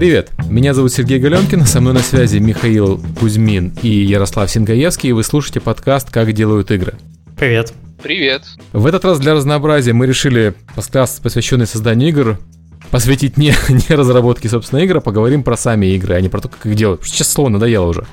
Привет, меня зовут Сергей Галенкин, со мной на связи Михаил Кузьмин и Ярослав Сингаевский, и вы слушаете подкаст «Как делают игры». Привет. Привет. В этот раз для разнообразия мы решили подкаст, посвященный созданию игр, посвятить не, не разработке, собственно, игр, а поговорим про сами игры, а не про то, как их делать. Сейчас слово надоело уже.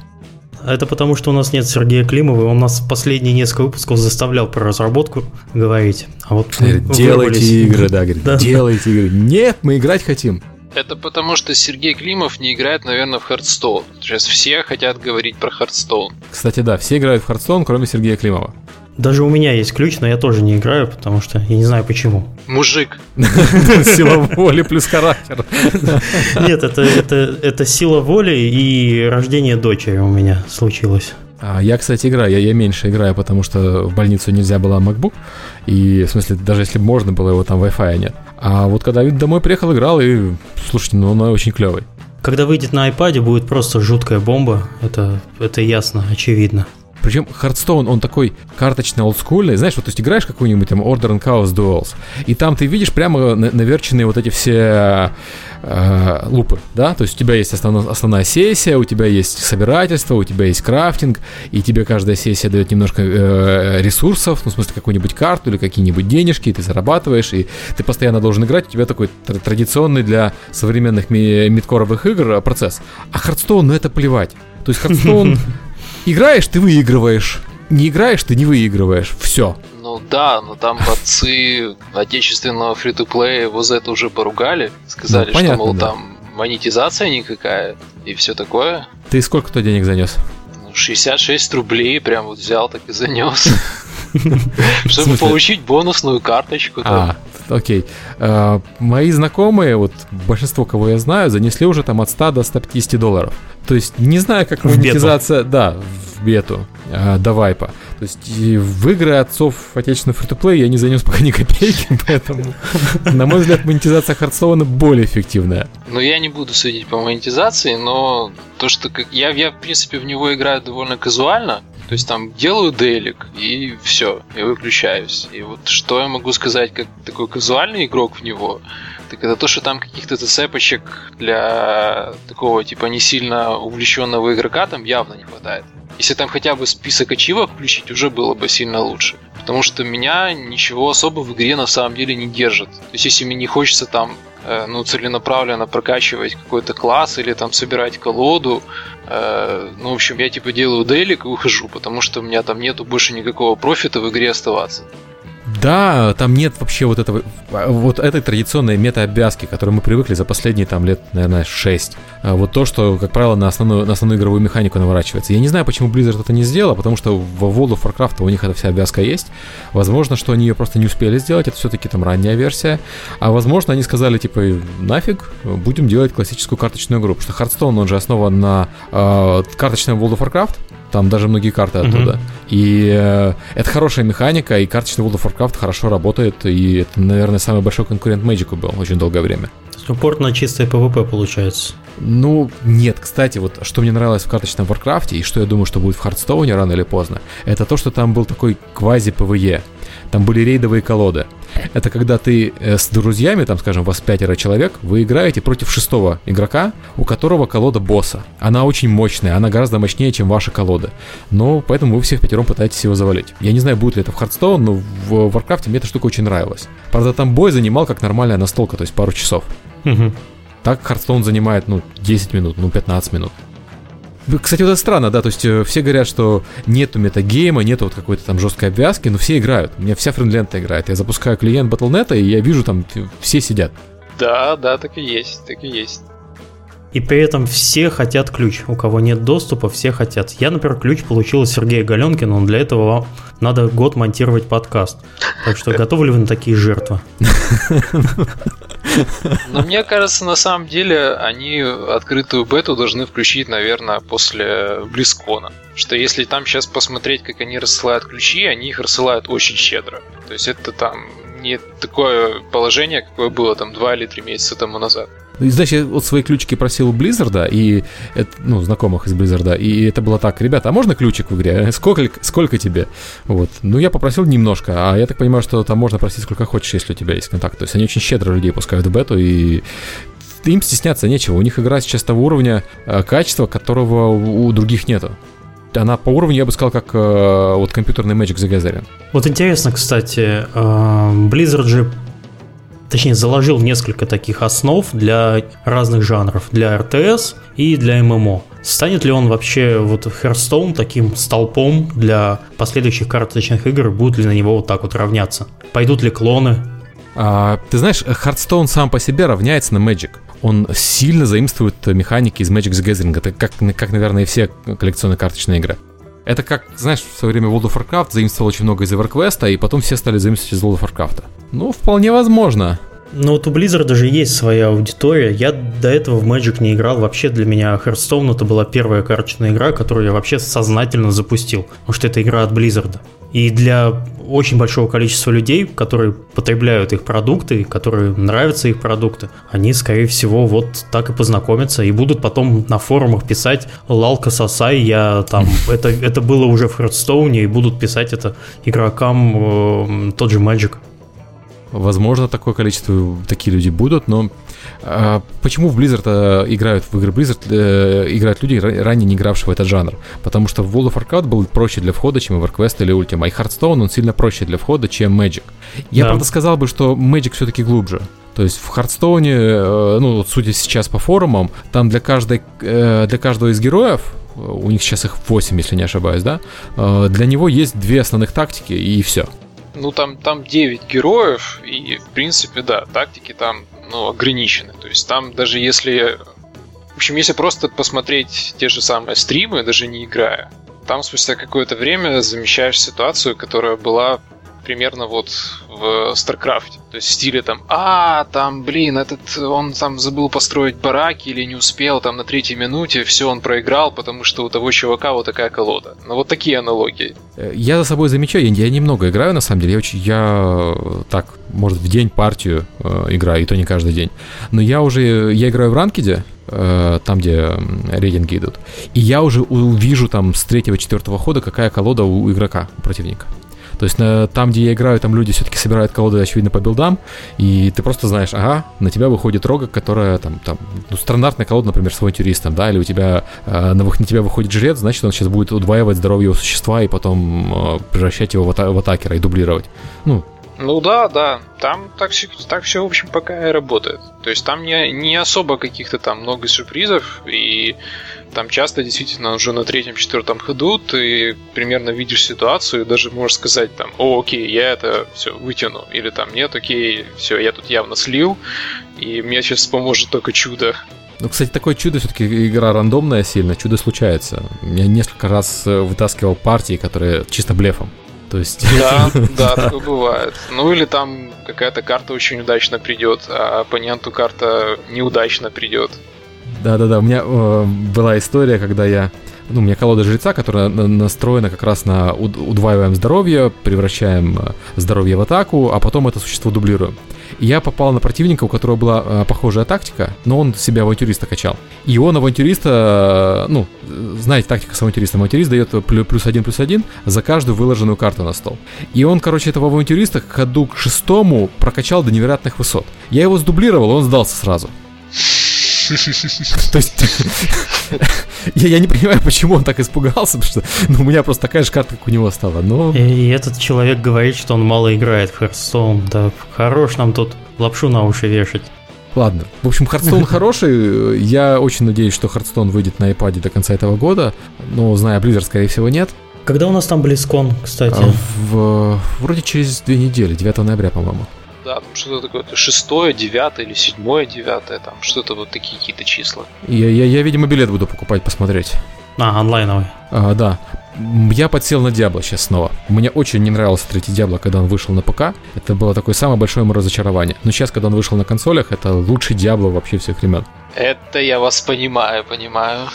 Это потому, что у нас нет Сергея Климова, и он нас последние несколько выпусков заставлял про разработку говорить. А вот делайте игры, да, говорит, да. делайте игры. Нет, мы играть хотим. Это потому, что Сергей Климов не играет, наверное, в Hearthstone. Сейчас все хотят говорить про Hearthstone. Кстати, да, все играют в Hearthstone, кроме Сергея Климова. Даже у меня есть ключ, но я тоже не играю, потому что я не знаю почему. Мужик. Сила воли плюс характер. Нет, это, это, это сила воли и рождение дочери у меня случилось. А я, кстати, играю. Я, я меньше играю, потому что в больницу нельзя было MacBook. И, в смысле, даже если можно было, его там Wi-Fi нет. А вот когда домой приехал, играл, и, слушайте, ну он очень клевый. Когда выйдет на iPad, будет просто жуткая бомба. Это, это ясно, очевидно. Причем Hearthstone, он такой карточно олдскульный. Знаешь, вот то есть играешь какой-нибудь там Order and Chaos Duels, и там ты видишь прямо наверченные вот эти все э, лупы, да? То есть у тебя есть основная, основная сессия, у тебя есть собирательство, у тебя есть крафтинг, и тебе каждая сессия дает немножко э, ресурсов, ну, в смысле, какую-нибудь карту или какие-нибудь денежки, и ты зарабатываешь, и ты постоянно должен играть, у тебя такой традиционный для современных мидкоровых игр процесс. А Hearthstone, ну это плевать. То есть Hearthstone Играешь, ты выигрываешь. Не играешь, ты не выигрываешь. Все. Ну да, но там отцы отечественного фри-то-плея его за это уже поругали. Сказали, ну, понятно, что, мол, да. там монетизация никакая и все такое. Ты сколько то денег занес? 66 ну, рублей прям вот взял, так и занес. Чтобы получить бонусную карточку. А, окей. А, мои знакомые, вот большинство, кого я знаю, занесли уже там от 100 до 150 долларов. То есть не знаю, как монетизация, да, бету э, до вайпа. То есть в игры отцов отечественного фри я не занес пока ни копейки, поэтому, на мой взгляд, монетизация Хардстоуна более эффективная. Ну, я не буду судить по монетизации, но то, что я, я, в принципе, в него играю довольно казуально, то есть там делаю делик и все, и выключаюсь. И вот что я могу сказать как такой казуальный игрок в него, так это то, что там каких-то цепочек для такого типа не сильно увлеченного игрока там явно не хватает. Если там хотя бы список ачивок включить, уже было бы сильно лучше. Потому что меня ничего особо в игре на самом деле не держит. То есть если мне не хочется там э, ну, целенаправленно прокачивать какой-то класс или там собирать колоду, э, ну, в общем, я типа делаю делик и ухожу, потому что у меня там нету больше никакого профита в игре оставаться. Да, там нет вообще вот этого, вот этой традиционной мета-обвязки, к которой мы привыкли за последние там лет, наверное, 6. А вот то, что, как правило, на основную, на основную игровую механику наворачивается. Я не знаю, почему Blizzard это не сделал, потому что в World of Warcraft у них эта вся обвязка есть. Возможно, что они ее просто не успели сделать, это все-таки там ранняя версия. А возможно, они сказали, типа, нафиг, будем делать классическую карточную игру. Потому что Hearthstone, он же основан на э, карточном World of Warcraft, там даже многие карты оттуда. Mm-hmm. И э, это хорошая механика, и карточный World of Warcraft хорошо работает, и это, наверное, самый большой конкурент Magic был очень долгое время. Упор на чистое PvP получается. Ну, нет, кстати, вот что мне нравилось в карточном Warcraft, и что я думаю, что будет в Hearthstone е рано или поздно, это то, что там был такой квази- PvE. Там были рейдовые колоды. Это когда ты э, с друзьями, там, скажем, вас пятеро человек, вы играете против шестого игрока, у которого колода босса. Она очень мощная, она гораздо мощнее, чем ваша колода. Но поэтому вы всех пятером пытаетесь его завалить. Я не знаю, будет ли это в Hearthstone, но в Warcraft мне эта штука очень нравилась. Правда, там бой занимал как нормальная настолка, то есть пару часов. Угу. Так Hearthstone занимает, ну, 10 минут, ну, 15 минут. Кстати, вот это странно, да, то есть э, все говорят, что нету metagame а, нету вот какой-то там жесткой обвязки, но все играют. У меня вся френдлента играет. Я запускаю клиент Battle.net, и я вижу там все сидят. Да, да, так и есть, так и есть. И при этом все хотят ключ. У кого нет доступа, все хотят. Я, например, ключ получил от Сергея Галенкина, но для этого вам надо год монтировать подкаст. Так что готовы ли вы на такие жертвы? Но мне кажется, на самом деле, они открытую бету должны включить, наверное, после Близкона. Что если там сейчас посмотреть, как они рассылают ключи, они их рассылают очень щедро. То есть это там не такое положение, какое было там два или три месяца тому назад. И, знаешь, я вот свои ключики просил у Blizzard, и ну, знакомых из Blizzard, и это было так, ребята, а можно ключик в игре? Сколько, сколько тебе? Вот. Ну, я попросил немножко, а я так понимаю, что там можно просить сколько хочешь, если у тебя есть контакт. То есть они очень щедро людей пускают в бету, и им стесняться нечего. У них игра сейчас того уровня э, качества, которого у других нету. Она по уровню, я бы сказал, как э, вот компьютерный Magic the Gathering. Вот интересно, кстати, э, Blizzard же точнее, заложил несколько таких основ для разных жанров, для РТС и для ММО. Станет ли он вообще вот Hearthstone таким столпом для последующих карточных игр, будут ли на него вот так вот равняться? Пойдут ли клоны? А, ты знаешь, Hearthstone сам по себе равняется на Magic. Он сильно заимствует механики из Magic the Gathering, это как, как, наверное, и все коллекционные карточные игры. Это как, знаешь, в свое время World of Warcraft заимствовал очень много из EverQuest, и потом все стали заимствовать из World of Warcraft. Ну, вполне возможно. Но вот у Blizzard же есть своя аудитория. Я до этого в Magic не играл. Вообще для меня Hearthstone это была первая карточная игра, которую я вообще сознательно запустил. Потому что это игра от Blizzard. И для очень большого количества людей, которые потребляют их продукты, которые нравятся их продукты, они, скорее всего, вот так и познакомятся и будут потом на форумах писать «Лалка сосай, я там...» это, это было уже в Hearthstone, и будут писать это игрокам э, тот же Magic. Возможно, такое количество, такие люди будут, но а, почему в Blizzard а, играют в игры Blizzard э, играют люди, ранее не игравшие в этот жанр? Потому что в World of Warcraft был проще для входа, чем EverQuest или Ultima, и Hearthstone он сильно проще для входа, чем Magic. Я, да. правда, сказал бы, что Magic все-таки глубже. То есть в Хардстоуне, э, ну, судя сейчас по форумам, там для, каждой, э, для каждого из героев, у них сейчас их 8, если не ошибаюсь, да, для него есть две основных тактики и все. Ну, там, там 9 героев, и, в принципе, да, тактики там, ну, ограничены. То есть там даже если... В общем, если просто посмотреть те же самые стримы, даже не играя, там спустя какое-то время замещаешь ситуацию, которая была примерно вот в StarCraft. То есть в стиле там, а, там, блин, этот, он там забыл построить бараки или не успел там на третьей минуте, все, он проиграл, потому что у того чувака вот такая колода. Ну вот такие аналогии. Э, я за собой замечаю, я, немного играю на самом деле, я, очень, я так, может, в день партию э, играю, и то не каждый день. Но я уже, я играю в ранкеде, э, там, где рейтинги идут, и я уже увижу там с третьего-четвертого хода, какая колода у игрока, у противника. То есть на, там, где я играю, там люди все-таки собирают колоды, очевидно, по билдам, и ты просто знаешь, ага, на тебя выходит рога, которая там, там ну, стандартная колода, например, с авантюристом, да, или у тебя э, на, на тебя выходит жрец, значит, он сейчас будет удваивать здоровье его существа и потом э, превращать его в, ата- в атакера и дублировать. Ну, ну да, да. Там так, так все, в общем, пока и работает. То есть там не, не особо каких-то там много сюрпризов, и там часто действительно уже на третьем-четвертом ходу ты примерно видишь ситуацию и даже можешь сказать там, о, окей, я это все вытяну. Или там, нет, окей, все, я тут явно слил, и мне сейчас поможет только чудо. Ну, кстати, такое чудо все-таки игра рандомная сильно, чудо случается. Я несколько раз э, вытаскивал партии, которые чисто блефом. То есть... Да, да, такое бывает. Ну или там какая-то карта очень удачно придет, а оппоненту карта неудачно придет. Да-да-да, у меня э, была история, когда я... Ну, у меня колода жреца, которая настроена как раз на удваиваем здоровье, превращаем э, здоровье в атаку, а потом это существо дублируем. Я попал на противника, у которого была э, похожая тактика, но он себя авантюриста качал. И он авантюриста, э, ну, знаете, тактика с авантюристом. Авантюрист дает плюс один, плюс один за каждую выложенную карту на стол. И он, короче, этого авантюриста к ходу к шестому прокачал до невероятных высот. Я его сдублировал, он сдался сразу. То есть, я, я не понимаю, почему он так испугался, потому что ну, у меня просто такая же карта, как у него стала. Но... И, этот человек говорит, что он мало играет в Hearthstone. Да хорош нам тут лапшу на уши вешать. Ладно. В общем, Hearthstone хороший. Я очень надеюсь, что Hearthstone выйдет на iPad до конца этого года. Но, зная Blizzard, скорее всего, нет. Когда у нас там BlizzCon, кстати? А, в, вроде через две недели, 9 ноября, по-моему да, там что-то такое, шестое, девятое или седьмое, девятое, там что-то вот такие какие-то числа. Я, я, я, видимо, билет буду покупать, посмотреть. А, онлайновый. А, да. Я подсел на Диабло сейчас снова. Мне очень не нравился третий Диабло, когда он вышел на ПК. Это было такое самое большое ему разочарование. Но сейчас, когда он вышел на консолях, это лучший Диабло вообще всех времен. Это я вас понимаю, понимаю.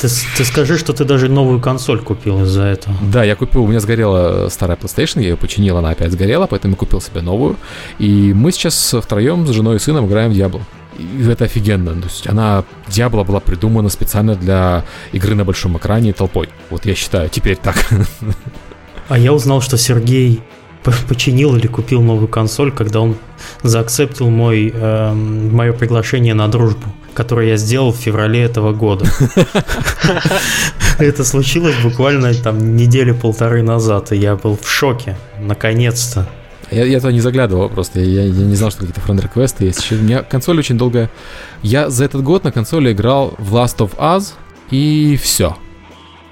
Ты, ты скажи, что ты даже новую консоль купил из-за этого. Да, я купил, у меня сгорела старая PlayStation, я ее починил, она опять сгорела, поэтому я купил себе новую. И мы сейчас втроем с женой и сыном играем в Diablo. И это офигенно. То есть она, Diablo была придумана специально для игры на большом экране толпой. Вот я считаю, теперь так. А я узнал, что Сергей починил или купил новую консоль, когда он заакцептил мой, э, мое приглашение на дружбу, которое я сделал в феврале этого года. Это случилось буквально там недели полторы назад, и я был в шоке. Наконец-то. Я, я туда не заглядывал просто, я, я не знал, что какие-то френд-реквесты есть. У меня консоль очень долго... Я за этот год на консоли играл в Last of Us, и все.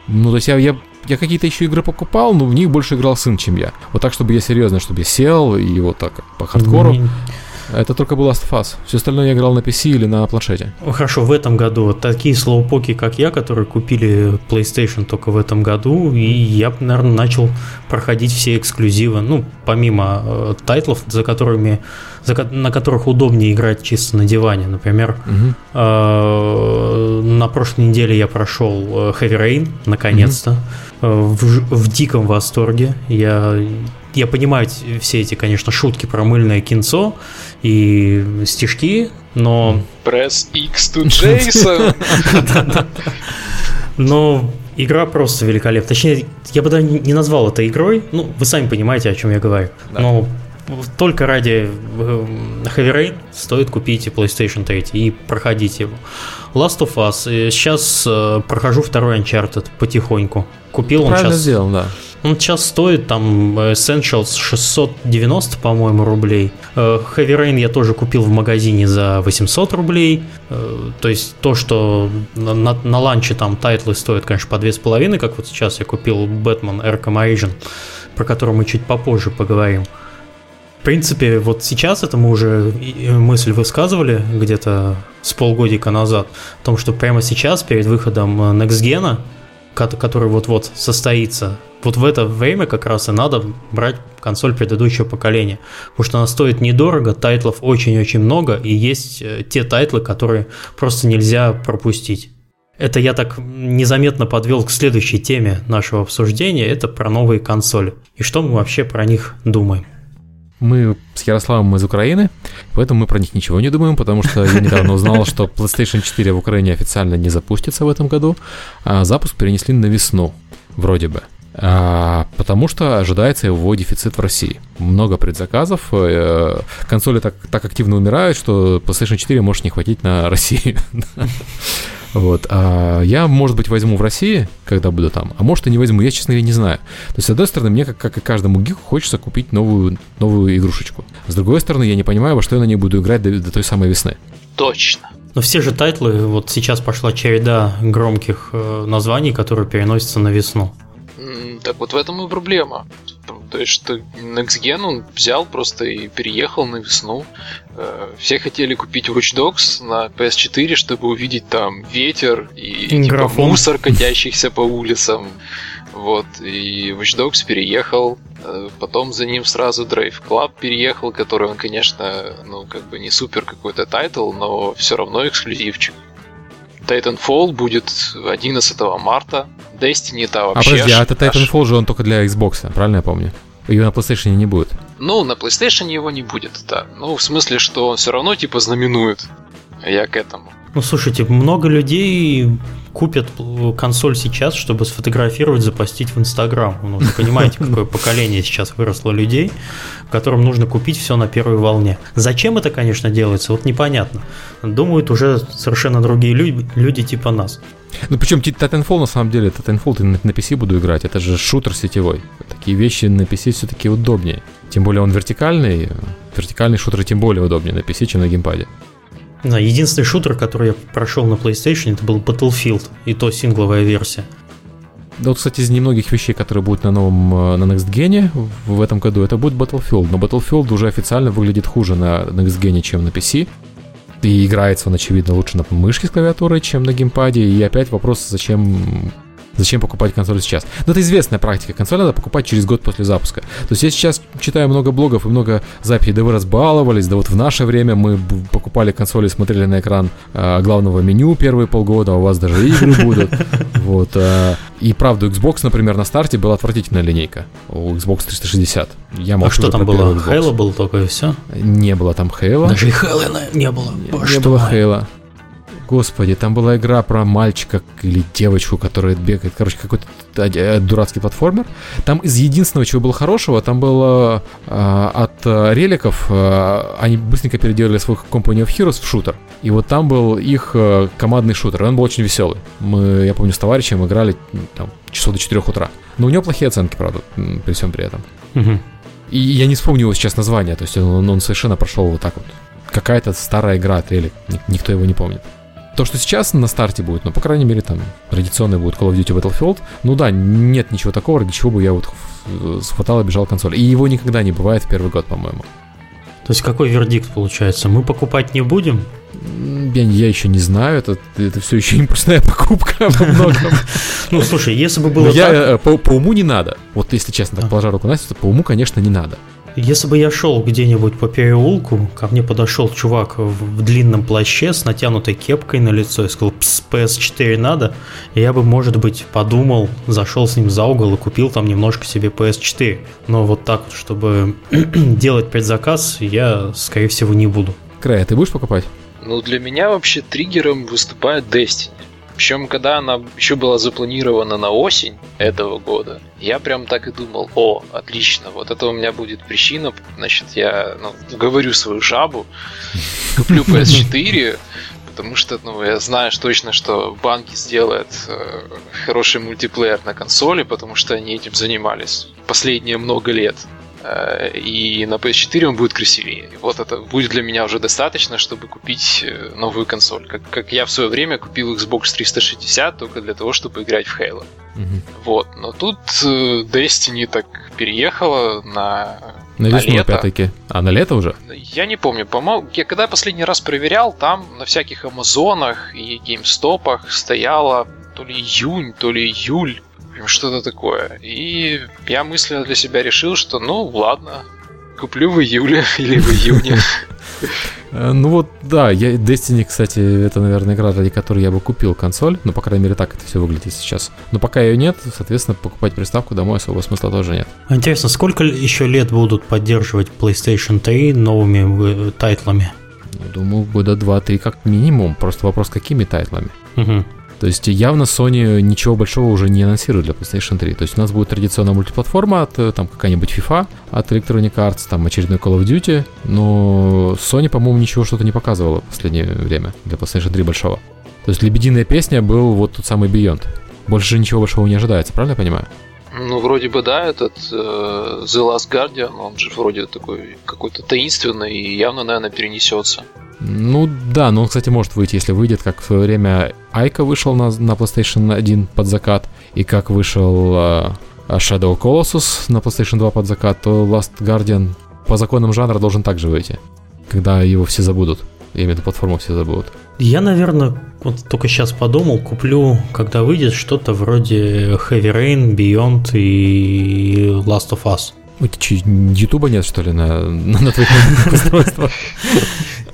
Ну, то есть я, я я какие-то еще игры покупал, но в них больше играл сын, чем я. Вот так, чтобы я серьезно, чтобы я сел и вот так по хардкору. Это только был Last of Us. Все остальное я играл на PC или на планшете. Хорошо, в этом году такие слоупоки, как я, которые купили PlayStation только в этом году, и я, наверное, начал проходить все эксклюзивы, ну, помимо э, тайтлов, за которыми, за, на которых удобнее играть чисто на диване. Например, угу. э, на прошлой неделе я прошел э, Heavy Rain, наконец-то, угу. в, в диком восторге. Я я понимаю все эти, конечно, шутки про мыльное кинцо и стишки, но... Press X to Jason! Но игра просто великолепна. Точнее, я бы даже не назвал это игрой. Ну, вы сами понимаете, о чем я говорю. Но только ради э, Heavy Rain стоит купить PlayStation 3 и проходить его. Last of Us. Сейчас э, прохожу второй Uncharted потихоньку. Купил он сейчас... сделал, да. Он сейчас стоит там Essentials 690, по-моему, рублей. Э, Heavy Rain я тоже купил в магазине за 800 рублей. Э, то есть то, что на, на, на launch е там тайтлы стоят, конечно, по 2,5, как вот сейчас я купил Batman Arkham Origins, про который мы чуть попозже поговорим. В принципе, вот сейчас это мы уже мысль высказывали где-то с полгодика назад, о том, что прямо сейчас, перед выходом Next Gen, который вот-вот состоится, вот в это время как раз и надо брать консоль предыдущего поколения, потому что она стоит недорого, тайтлов очень-очень много, и есть э, те тайтлы, которые просто нельзя пропустить. Это я так незаметно подвел к следующей теме нашего обсуждения, это про новые консоли. И что мы вообще про них думаем. Мы с Ярославом из Украины, поэтому мы про них ничего не думаем, потому что я недавно узнал, что PlayStation 4 в Украине официально не запустится в этом году, а запуск перенесли на весну, вроде бы. А, потому что ожидается его дефицит в России. Много предзаказов, э, консоли так, так активно умирают, что PlayStation 4 может не хватить на Россию. Вот. А я, может быть, возьму в России, когда буду там, а может и не возьму, я, честно говоря, не знаю. То есть, с одной стороны, мне, как, как и каждому гику, хочется купить новую, новую игрушечку. С другой стороны, я не понимаю, во что я на ней буду играть до, до той самой весны. Точно. Но все же тайтлы, вот сейчас пошла череда громких э, названий, которые переносятся на весну. Так вот в этом и проблема. То есть, что Next Gen он взял просто и переехал на весну. Э, все хотели купить Watch Dogs на PS4, чтобы увидеть там ветер и типа, мусор, катящихся по улицам. Вот, и Watch Dogs переехал, э, потом за ним сразу Drive Club переехал, который он, конечно, ну, как бы не супер какой-то тайтл, но все равно эксклюзивчик. Titanfall будет 11 марта. Destiny-то а, вообще... А подожди, а это Titanfall же он только для Xbox, правильно я помню? Ее на PlayStation не будет. Ну, на PlayStation его не будет, да. Ну, в смысле, что он все равно типа знаменует. Я к этому. Ну, слушайте, много людей купят консоль сейчас, чтобы сфотографировать, запостить в Инстаграм. Ну, вы понимаете, какое поколение сейчас выросло людей, которым нужно купить все на первой волне. Зачем это, конечно, делается, вот непонятно. Думают уже совершенно другие люди, люди типа нас. Ну, причем Titanfall, на самом деле, Titanfall ты на, PC буду играть, это же шутер сетевой. Такие вещи на PC все-таки удобнее. Тем более он вертикальный, вертикальный шутер тем более удобнее на PC, чем на геймпаде. Да, единственный шутер, который я прошел на PlayStation, это был Battlefield, и то сингловая версия. Да вот, кстати, из немногих вещей, которые будут на новом, э, на Next Gen в этом году, это будет Battlefield. Но Battlefield уже официально выглядит хуже на Next Gen, чем на PC. И играется он, очевидно, лучше на мышке с клавиатурой, чем на геймпаде. И опять вопрос, зачем Зачем покупать консоль сейчас? Ну, это известная практика. Консоль надо покупать через год после запуска. То есть я сейчас читаю много блогов и много записей, да вы разбаловались, да вот в наше время мы покупали консоли, смотрели на экран э, главного меню первые полгода, а у вас даже игры будут. Вот. Э, и правда, Xbox, например, на старте была отвратительная линейка. У Xbox 360. Я а что там было? Halo был только и все? Не было там Halo. Даже и Halo не было. Не, не было Halo. Господи, там была игра про мальчика или девочку, которая бегает. Короче, какой-то э, дурацкий платформер. Там из единственного, чего было хорошего, там было э, от э, реликов, э, они быстренько переделали свой Company of Heroes в шутер. И вот там был их э, командный шутер, и он был очень веселый. Мы, я помню, с товарищем играли там, часов до 4 утра. Но у него плохие оценки, правда, при всем при этом. Угу. И я не вспомню его сейчас название, то есть он, он совершенно прошел вот так вот. Какая-то старая игра от Relic, никто его не помнит. То, что сейчас на старте будет, ну, по крайней мере, там, традиционный будет Call of Duty Battlefield, ну да, нет ничего такого, ради чего бы я вот схватал и бежал консоль. И его никогда не бывает в первый год, по-моему. То есть какой вердикт получается? Мы покупать не будем? Я, я еще не знаю, это, это все еще импульсная покупка во многом. Ну, слушай, если бы было я. Э, по, по уму не надо. Вот если честно, так положа руку на сердце, по уму, конечно, не надо. Если бы я шел где-нибудь по переулку, ко мне подошел чувак в длинном плаще с натянутой кепкой на лицо и сказал, Пс, PS4 надо, я бы, может быть, подумал, зашел с ним за угол и купил там немножко себе PS4. Но вот так вот, чтобы делать предзаказ, я, скорее всего, не буду. Край, а ты будешь покупать? Ну, для меня вообще триггером выступает Destiny. Причем, когда она еще была запланирована на осень этого года, я прям так и думал, о, отлично, вот это у меня будет причина, значит, я ну, говорю свою жабу, куплю PS4, потому что, ну, я знаю точно, что банки сделают э, хороший мультиплеер на консоли, потому что они этим занимались последние много лет. Э, и на PS4 он будет красивее. И вот это будет для меня уже достаточно, чтобы купить э, новую консоль. Как, как я в свое время купил Xbox 360 только для того, чтобы играть в Halo. Угу. Вот. Но тут э, Destiny так переехала на на весну на опять-таки. А на лето уже? Я не помню. По-моему, я когда последний раз проверял, там на всяких Амазонах и геймстопах стояло то ли июнь, то ли июль что-то такое. И я мысленно для себя решил, что ну ладно, куплю в июле или в июне. Э, ну вот, да, я Destiny, кстати, это, наверное, игра, ради которой я бы купил консоль, но, по крайней мере, так это все выглядит сейчас. Но пока ее нет, соответственно, покупать приставку домой особого смысла тоже нет. Интересно, сколько еще лет будут поддерживать PlayStation 3 новыми э, тайтлами? Ну, думаю, года 2-3 как минимум. Просто вопрос, какими тайтлами. Угу. То есть явно Sony ничего большого уже не анонсирует для PlayStation 3. То есть у нас будет традиционная мультиплатформа от э, там какая-нибудь FIFA, от Electronic Arts, там очередной Call of Duty, но Sony, по-моему, ничего что-то не показывала в последнее время для PlayStation 3 большого. То есть лебединая песня был вот тот самый Beyond. Больше ничего большого не ожидается, правильно я понимаю? Ну, вроде бы да, этот э, The Last Guardian, он же вроде такой какой-то таинственный и явно, наверное, перенесется. Ну да, но он, кстати, может выйти, если выйдет, как в свое время Айка вышел на, на PlayStation 1 под закат, и как вышел uh, Shadow Colossus на PlayStation 2 под закат, то Last Guardian по законам жанра должен также выйти, когда его все забудут. Я имею в виду, платформу все забудут. Я, наверное, вот только сейчас подумал, куплю, когда выйдет что-то вроде Heavy Rain, Beyond и Last of Us. У тебя Ютуба нет, что ли, на, на, на твоих устройствах?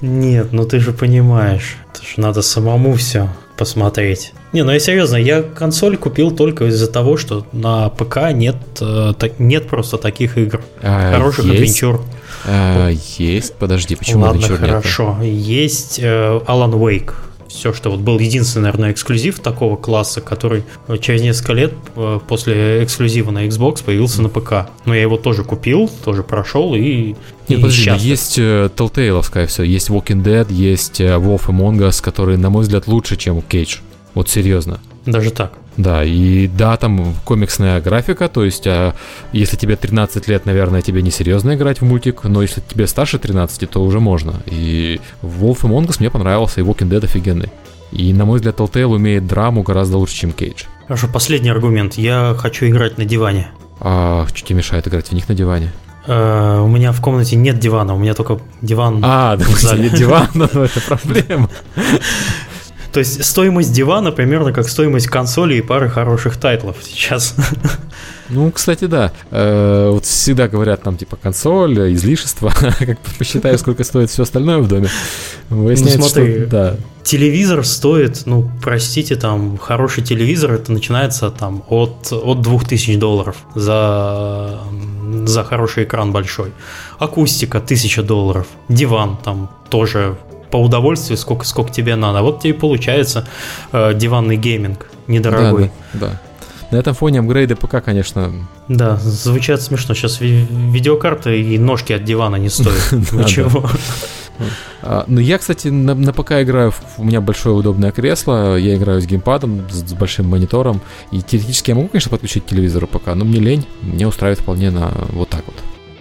Нет, ну ты же понимаешь, это же надо самому все посмотреть. Не, ну я серьезно, я консоль купил только из-за того, что на ПК нет, э, нет просто таких игр. А, хороших есть, адвенчур. А, есть, подожди, почему Ладно, хорошо. Нет? Есть э, Alan Wake все, что вот был единственный, наверное, эксклюзив такого класса, который через несколько лет э, после эксклюзива на Xbox появился на ПК. Но я его тоже купил, тоже прошел и нет, подожди, есть э, Telltale все, есть Walking Dead, есть э, Wolf Among Us, которые, на мой взгляд, лучше, чем Кейдж. Вот серьезно. Даже так? Да, и да, там комиксная графика, то есть а, если тебе 13 лет, наверное, тебе не серьезно играть в мультик, но если тебе старше 13, то уже можно. И Wolf Among Us мне понравился, и Walking Dead офигенный. И, на мой взгляд, Telltale умеет драму гораздо лучше, чем Кейдж. Хорошо, последний аргумент. Я хочу играть на диване. А что тебе мешает играть в них на диване? Uh, у меня в комнате нет дивана, у меня только диван. А, да, нет дивана, но это проблема. То есть стоимость дивана примерно как стоимость консоли и пары хороших тайтлов сейчас. Ну, кстати, да. Э, вот всегда говорят нам, типа, консоль, излишество. как посчитаю, сколько стоит все остальное в доме. Выясняется, ну, смотри, что, да. телевизор стоит, ну, простите, там, хороший телевизор, это начинается там от, от 2000 долларов за, за хороший экран большой. Акустика 1000 долларов. Диван там тоже по удовольствию, сколько, сколько тебе надо. Вот тебе и получается э, диванный гейминг недорогой. Да, да, да. На этом фоне апгрейды ПК, конечно... Да, звучат смешно. Сейчас ви- видеокарты и ножки от дивана не стоят. Ничего. А, ну, я, кстати, на, на ПК играю, у меня большое удобное кресло, я играю с геймпадом, с, с большим монитором, и теоретически я могу, конечно, подключить к телевизору ПК, но мне лень, мне устраивает вполне на вот так вот.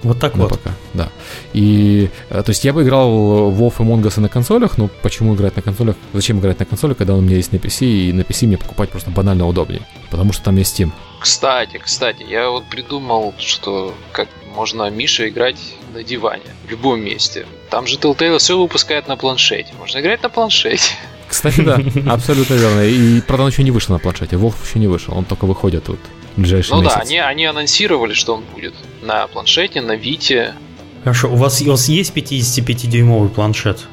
Вот так на вот. ПК, да. И, э, то есть я бы играл в WoW и Among Us на консолях, но почему играть на консолях? Зачем играть на консолях, когда он у меня есть на PC, и на PC мне покупать просто банально удобнее, потому что там есть Steam. Кстати, кстати, я вот придумал, что как можно Миша играть на диване в любом месте. Там же Telltale все выпускает на планшете. Можно играть на планшете. Кстати, да, абсолютно верно. И, правда, он еще не вышел на планшете. Волк еще не вышел, он только выходит вот ближайший Ну месяц. да, они, они анонсировали, что он будет на планшете, на Вите. Хорошо, у вас, у вас есть 55-дюймовый планшет?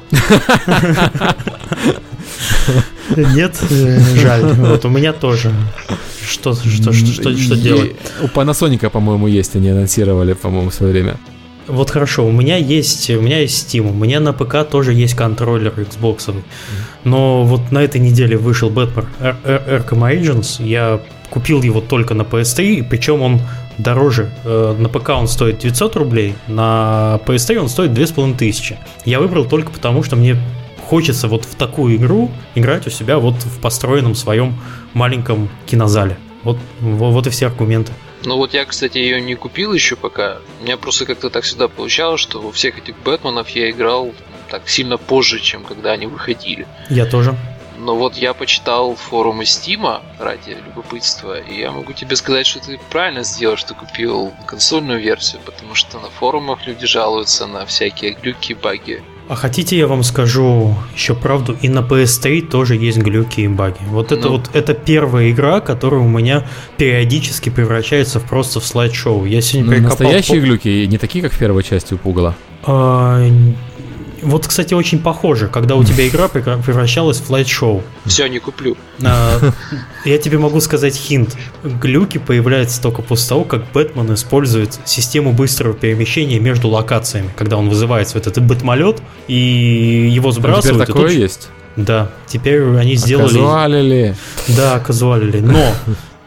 Нет? Э, Жаль. Вот у меня тоже. Что, что, что, что, что делать? У Panasonic, по-моему, есть, они анонсировали, по-моему, в свое время. Вот хорошо, у меня есть, у меня есть Steam, у меня на ПК тоже есть контроллер Xbox. Но вот на этой неделе вышел Batman Ar- Ar- Arkham Agents, я купил его только на PS3, причем он дороже. Э, На ПК он стоит 900 рублей, на PS3 он стоит 2500. Я выбрал только потому, что мне хочется вот в такую игру играть у себя вот в построенном своем маленьком кинозале. Вот, во- вот и все аргументы. Ну вот я, кстати, ее не купил еще пока. У меня просто как-то так всегда получалось, что во всех этих Бэтменов я играл так сильно позже, чем когда они выходили. Я тоже. Но вот я почитал форумы Стима ради любопытства, и я могу тебе сказать, что ты правильно сделал, что купил консольную версию, потому что на форумах люди жалуются на всякие глюки, баги. А хотите, я вам скажу еще правду, и на PS3 тоже есть глюки и баги. Вот это Ну. вот это первая игра, которая у меня периодически превращается в просто в слайд-шоу. Я сегодня Ну, перекопал настоящие по- глюки, не такие, как в первой части у Пугала. А, вот, кстати, очень похоже, когда у тебя игра превращалась в слайд-шоу. Все, не куплю. А, Я тебе могу сказать хинт. Глюки появляются только после того, как Бэтмен использует систему быстрого перемещения между локациями, когда он вызывает вот этот бэтмолет и его теперь сбрасывают. и такое тут есть. Да, теперь они сделали... Казуалили. Да, казуалили. Но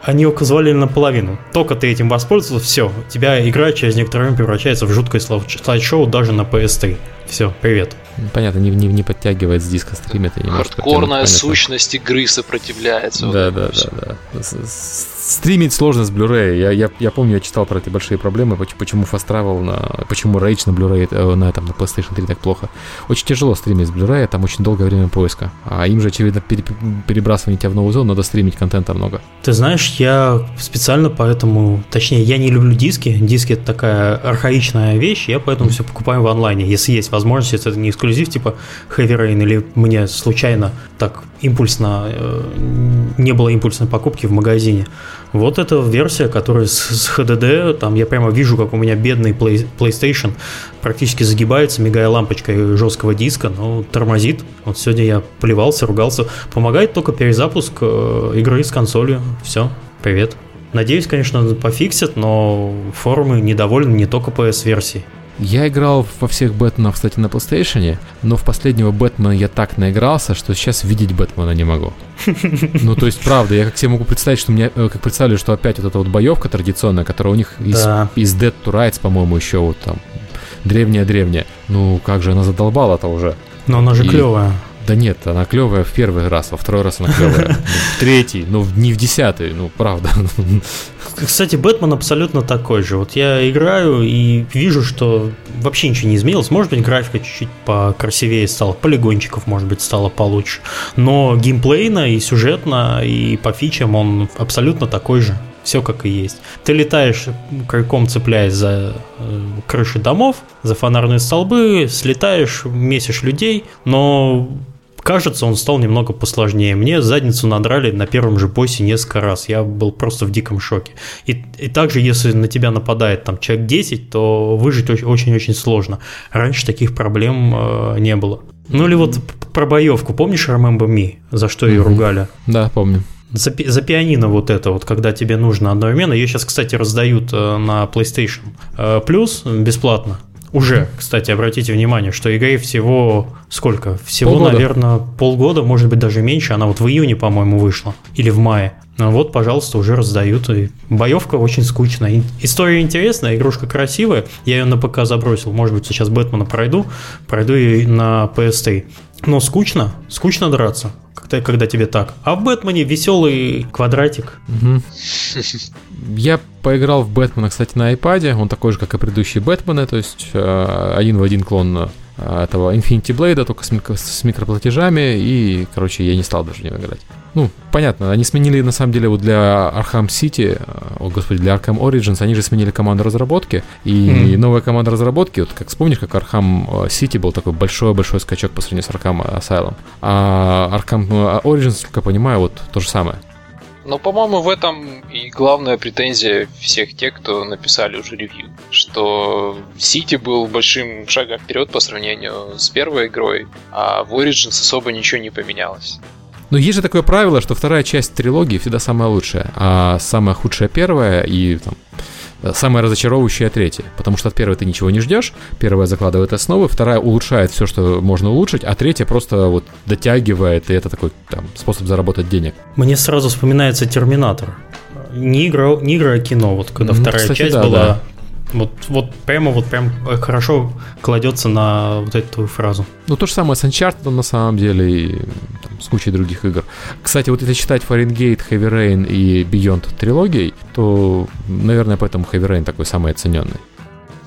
они его казуалили наполовину. Только ты этим воспользовался, все. У тебя игра через некоторое время превращается в жуткое слайд- слайд-шоу даже на PS3. Все, привет. Понятно, не, не, не подтягивает с диска стримит и не может Хардкорная сущность игры сопротивляется. вот Да, этому да, да, да. Стримить сложно с Blu-ray. Я, я, я помню, я читал про эти большие проблемы, поч- почему Fast Travel на, почему Rage на Blu-ray, э, на этом, на PlayStation 3 так плохо. Очень тяжело стримить с Blu-ray, там очень долгое время поиска. А им же, очевидно, пере- перебрасывание тебя в новый зон, надо стримить контента много. Ты знаешь, я специально поэтому, точнее, я не люблю диски. Диски это такая архаичная вещь, я поэтому все покупаю в онлайне. Если есть возможность, это не эксклюзив типа Heavy Rain или мне случайно так импульсно э, не было импульсной покупки в магазине. Вот эта версия, которая с, с HDD, там я прямо вижу, как у меня бедный Play- PlayStation практически загибается, мигая лампочкой жесткого диска, но тормозит. Вот сегодня я плевался, ругался. Помогает только перезапуск э, игры с консолью. Все, привет. Надеюсь, конечно, пофиксят, но форумы недовольны не только PS-версией. Я играл во всех Бэтменов, кстати, на PlayStation, но в последнего Бэтмена я так наигрался, что сейчас видеть Бэтмена не могу. Ну, то есть, правда, я как себе могу представить, что мне, э, как представлю, что опять вот эта вот боевка традиционная, которая у них из, Да. из Dead to Rights, по-моему, еще вот там, древняя-древняя. Ну, как же она задолбала-то уже. Но она же И- клевая. Да нет, она клевая в первый раз, во второй раз она клевая. Ну, В третий, ну в- не в десятый, ну правда. Кстати, Бэтмен абсолютно такой же. Вот я играю и вижу, что вообще ничего не изменилось. Может быть, графика чуть-чуть покрасивее стала, полигончиков, может быть, стало получше. Но геймплейно и сюжетно, и по фичам он абсолютно такой же. Все как и есть. Ты летаешь крюком, цепляясь за э, крыши домов, за фонарные столбы, слетаешь, месишь людей, но Кажется, он стал немного посложнее. Мне задницу надрали на первом же боссе несколько раз. Я был просто в диком шоке. И, и также, если на тебя нападает там человек 10, то выжить оч- очень-очень сложно. Раньше таких проблем э, не было. Ну или вот про боевку. Помнишь Remember Me? За что ее ругали? Да, помню. За, за пианино вот это вот, когда тебе нужно одновременно. Ее сейчас, кстати, раздают э, на PlayStation э, Plus бесплатно. Уже, кстати, обратите внимание, что игре всего сколько? Всего, Полгода. наверное, полгода, может быть, даже меньше. Она вот в июне, по-моему, вышла. Или в мае. Ну вот, пожалуйста, уже раздают. И боевка очень скучная. История интересная, игрушка красивая. Я ее на ПК забросил. Может быть, сейчас Бэтмена пройду. Пройду и на PS3. Но скучно. Скучно драться. Когда, когда тебе так. А в Бэтмене веселый квадратик. Я поиграл в Бэтмена, кстати, на iPad. Он такой же, как и предыдущие Бэтмены, то есть э, один в один клон э, этого Infinity Blade, только с, с микроплатежами, и, короче, я не стал даже в него играть. Ну, понятно, они сменили, на самом деле, вот для Arkham City, э, о, господи, для Arkham Origins, они же сменили команду разработки, и Мгм. новая команда разработки, вот как вспомнишь, как Arkham э, City был такой большой-большой скачок по сравнению с Arkham Asylum, а Arkham э, Origins, как я понимаю, вот то же самое. Но, по-моему, в этом и главная претензия всех тех, кто написали уже ревью, что Сити был большим шагом вперед по сравнению с первой игрой, а в Origins особо ничего не поменялось. Но есть же такое правило, что вторая часть трилогии всегда самая лучшая, а самая худшая первая и там, э, самая разочаровывающая третья. Потому что от первой ты ничего не ждешь, первая закладывает основы, вторая улучшает все, что можно улучшить, а третья просто вот дотягивает, и это такой там, способ заработать денег. Мне сразу вспоминается Терминатор. Не игра, не игра, а кино. Вот когда Ну, вторая кстати, часть да, была. да. Вот, вот прямо вот прям хорошо кладется на вот эту твою фразу. Ну, то же самое с Uncharted на самом деле и там, с кучей других игр. Кстати, вот если читать Fahrenheit, Heavy Rain и Beyond трилогией, то, наверное, поэтому Heavy Rain такой самый оцененный.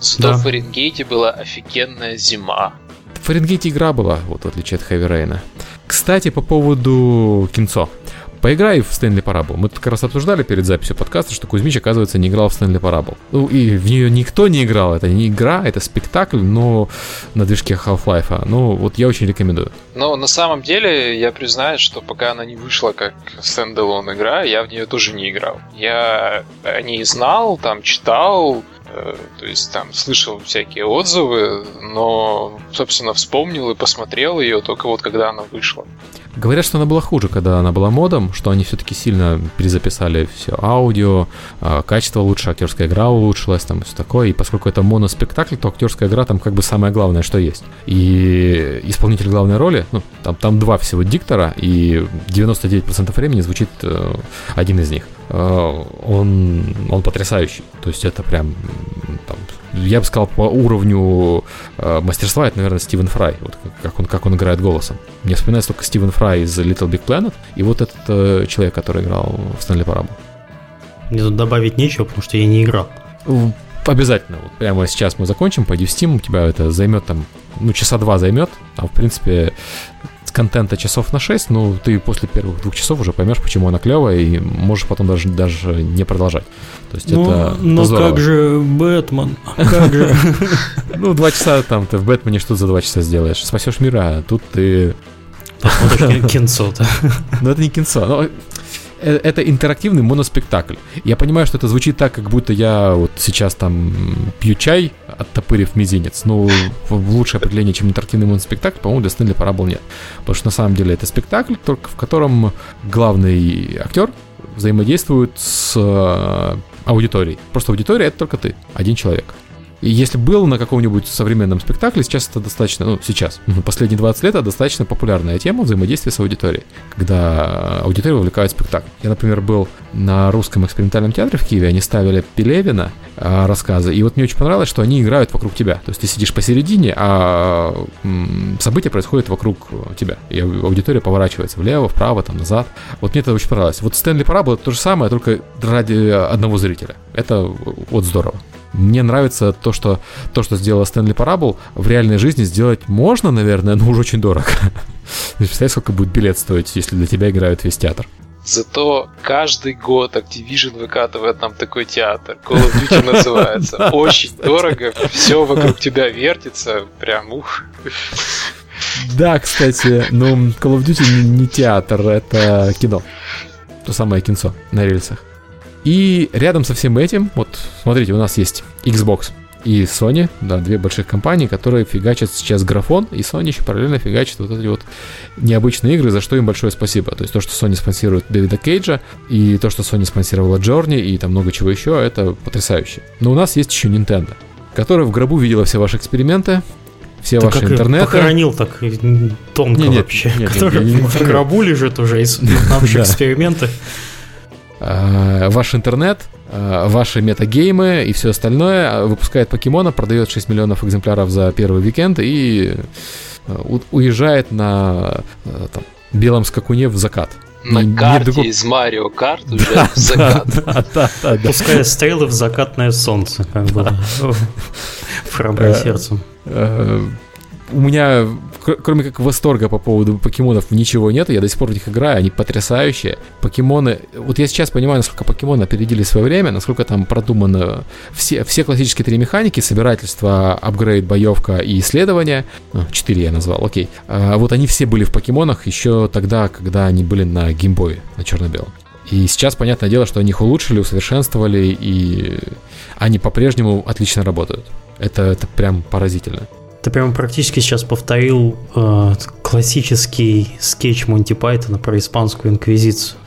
Зато Да. в Фаренгейте была офигенная зима. В Фаренгейте игра была, вот в отличие от Heavy Rain. Кстати, по поводу кинцо. Поиграй в Stanley Parable. Мы как раз обсуждали перед записью подкаста, что Кузьмич, оказывается, не играл в Stanley Parable. Ну, и в нее никто не играл. Это не игра, это спектакль, но на движке Half-Life. Ну, вот я очень рекомендую. Но на самом деле я признаюсь, что пока она не вышла как standalone игра, я в нее тоже не играл. Я о ней знал, там читал, то есть там слышал всякие отзывы, но, собственно, вспомнил и посмотрел ее только вот когда она вышла. Говорят, что она была хуже, когда она была модом, что они все-таки сильно перезаписали все аудио, а, качество лучше, актерская игра улучшилась, там все такое. И поскольку это моноспектакль, то актерская игра там как бы самое главное, что есть. И исполнитель главной роли, ну, там, там два всего диктора, и 99% времени звучит э, один из них. Э, он, он потрясающий. То есть это прям там, я бы сказал, по уровню э, мастерства, это, наверное, Стивен Фрай, вот как- он, как он играет голосом. Мне вспоминается только Стивен Фрай из Little Big Planet, и вот этот э, человек, который играл в Стэнли Парабл. Мне тут добавить нечего, потому что я не играл. Обязательно, вот прямо сейчас мы закончим, пойди в Steam, у тебя это займет там, ну, часа два займет, а в принципе контента часов на 6, ну, ты после первых двух часов уже поймешь, почему она клевая, и можешь потом даже, даже не продолжать. То есть Ну, это, но это здорово. как же Бэтмен? Как же? Ну, два часа там ты в Бэтмене что за два часа сделаешь? Спасешь мира, а тут ты... Посмотришь кин- кинцо-то. Ну, это не кинцо, но это интерактивный моноспектакль. Я понимаю, что это звучит так, как будто я вот сейчас там пью чай, оттопырив мизинец. Ну, лучшее определение, чем интерактивный моноспектакль, по-моему, для Стэнли Парабл нет. Потому что на самом деле это спектакль, только в котором главный актер взаимодействует с э, аудиторией. Просто аудитория это только ты, один человек. И если был на каком-нибудь современном спектакле, сейчас это достаточно, ну, сейчас, последние 20 лет это достаточно популярная тема взаимодействия с аудиторией, когда аудитория вовлекает спектакль. Я, например, был на русском экспериментальном театре в Киеве, они ставили Пелевина а, рассказы, и вот мне очень понравилось, что они играют вокруг тебя. То есть ты сидишь посередине, а м, события происходят вокруг тебя. И ау- аудитория поворачивается влево, вправо, там, назад. Вот мне это очень понравилось. Вот Стэнли Парабл это то же самое, только ради одного зрителя. Это вот здорово. Мне нравится то, что то, что сделала Стэнли Парабл, в реальной жизни сделать можно, наверное, но уже очень дорого. Представляешь, сколько будет билет стоить, если для тебя играют весь театр. Зато каждый год Activision выкатывает нам такой театр. Call of Duty называется. Очень дорого, все вокруг тебя вертится. Прям ух. Да, кстати, ну, Call of Duty не, театр, это кино. То самое кинцо на рельсах. И рядом со всем этим, вот, смотрите, у нас есть Xbox и Sony, да, две больших компании, которые фигачат сейчас графон, и Sony еще параллельно фигачит вот эти вот необычные игры, за что им большое спасибо. То есть то, что Sony спонсирует Дэвида Кейджа, и то, что Sony спонсировала Джорни, и там много чего еще, это потрясающе. Но у нас есть еще Nintendo, которая в гробу видела все ваши эксперименты, все Ты ваши как интернеты. похоронил так тонко Не, нет, вообще. нет, нет, который я не в гробу лежит уже из наших Да. экспериментов. э, ваш интернет, ваши метагеймы и все остальное, э, выпускает покемона, продает 6 миллионов экземпляров за первый уикенд и э, уезжает на э, там, белом скакуне в закат. На Не- не карте другого- из Марио Карт уже закат. Да, да, да, да. Пуская стрелы в закатное солнце, как бы. В храброе Э, сердце. Э, У меня, кр- кроме как восторга по поводу покемонов, ничего нет. Я до сих пор в них играю, они потрясающие. Покемоны... Вот я сейчас понимаю, насколько покемоны опередили свое время, насколько там продумано все, все классические три механики, собирательство, апгрейд, боевка и исследование. А, Четыре я назвал, окей. А, Вот они все были в покемонах еще тогда, когда они были на геймбое, на черно-белом. И сейчас, понятное дело, что они их улучшили, усовершенствовали, и они по-прежнему отлично работают. Это, это прям поразительно. Ты прям практически сейчас повторил э, классический скетч Монти Пайтона про испанскую инквизицию.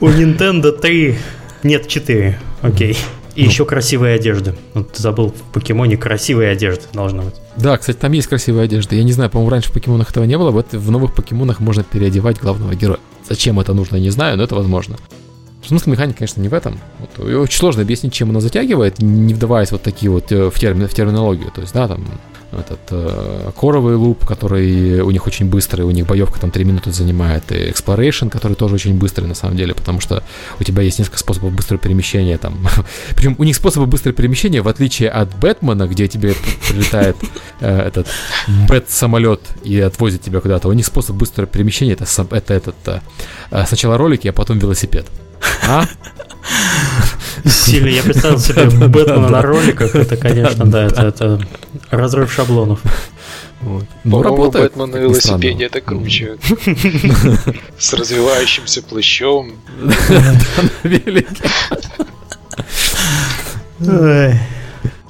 У Nintendo 3, нет, 4, окей. И еще красивые одежды. Вот ты забыл, в покемоне красивые одежды должна быть. Да, кстати, там есть красивая одежда. Я не знаю, по-моему, раньше в покемонах этого не было. Вот в новых покемонах можно переодевать главного героя. Зачем это нужно, не знаю, но это возможно. Смысл механики, конечно, не в этом. Вот, очень сложно объяснить, чем она затягивает, не вдаваясь вот такие вот э, в, термин, в терминологию. То есть, да, там этот э, коровый луп, который у них очень быстрый, у них боевка там 3 минуты занимает, и exploration, который тоже очень быстрый на самом деле, потому что у тебя есть несколько способов быстрого перемещения там. Причем у них способы быстрого перемещения, в отличие от Бэтмена, где тебе прилетает э, этот бэт-самолет и отвозит тебя куда-то, у них способ быстрого перемещения это, это этот э, э, сначала ролики, а потом велосипед. А? Сильно я представил себе Бэтмена на роликах, это, конечно, да, это, разрыв шаблонов. Вот. Ну, По-моему, работает. Бэтмен на велосипеде это круче. С развивающимся плащом. На велике.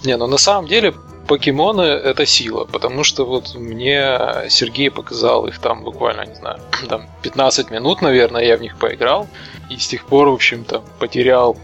Не, ну на самом деле покемоны это сила, потому что вот мне Сергей показал их там буквально, не знаю, там 15 минут, наверное, я в них поиграл, и с тех пор, в общем-то, потерял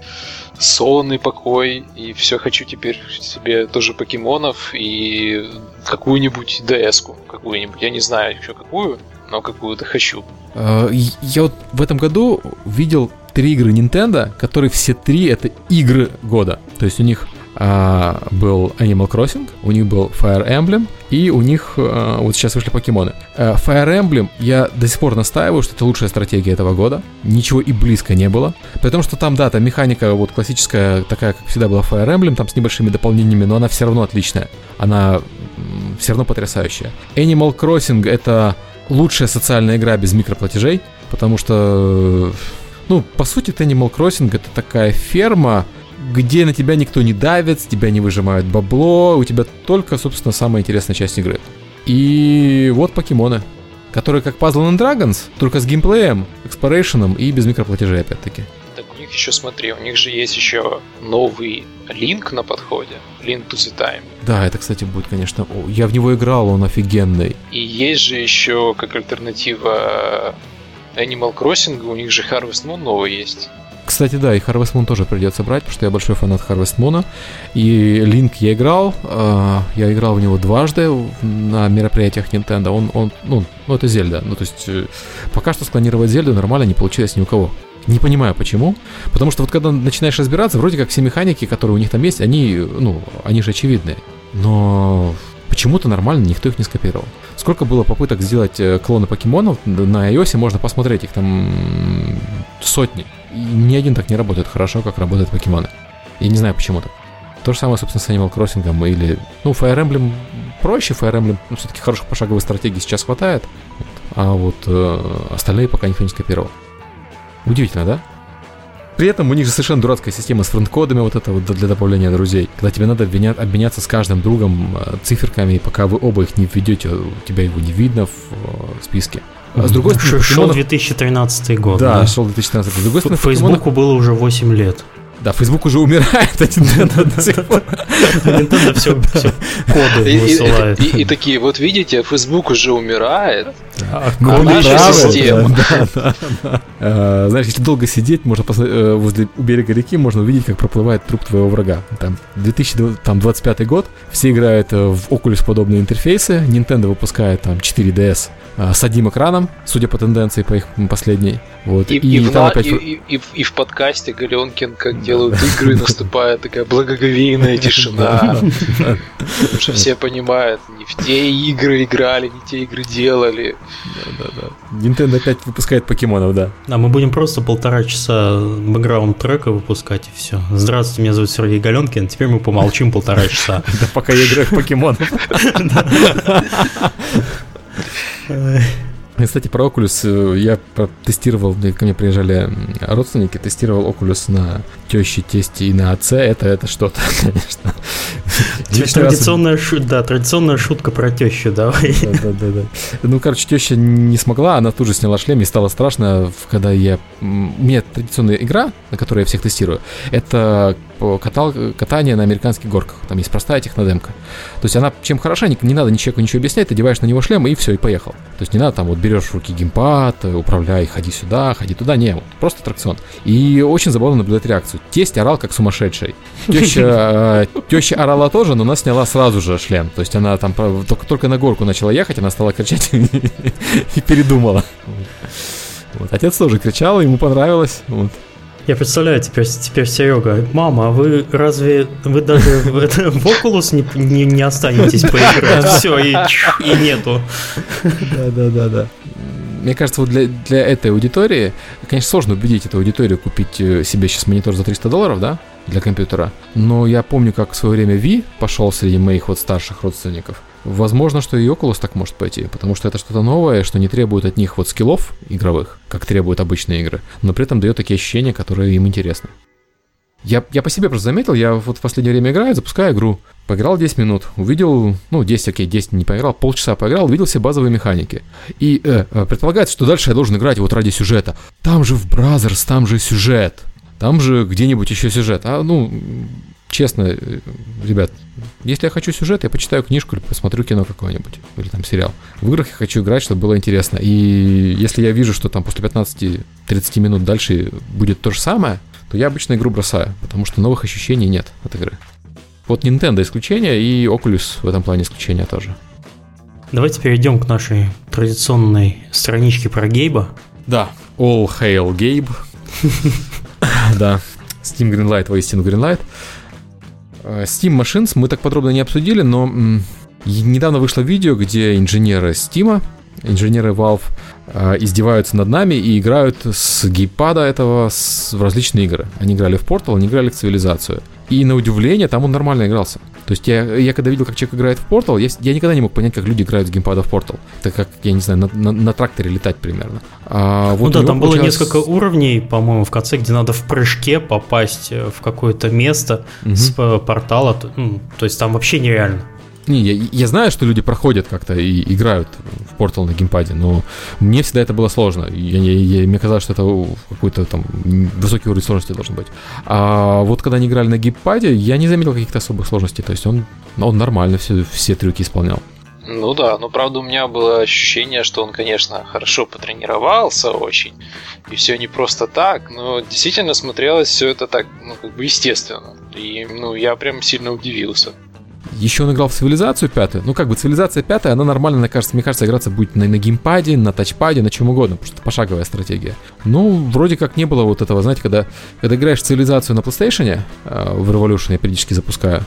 сонный покой, и все хочу теперь себе тоже покемонов и какую-нибудь ds какую-нибудь, я не знаю еще какую, но какую-то хочу. Э, Я вот в этом году видел три игры Nintendo, которые все три это игры года. То есть у них а, был Animal Crossing, у них был Fire Emblem, и у них а, вот сейчас вышли покемоны. Э, Fire Emblem я до сих пор настаиваю, что это лучшая стратегия этого года. Ничего и близко не было. При том, что там, да, там механика вот классическая, такая, как всегда была Fire Emblem, там с небольшими дополнениями, но она все равно отличная. Она все равно потрясающая. Animal Crossing это лучшая социальная игра без микроплатежей, потому что, ну, по сути, Animal Crossing это такая ферма, где на тебя никто не давит, с тебя не выжимают бабло, у тебя только, собственно, самая интересная часть игры. И вот покемоны, которые как Puzzle and Dragons, только с геймплеем, экспорейшеном и без микроплатежей, опять-таки. Так у них еще, смотри, у них же есть еще новый линк на подходе, Link to the Time. Да, это, кстати, будет, конечно... о, Я в него играл, он офигенный. И есть же еще как альтернатива Animal Crossing, у них же Harvest Moon новый есть. Кстати, да, и Harvest Moon тоже придется брать, потому что я большой фанат Harvest Moon. И Link я играл, э, я играл в него дважды на мероприятиях Nintendo. Он, он, ну, ну, это Зельда. Ну, то есть, э, пока что склонировать Зельду нормально не получилось ни у кого. Не понимаю почему. Потому что вот когда начинаешь разбираться, вроде как все механики, которые у них там есть, они, ну, они же очевидные. Но почему-то нормально никто их не скопировал. Сколько было попыток сделать э, клоны покемонов на iOS, можно посмотреть, их там сотни. И ни один так не работает хорошо, как работают покемоны. Я не знаю почему так. То же самое, собственно, с Animal Crossing или... Ну, Fire Emblem проще, Fire Emblem, ну, все-таки хороших пошаговых стратегий сейчас хватает. Вот. А вот э, остальные пока никто не скопировал. Удивительно, да? При этом у них же совершенно дурацкая система с фронт-кодами вот это вот для добавления друзей. Когда тебе надо обменя- обменяться с каждым другом э, циферками, и пока вы оба их не введете, у тебя его не видно в э, списке. А с другой стороны, Шел покемонов- 2013 год. Да, шел 2013. С другой стороны, Фейсбуку было уже 8 лет. Да, Facebook уже умирает, а Nintendo до сих пор. Nintendo все, коды высылает. и- такие, вот видите, Facebook уже умирает. А Ну, А наша система. Э, Знаешь, если долго сидеть, можно посмотреть, э, возле у берега реки можно увидеть, как проплывает труп твоего врага. Там 2025 год, все играют э, в Oculus подобные интерфейсы, Nintendo выпускает там 4DS э, с одним экраном, судя по тенденции по их последней. Вот. И, И, и в, там на- опять... и- и- и в- и в подкасте Галенкин, как делают игры, наступает такая благоговейная тишина. Потому что все понимают, не в те игры играли, не те игры делали. Nintendo опять выпускает покемонов, да. А мы будем просто полтора часа бэкграунд трека выпускать и все. Здравствуйте, меня зовут Сергей Галенкин. Теперь мы помолчим полтора часа. Да пока я играю в покемонов. Кстати, про Oculus э, я тестировал, ко мне приезжали родственники, тестировал Oculus на теще, тесте и на отце. Это, это что-то, конечно. Традиционная, шу- да, традиционная шутка про тещу, давай. Да, да, да, да. Ну, короче, теща не смогла, она тут же сняла шлем, и стало страшно, когда я... У меня традиционная игра, на которой я всех тестирую, это катал, катание на американских горках. Там есть простая технодемка. То есть она чем хороша, не, не надо человеку ничего объяснять, ты одеваешь на него шлем, и все, и поехал. То есть не надо там вот берешь в руки геймпад, управляй, ходи сюда, ходи туда, не, вот, просто аттракцион. И очень забавно наблюдать реакцию. Тесть орал как сумасшедший. Теща, э, теща орала тоже, но она сняла сразу же шлем. То есть она там только, только на горку начала ехать, она стала кричать и передумала. Вот. Отец тоже кричал, ему понравилось. Вот. Я представляю теперь, теперь Серега. Мама, а вы разве вы даже в, в Oculus не, не, не останетесь поиграть? Все, и, и нету. Да, да, да, да. Мне кажется, вот для, для этой аудитории, конечно, сложно убедить эту аудиторию купить э, себе сейчас монитор за 300 долларов, да, для компьютера. Но я помню, как в свое время V пошел среди моих вот старших родственников. Возможно, что и Oculus так может пойти, потому что это что-то новое, что не требует от них вот скиллов игровых, как требуют обычные игры, но при этом дает такие ощущения, которые им интересны. Я, я по себе просто заметил, я вот в последнее время играю, запускаю игру, поиграл 10 минут, увидел, ну, 10, окей, 10 не поиграл, полчаса поиграл, увидел все базовые механики. И э, э, предполагается, что дальше я должен играть вот ради сюжета. Там же в Brothers, там же сюжет, там же где-нибудь еще сюжет. А, ну, честно, э, ребят, если я хочу сюжет, я почитаю книжку или посмотрю кино какое-нибудь, или там сериал. В играх я хочу играть, чтобы было интересно. И если я вижу, что там после 15-30 минут дальше будет то же самое, то я обычно игру бросаю, потому что новых ощущений нет от игры. Вот Nintendo исключение, и Oculus в этом плане исключение тоже. Давайте перейдем к нашей традиционной страничке про Гейба. Да, All Hail Gabe. Да, Steam Greenlight, воистину Greenlight. Э, Steam Machines мы так подробно не обсудили, но недавно вышло видео, где инженеры Steam, инженеры Valve э, издеваются над нами и играют с гейпада этого в различные игры. Они играли в Portal, они играли в Цивилизацию. И на удивление, там он нормально игрался. То есть я, я когда видел, как человек играет в Portal, я, я никогда не мог понять, как люди играют с геймпада в Portal. Это как, я не знаю, на, на- на тракторе летать примерно. А вот ну да, там было получалось- несколько уровней, по-моему, в конце, где надо в прыжке попасть э, в какое-то место Мгм. с п- портала. ну, то есть там вообще нереально. Не, я, я знаю, что люди проходят как-то и играют в Portal на геймпаде, но мне всегда это было сложно. Я, я- я- мне казалось, что это какой-то там высокий уровень сложности должен быть. А вот когда они играли на геймпаде, я не заметил каких-то особых сложностей. То есть он, он нормально все, все трюки исполнял. Ну да, но правда у меня было ощущение, что он, конечно, хорошо потренировался очень, и все не просто так, но действительно смотрелось все это так, ну, как бы естественно. И, ну, я прям сильно удивился. Еще он играл в цивилизацию пятую. Ну, как бы цивилизация пятая, она нормально, мне кажется, мне кажется, играться будет на, на геймпаде, на тачпаде, на чем угодно, потому что это пошаговая стратегия. Ну, вроде как не было вот этого, знаете, когда, когда играешь в цивилизацию на PlayStation, э, в Revolution я периодически запускаю,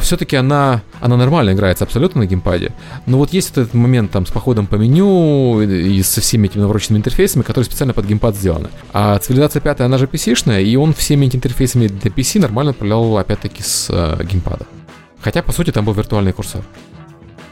все-таки она, она нормально играется абсолютно на геймпаде. Но вот есть вот этот момент там с походом по меню и со всеми этими навороченными интерфейсами, которые специально под геймпад сделаны. А цивилизация пятая, она же PC-шная, и он всеми этими интерфейсами для PC нормально управлял опять-таки с э, геймпада. Хотя, по сути, там был виртуальный курсор.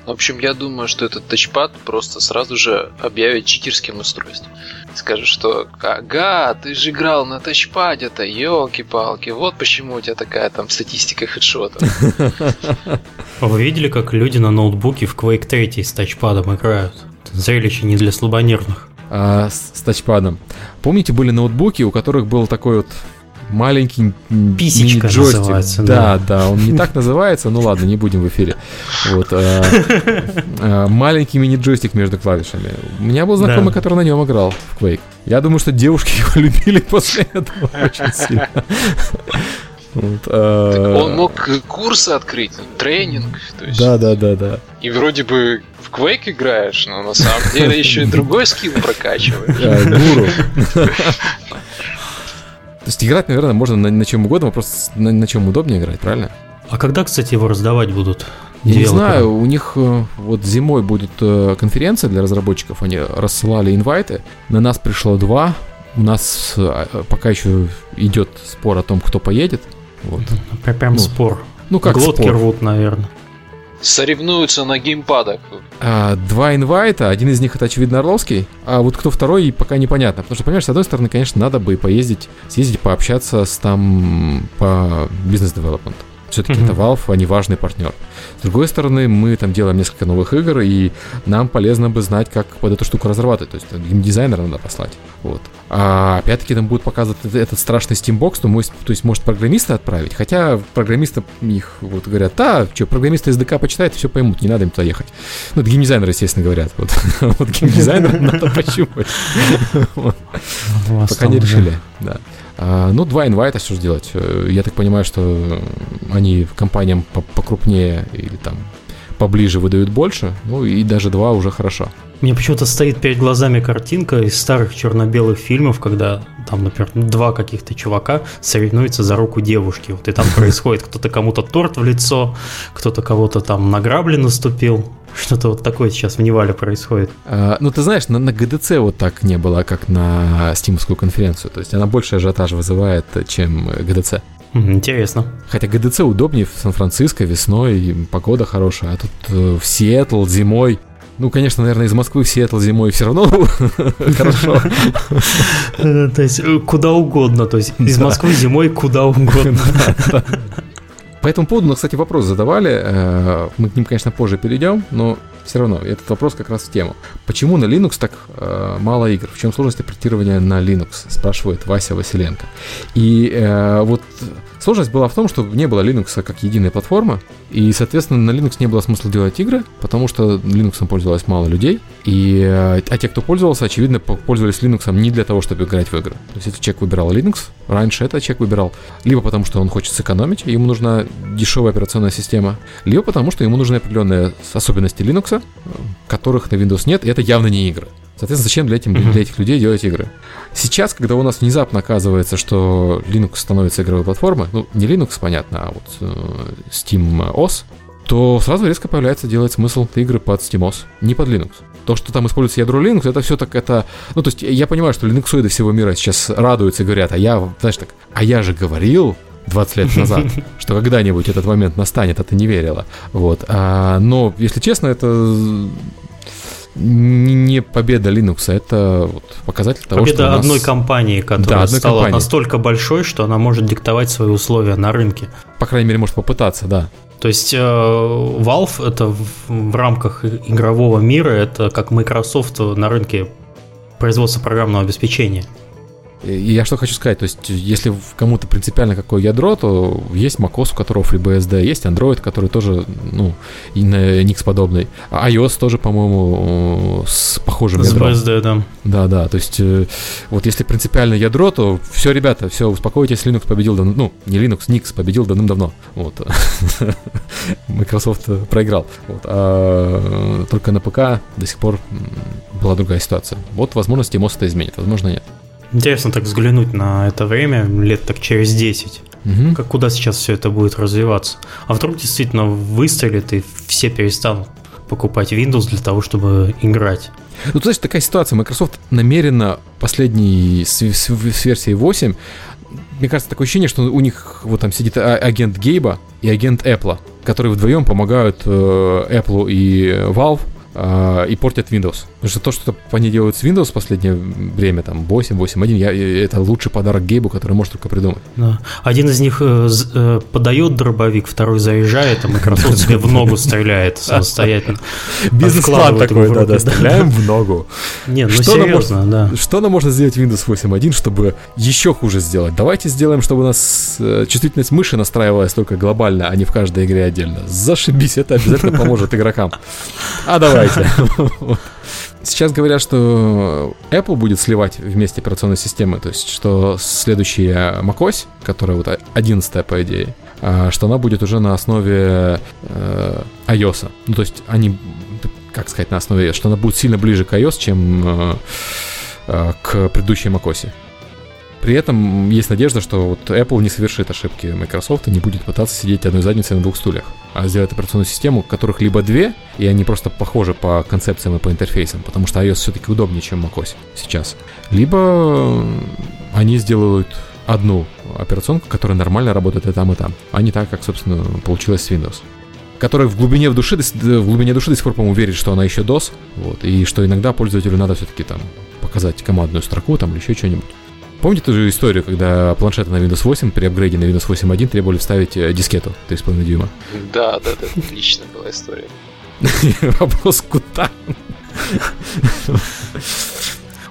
В общем, я думаю, что этот тачпад просто сразу же объявит читерским устройством. Скажет, что ага, ты же играл на тачпаде-то, елки-палки, вот почему у тебя такая там статистика хедшотов. А Вы видели, как люди на ноутбуке в Quake 3 с тачпадом играют? Зрелище не для слабонервных. А, с, с тачпадом. Помните, были ноутбуки, у которых был такой вот маленький Писечка мини-джойстик. называется, Да, да, он не так называется, ну ладно, не будем в эфире. Вот, а, а, маленький мини-джойстик между клавишами. У меня был знакомый, Да. который на нем играл в Quake. Я думаю, что девушки его любили после этого очень сильно. Вот, а, Он мог курсы открыть, тренинг. То есть, Да, да, да, да. И вроде бы в Quake играешь, но на самом деле еще и другой скилл прокачиваешь. Гуру. То есть играть, наверное, можно на, на чем угодно, вопрос на, на чем удобнее играть, правильно? А когда, кстати, его раздавать будут? Я не знаю, у них э, вот зимой будет э, конференция для разработчиков, они рассылали инвайты, на нас пришло два, у нас э, пока еще идет спор о том, кто поедет. Вот. Прям Ну, спор. Ну как Глотки спор? рвут, наверное. Соревнуются на геймпадах. А, два инвайта, один из них это очевидно Орловский, а вот кто второй пока непонятно. Потому что, понимаешь, с одной стороны, конечно, надо бы поездить, съездить, пообщаться с там по бизнес-девелопменту. Все-таки Мгм. это Valve, они важный партнер. С другой стороны, мы там делаем несколько новых игр, и нам полезно бы знать, как под эту штуку разрабатывать. То есть геймдизайнера надо послать. Вот. А опять-таки там будут показывать этот, страшный Steambox, то, мы- то есть может программиста отправить. Хотя программисты их вот говорят, да, что, программисты SDK почитают, все поймут, не надо им туда ехать. Ну, это геймдизайнеры, естественно, говорят. Вот, вот геймдизайнерам надо пощупать. Вот. У вас Пока не решили, да. А, ну, два инвайта, что же делать? Э, Я так понимаю, что они компаниям по- покрупнее или там поближе выдают больше, ну и даже два уже хорошо. Мне почему-то стоит перед глазами картинка из старых черно-белых фильмов, когда там, например, два каких-то чувака соревнуются за руку девушки. Вот и там происходит, кто-то кому-то торт в лицо, кто-то кого-то там на грабли наступил. Что-то вот такое сейчас в Невале происходит. А, ну, ты знаешь, на, на GDC вот так не было, как на стимовскую конференцию. То есть она больше ажиотаж вызывает, чем. М, Интересно. Хотя GDC удобнее в Сан-Франциско весной, погода хорошая, а тут э, в Сиэтл зимой. Ну, конечно, наверное, из Москвы в Сиэтл зимой все равно хорошо. Э, То есть э, куда угодно. То есть из. Москвы зимой куда угодно. По этому поводу, ну, кстати, вопрос задавали. э, Мы к ним, конечно, позже перейдем, но все равно этот вопрос как раз в тему. Почему на Linux так э, мало игр? В чем сложность портирования на Linux? Спрашивает Вася Василенко. И э, вот сложность была в том, что не было Linux как единой платформы, и, соответственно, на Linux не было смысла делать игры, потому что Linux пользовалось мало людей, и, э, а те, кто пользовался, очевидно, по- пользовались Linux не для того, чтобы играть в игры. То есть, если человек выбирал Linux, раньше это человек выбирал либо потому, что он хочет сэкономить, ему нужна дешевая операционная система, либо потому, что ему нужны определенные особенности Linux, которых на Windows нет, и это явно не игры. Соответственно, зачем для, этим, для этих людей делать игры? Сейчас, когда у нас внезапно оказывается, что Linux становится игровой платформой, ну, не Linux, понятно, а вот э, Steam OS, то сразу резко появляется делать смысл игры под SteamOS, не под Linux. То, что там используется ядро Linux, это все так, это... Ну, то есть я понимаю, что линуксоиды всего мира сейчас радуются и говорят, а я, знаешь так, а я же говорил 20 лет назад, что когда-нибудь этот момент настанет, а ты не верила. Вот. А, но, если честно, это не победа Linux, это вот показатель того, что у Победа нас- одной компании, которая Да, стала компании. настолько большой, что она может диктовать свои условия на рынке. по крайней мере, может попытаться, да. То есть э, Valve это в, в рамках игрового мира, это как Microsoft на рынке производства программного обеспечения. И я что хочу сказать, то есть если кому-то принципиально какое ядро, то есть macOS, у которого FreeBSD, есть Android, который тоже, ну, Nix подобный. А iOS тоже, по-моему, с похожим С ядром. BSD, да. Да, да, то есть э, вот если принципиально ядро, то все, ребята, все, успокойтесь, Linux победил, давно- ну, не Linux, Nix победил давным-давно. Вот. Microsoft э, проиграл. Вот. А э, только на ПК до сих пор была другая ситуация. Вот, возможно, SteamOS это изменит, возможно, нет. Интересно так взглянуть на это время лет так через 10. Мгм. Как куда сейчас все это будет развиваться? А вдруг действительно выстрелит и все перестанут покупать Windows для того, чтобы играть? Ну, ты знаешь, такая ситуация. Microsoft намеренно последний с, с- с версией 8, мне кажется, такое ощущение, что у них вот там сидит а- агент Гейба и агент Apple, которые вдвоем помогают э, Apple и Valve э, и портят Windows. Потому что то, что они делают с Windows в последнее время, там 8, 8.1, я, это лучший подарок Гейбу, который может только придумать. Да. Один из них э, э, подает дробовик, второй заряжает, а Microsoft себе в ногу стреляет самостоятельно. Бизнес-план такой, да-да, стреляем в ногу. Не, ну серьезно, да. Что нам можно сделать в Windows 8.1, чтобы еще хуже сделать? Давайте сделаем, чтобы у нас э, чувствительность мыши настраивалась только глобально, а не в каждой игре отдельно. Зашибись, это обязательно поможет игрокам. А давайте. Сейчас говорят, что Apple будет сливать вместе операционной системы, то есть что следующая macOS, которая вот 11 по идее, а, что она будет уже на основе э, iOS. Ну, то есть они, как сказать, на основе, что она будет сильно ближе к iOS, чем э, э, к предыдущей macOS. При этом есть надежда, что вот Apple не совершит ошибки Microsoft и не будет пытаться сидеть одной задницей на двух стульях, а сделать операционную систему, которых либо две, и они просто похожи по концепциям и по интерфейсам, потому что iOS все-таки удобнее, чем macOS сейчас. Либо они сделают одну операционку, которая нормально работает и там, и там, а не так, как, собственно, получилось с Windows которая в глубине в души, в глубине души до сих пор, по-моему, верит, что она еще DOS, вот, и что иногда пользователю надо все-таки там показать командную строку там или еще что-нибудь. Помните ту же историю, когда планшеты на Windows 8 при апгрейде на Windows 8.1 требовали вставить э, дискету 3,5 дюйма? Да, да, да, отличная была история. Вопрос куда?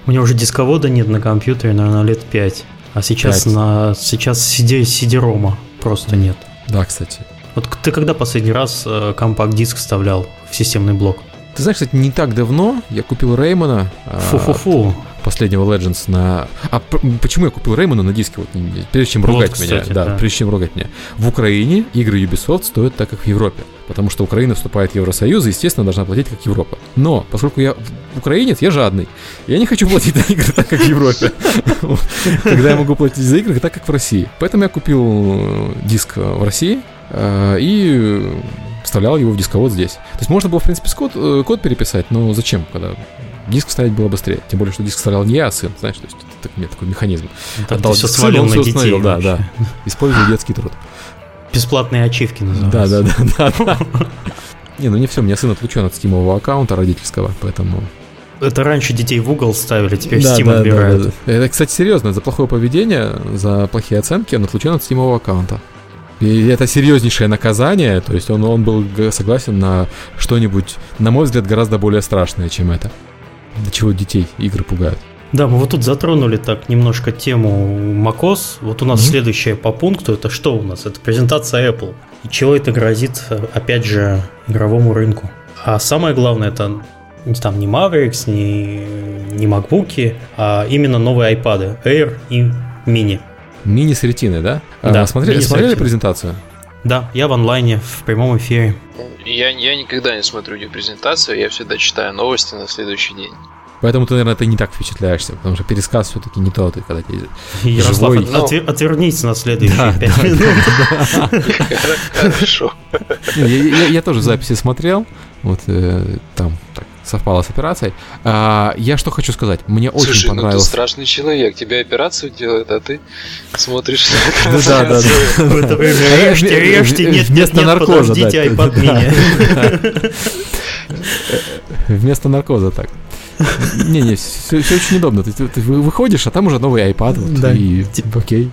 У него уже дисковода нет на компьютере, наверное, лет 5. А сейчас 5. на сейчас CD-рома просто нет. Да, кстати. Вот ты когда последний раз э, компакт-диск вставлял в системный блок? Ты знаешь, кстати, не так давно я купил Реймона. А, Фу-фу-фу последнего Legends на... А почему я купил Реймона на диске? Вот, прежде чем ругать вот, кстати, меня. Да, да, прежде чем ругать меня. В Украине игры Ubisoft стоят так, как в Европе. Потому что Украина вступает в Евросоюз и, естественно, должна платить, как Европа. Но, поскольку я украинец, я жадный. Я не хочу платить за игры так, как в Европе. Когда я могу платить за игры так, как в России. Поэтому я купил э, диск в России э, и вставлял его в дисковод здесь. То есть можно было, в принципе, код, э, код переписать, но зачем, когда диск ставить было быстрее. Тем более, что диск вставлял не я, а сын, знаешь, то есть это так, такой механизм. Так Отдал все свалил на детей. Да, да. Использовал детский труд. Бесплатные ачивки называются. Да, да, да, да. Не, ну не все, у меня сын отлучен от стимового аккаунта родительского, поэтому... Это раньше детей в угол ставили, теперь да, Steam да, отбирают. Да, да. Это, кстати, серьезно, за плохое поведение, за плохие оценки он отлучен от стимового аккаунта. И это серьезнейшее наказание, то есть он, он был согласен на что-нибудь, на мой взгляд, гораздо более страшное, чем это. До чего детей игры пугают. Да, мы вот тут затронули так немножко тему macOS. Вот у нас mm-hmm. следующее по пункту это что у нас? Это презентация Apple. И чего это грозит, опять же, игровому рынку. А самое главное, это там не Mavericks, не, не MacBook, а именно новые iPad Air и Mini. Мини с ретиной, да? Да. А, смотрели, смотрели презентацию? Да, я в онлайне, в прямом эфире. Я, я никогда не смотрю ее презентацию, я всегда читаю новости на следующий день. Поэтому ты, наверное, ты не так впечатляешься, потому что пересказ все-таки не то, ты когда ты Ярослав, живой... отвер, отвернись на следующие да, пять да, минут. Хорошо. Я тоже записи смотрел, вот э, там так совпало с операцией. А, я что хочу сказать, мне Слушай, очень понравилось. Ну ты страшный человек, тебе операцию делают, а ты смотришь на Да, да, да. Режьте, режьте, нет, вместо наркоза. Подождите, iPad mini. Вместо наркоза так. Не-не, все, все очень удобно. Ты, ты, ты выходишь, а там уже новый iPad. Вот, да. И типа, окей.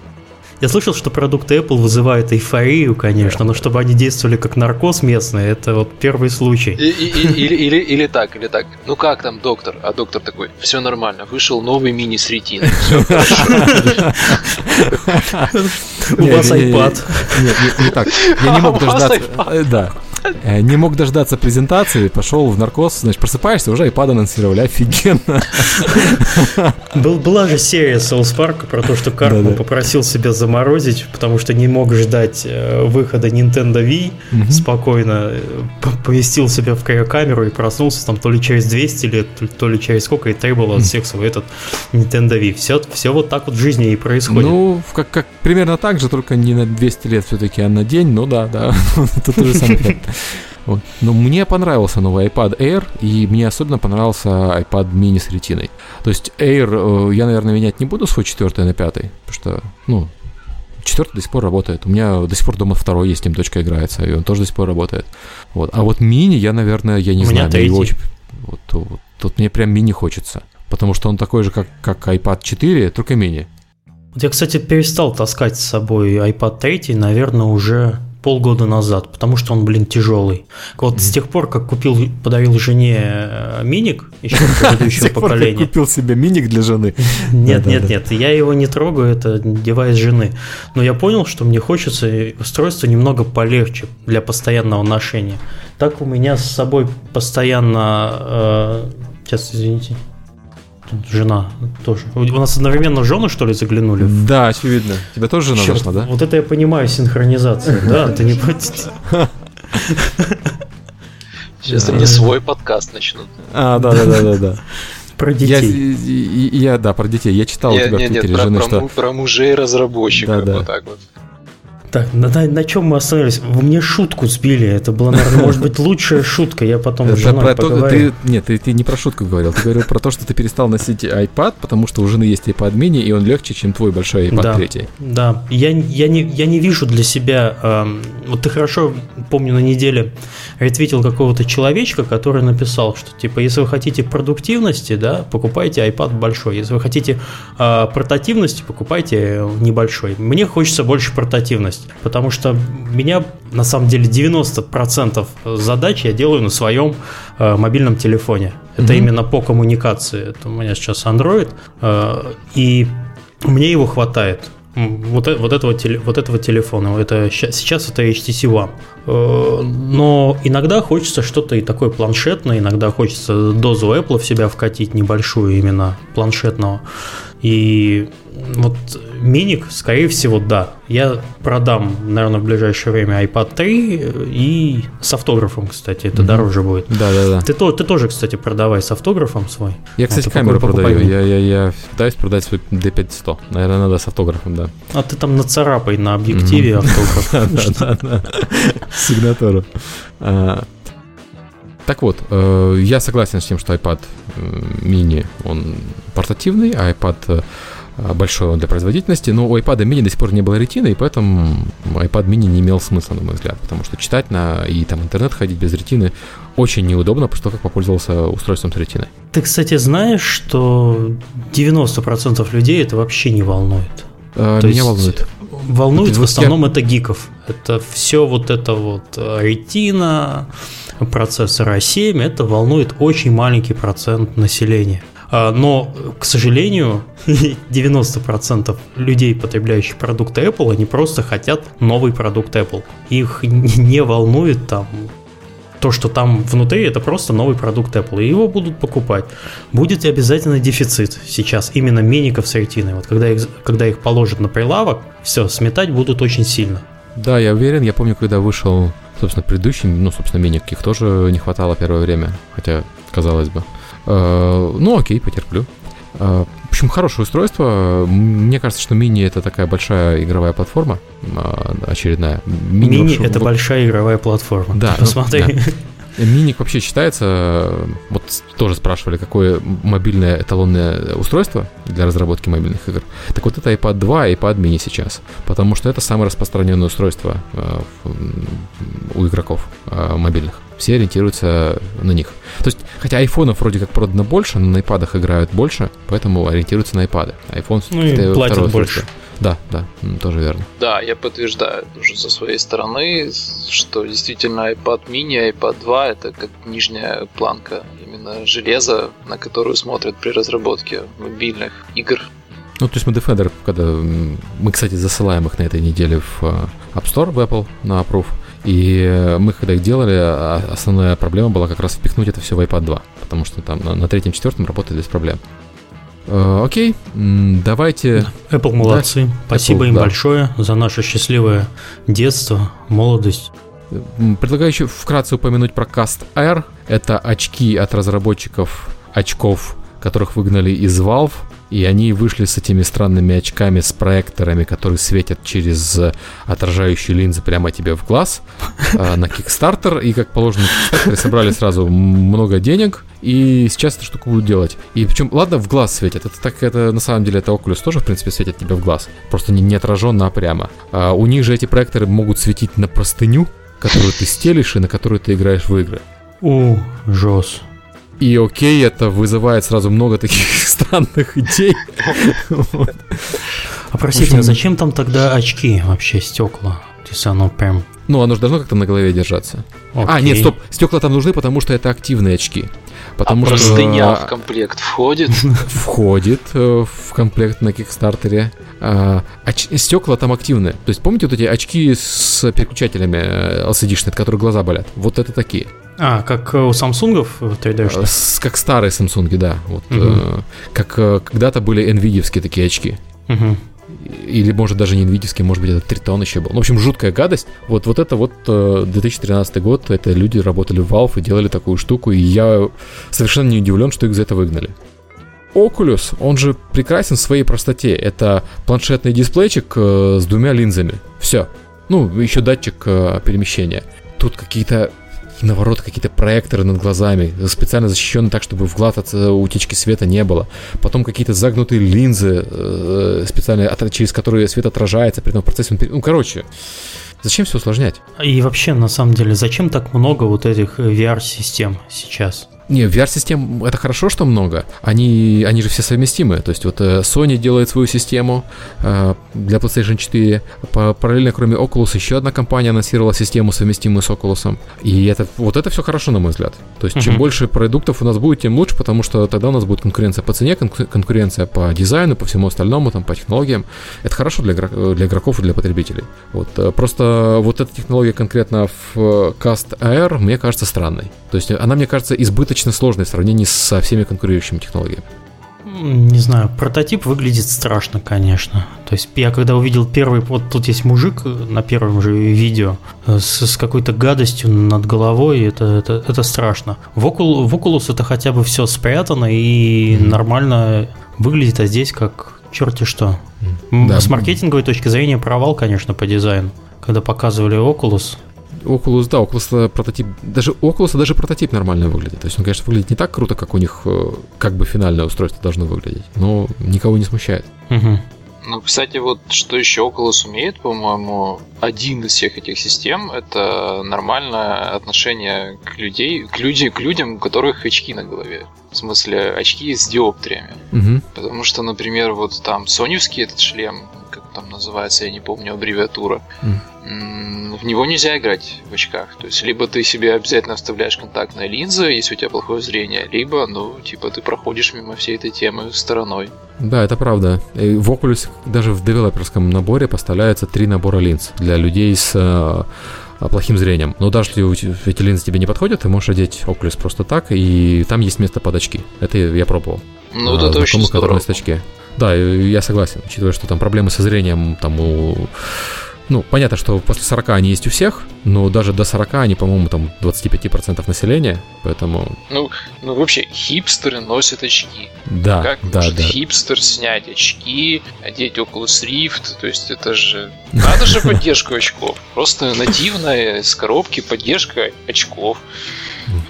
Я слышал, что продукты Apple вызывают эйфорию, конечно, но чтобы они действовали как наркоз местный, это вот первый случай. И, и, и, или, или, или так, или так. Ну как там доктор? А доктор такой, все нормально, вышел новый мини с ретиной, все хорошо. У вас iPad. Нет, не так. Я не мог дождаться. Э, да. Э, не мог дождаться презентации, пошел в наркоз, значит, просыпаешься, уже iPad анонсировали, офигенно. Был, была же серия Souls Park про то, что Карпман да, да. попросил себя заморозить, потому что не мог ждать э, выхода Nintendo Wii угу. спокойно, э, поместил себя в камеру и проснулся там то ли через 200 лет, то ли через сколько, и требовал от всех свой этот Nintendo Wii. Все, все вот так вот в жизни и происходит. Ну, как, как примерно так же, только не на 200 лет все-таки, а на день, ну да, да, это то же самое. Вот. Но мне понравился новый iPad Air, и мне особенно понравился iPad mini с ретиной. То есть Air э, я, наверное, менять не буду свой четвертый на пятый, потому что, ну, четвертый до сих пор работает. У меня до сих пор дома второй есть, с ним дочка играется, и он тоже до сих пор работает. Вот. А вот мини я, наверное, я не У знаю, меня его очень... вот, вот тут мне прям мини хочется. Потому что он такой же, как, как iPad 4, только мини. Вот я, кстати, перестал таскать с собой iPad 3, наверное, уже полгода назад, потому что он, блин, тяжелый. Вот mm-hmm. с тех пор, как купил, подарил жене э, миник, еще предыдущего поколения. купил себе миник для жены. Нет, нет, нет, я его не трогаю, это девайс жены. Но я понял, что мне хочется устройство немного полегче для постоянного ношения. Так у меня с собой постоянно... Э, сейчас, извините жена тоже. У нас одновременно жены, что ли, заглянули? Да, очевидно. Тебя тоже жена Черт, зашла, да? Вот это я понимаю, синхронизация, да? Ты не Сейчас они свой подкаст начнут. А, да, да, да, да, да. Про детей. Я, да, про детей. Я читал у тебя в Твиттере жены, что... Про мужей разработчиков, вот так вот. Так, на, на, на чем мы остановились? Вы мне шутку сбили. Это была, наверное, может быть, лучшая шутка. Я потом с женой поговорю. Ты, нет, ты, ты не про шутку говорил. Ты говорил про то, что ты перестал носить iPad, потому что у жены есть iPad mini, и он легче, чем твой большой iPad да, 3. Да, я, я, не, я не вижу для себя... Эм, вот ты хорошо, помню, на неделе ретвитил какого-то человечка, который написал, что, типа, если вы хотите продуктивности, да, покупайте iPad большой. Если вы хотите э, портативности, покупайте небольшой. Мне хочется больше портативности есть. Потому что меня, на самом деле, 90% задач я делаю на своем э, мобильном телефоне. Это mm-hmm. именно по коммуникации. Это у меня сейчас Android. Э, и мне его хватает. Вот, э, вот, этого, вот этого телефона. Это, сейчас это HTC One. Э, но иногда хочется что-то и такое планшетное, иногда хочется дозу Apple в себя вкатить, небольшую именно планшетного. И вот миник, скорее всего, да. Я продам, наверное, в ближайшее время iPad 3 и с автографом, кстати, это mm-hmm. дороже будет. Да, да, да. Ты, ты тоже, кстати, продавай с автографом свой. Я, кстати, а камеру продаю. Я, я, я пытаюсь продать свой D500. Наверное, надо с автографом, да. А ты там нацарапай на объективе автограф. Сигнатуру. А, так вот, э, я согласен с тем, что iPad mini, он портативный, а iPad э, большой он для производительности, но у iPad mini до сих пор не было ретины, и поэтому iPad mini не имел смысла, на мой взгляд, потому что читать на и там интернет ходить без ретины очень неудобно после того, как попользовался устройством с ретиной. Ты, кстати, знаешь, что 90% людей это вообще не волнует? А, То меня есть волнует. Волнует это в основном я... это гиков. Это все вот это вот э, ретина, процессора i7, это волнует очень маленький процент населения. А, но, к сожалению, 90% людей, потребляющих продукты Apple, они просто хотят новый продукт Apple. Их не волнует там то, что там внутри, это просто новый продукт Apple, и его будут покупать. Будет обязательно дефицит сейчас именно миников с ретиной. Вот когда их, когда их положат на прилавок, все, сметать будут очень сильно. Да, я уверен, я помню, когда вышел Собственно, предыдущий, ну, собственно, миник их тоже не хватало первое время, хотя, казалось бы. Э, ну, окей, потерплю. Э, в общем, хорошее устройство. Мне кажется, что мини это такая большая игровая платформа э, очередная. Мини, мини это большая игровая платформа. Да, посмотри. Ну, да. Миник вообще считается, вот тоже спрашивали, какое мобильное эталонное устройство для разработки мобильных игр. Так вот это iPad 2 и iPad mini сейчас, потому что это самое распространенное устройство э, у игроков э, мобильных. Все ориентируются на них. То есть, хотя айфонов вроде как продано больше, но на iPad играют больше, поэтому ориентируются на iPad. iPhone ну и платят больше. Устройство. Да, да, тоже верно. Да, я подтверждаю уже со своей стороны, что действительно iPad mini, iPad 2 это как нижняя планка именно железа, на которую смотрят при разработке мобильных игр. Ну, то есть мы Defender, когда мы, кстати, засылаем их на этой неделе в э, App Store в Apple на Approve, и мы, когда их делали, а, основная проблема была как раз впихнуть это все в iPad 2, потому что там на, на третьем-четвертом работает без проблем. Э, окей, давайте... Apple молодцы. Да? Спасибо Apple, им да. большое за наше счастливое детство, молодость. Предлагаю еще вкратце упомянуть про Cast Air. Это очки от разработчиков очков, которых выгнали из Valve и они вышли с этими странными очками с проекторами, которые светят через отражающие линзы прямо тебе в глаз э, на Kickstarter, и как положено на Kickstarter собрали сразу много денег, и сейчас эту штуку будут делать. И причем, ладно, в глаз светят, это так, это на самом деле, это Oculus тоже, в принципе, светит тебе в глаз, просто не, не отраженно, а прямо. А у них же эти проекторы могут светить на простыню, которую ты стелишь и на которую ты играешь в игры. Ужас. И окей, это вызывает сразу много таких странных идей. А простите, а зачем там тогда очки вообще, стекла? То есть оно прям... Ну, оно же должно как-то на голове держаться. А, нет, стоп, стекла там нужны, потому что это активные очки. Потому а что простыня в комплект входит? Входит э, в комплект на Кикстартере. А, стекла там активные. То есть помните вот эти очки с переключателями э, LCD-шные, от которых глаза болят? Вот это такие. А, как у Самсунгов 3D? С, как старые Samsung, да. Вот, угу. э, как э, когда-то были nvidia такие очки. Угу или может даже не NVIDIA, может быть это Тритон еще был. Ну, в общем, жуткая гадость. Вот, вот это вот 2013 э, год, это люди работали в Valve и делали такую штуку, и я совершенно не удивлен, что их за это выгнали. Oculus, он же прекрасен в своей простоте. Это планшетный дисплейчик э, с двумя линзами. Все. Ну, еще датчик э, перемещения. Тут какие-то наоборот, какие-то проекторы над глазами, специально защищены так, чтобы в глаз от утечки света не было. Потом какие-то загнутые линзы, э, специально через которые свет отражается, при этом в процессе... Ну, короче, зачем все усложнять? И вообще, на самом деле, зачем так много вот этих VR-систем сейчас? Не, VR-систем это хорошо, что много. Они, они же все совместимы. То есть вот э, Sony делает свою систему э, для PlayStation 4. Параллельно, кроме Oculus, еще одна компания анонсировала систему, совместимую с Oculus. И это, вот это все хорошо, на мой взгляд. То есть uh-huh. чем больше продуктов у нас будет, тем лучше, потому что тогда у нас будет конкуренция по цене, конкуренция по дизайну, по всему остальному, там, по технологиям. Это хорошо для, для игроков и для потребителей. Вот. Э, просто вот эта технология конкретно в Cast AR мне кажется странной. То есть она, мне кажется, избыточно сложный в сравнении со всеми конкурирующими технологиями. Не знаю, прототип выглядит страшно, конечно. То есть я когда увидел первый, вот тут есть мужик на первом же видео э, с, с какой-то гадостью над головой, это, это, это страшно. В, Oculus, в Oculus это хотя бы все спрятано и mm-hmm. нормально выглядит, а здесь как черти что. Да. С маркетинговой точки зрения провал, конечно, по дизайну. Когда показывали Oculus, Oculus, да, Oculus прототип, даже Oculus даже прототип нормально выглядит. То есть он, конечно, выглядит не так круто, как у них э, как бы финальное устройство должно выглядеть, но никого не смущает. Угу. Ну, кстати, вот что еще Oculus умеет, по-моему, один из всех этих систем, это нормальное отношение к людей, к, люди, к людям, у которых очки на голове. В смысле, очки с диоптриями. Угу. Потому что, например, вот там соневский этот шлем, как там называется, я не помню аббревиатура, mm. в него нельзя играть в очках. То есть, либо ты себе обязательно вставляешь контактные линзы, если у тебя плохое зрение, либо, ну, типа, ты проходишь мимо всей этой темы стороной. Да, это правда. И в Oculus даже в девелоперском наборе поставляется три набора линз для людей с э, плохим зрением. Но даже если эти линзы тебе не подходят, ты можешь одеть Oculus просто так, и там есть место под очки. Это я пробовал. Ну, вот это очень здорово. Да, я согласен, учитывая, что там проблемы со зрением там у ну, понятно, что после 40 они есть у всех, но даже до 40 они, по-моему, там 25% населения, поэтому... Ну, ну, вообще, хипстеры носят очки. Да, как да, может да. хипстер снять очки, одеть Oculus Rift, то есть это же... Надо же поддержку очков. Просто нативная с коробки поддержка очков.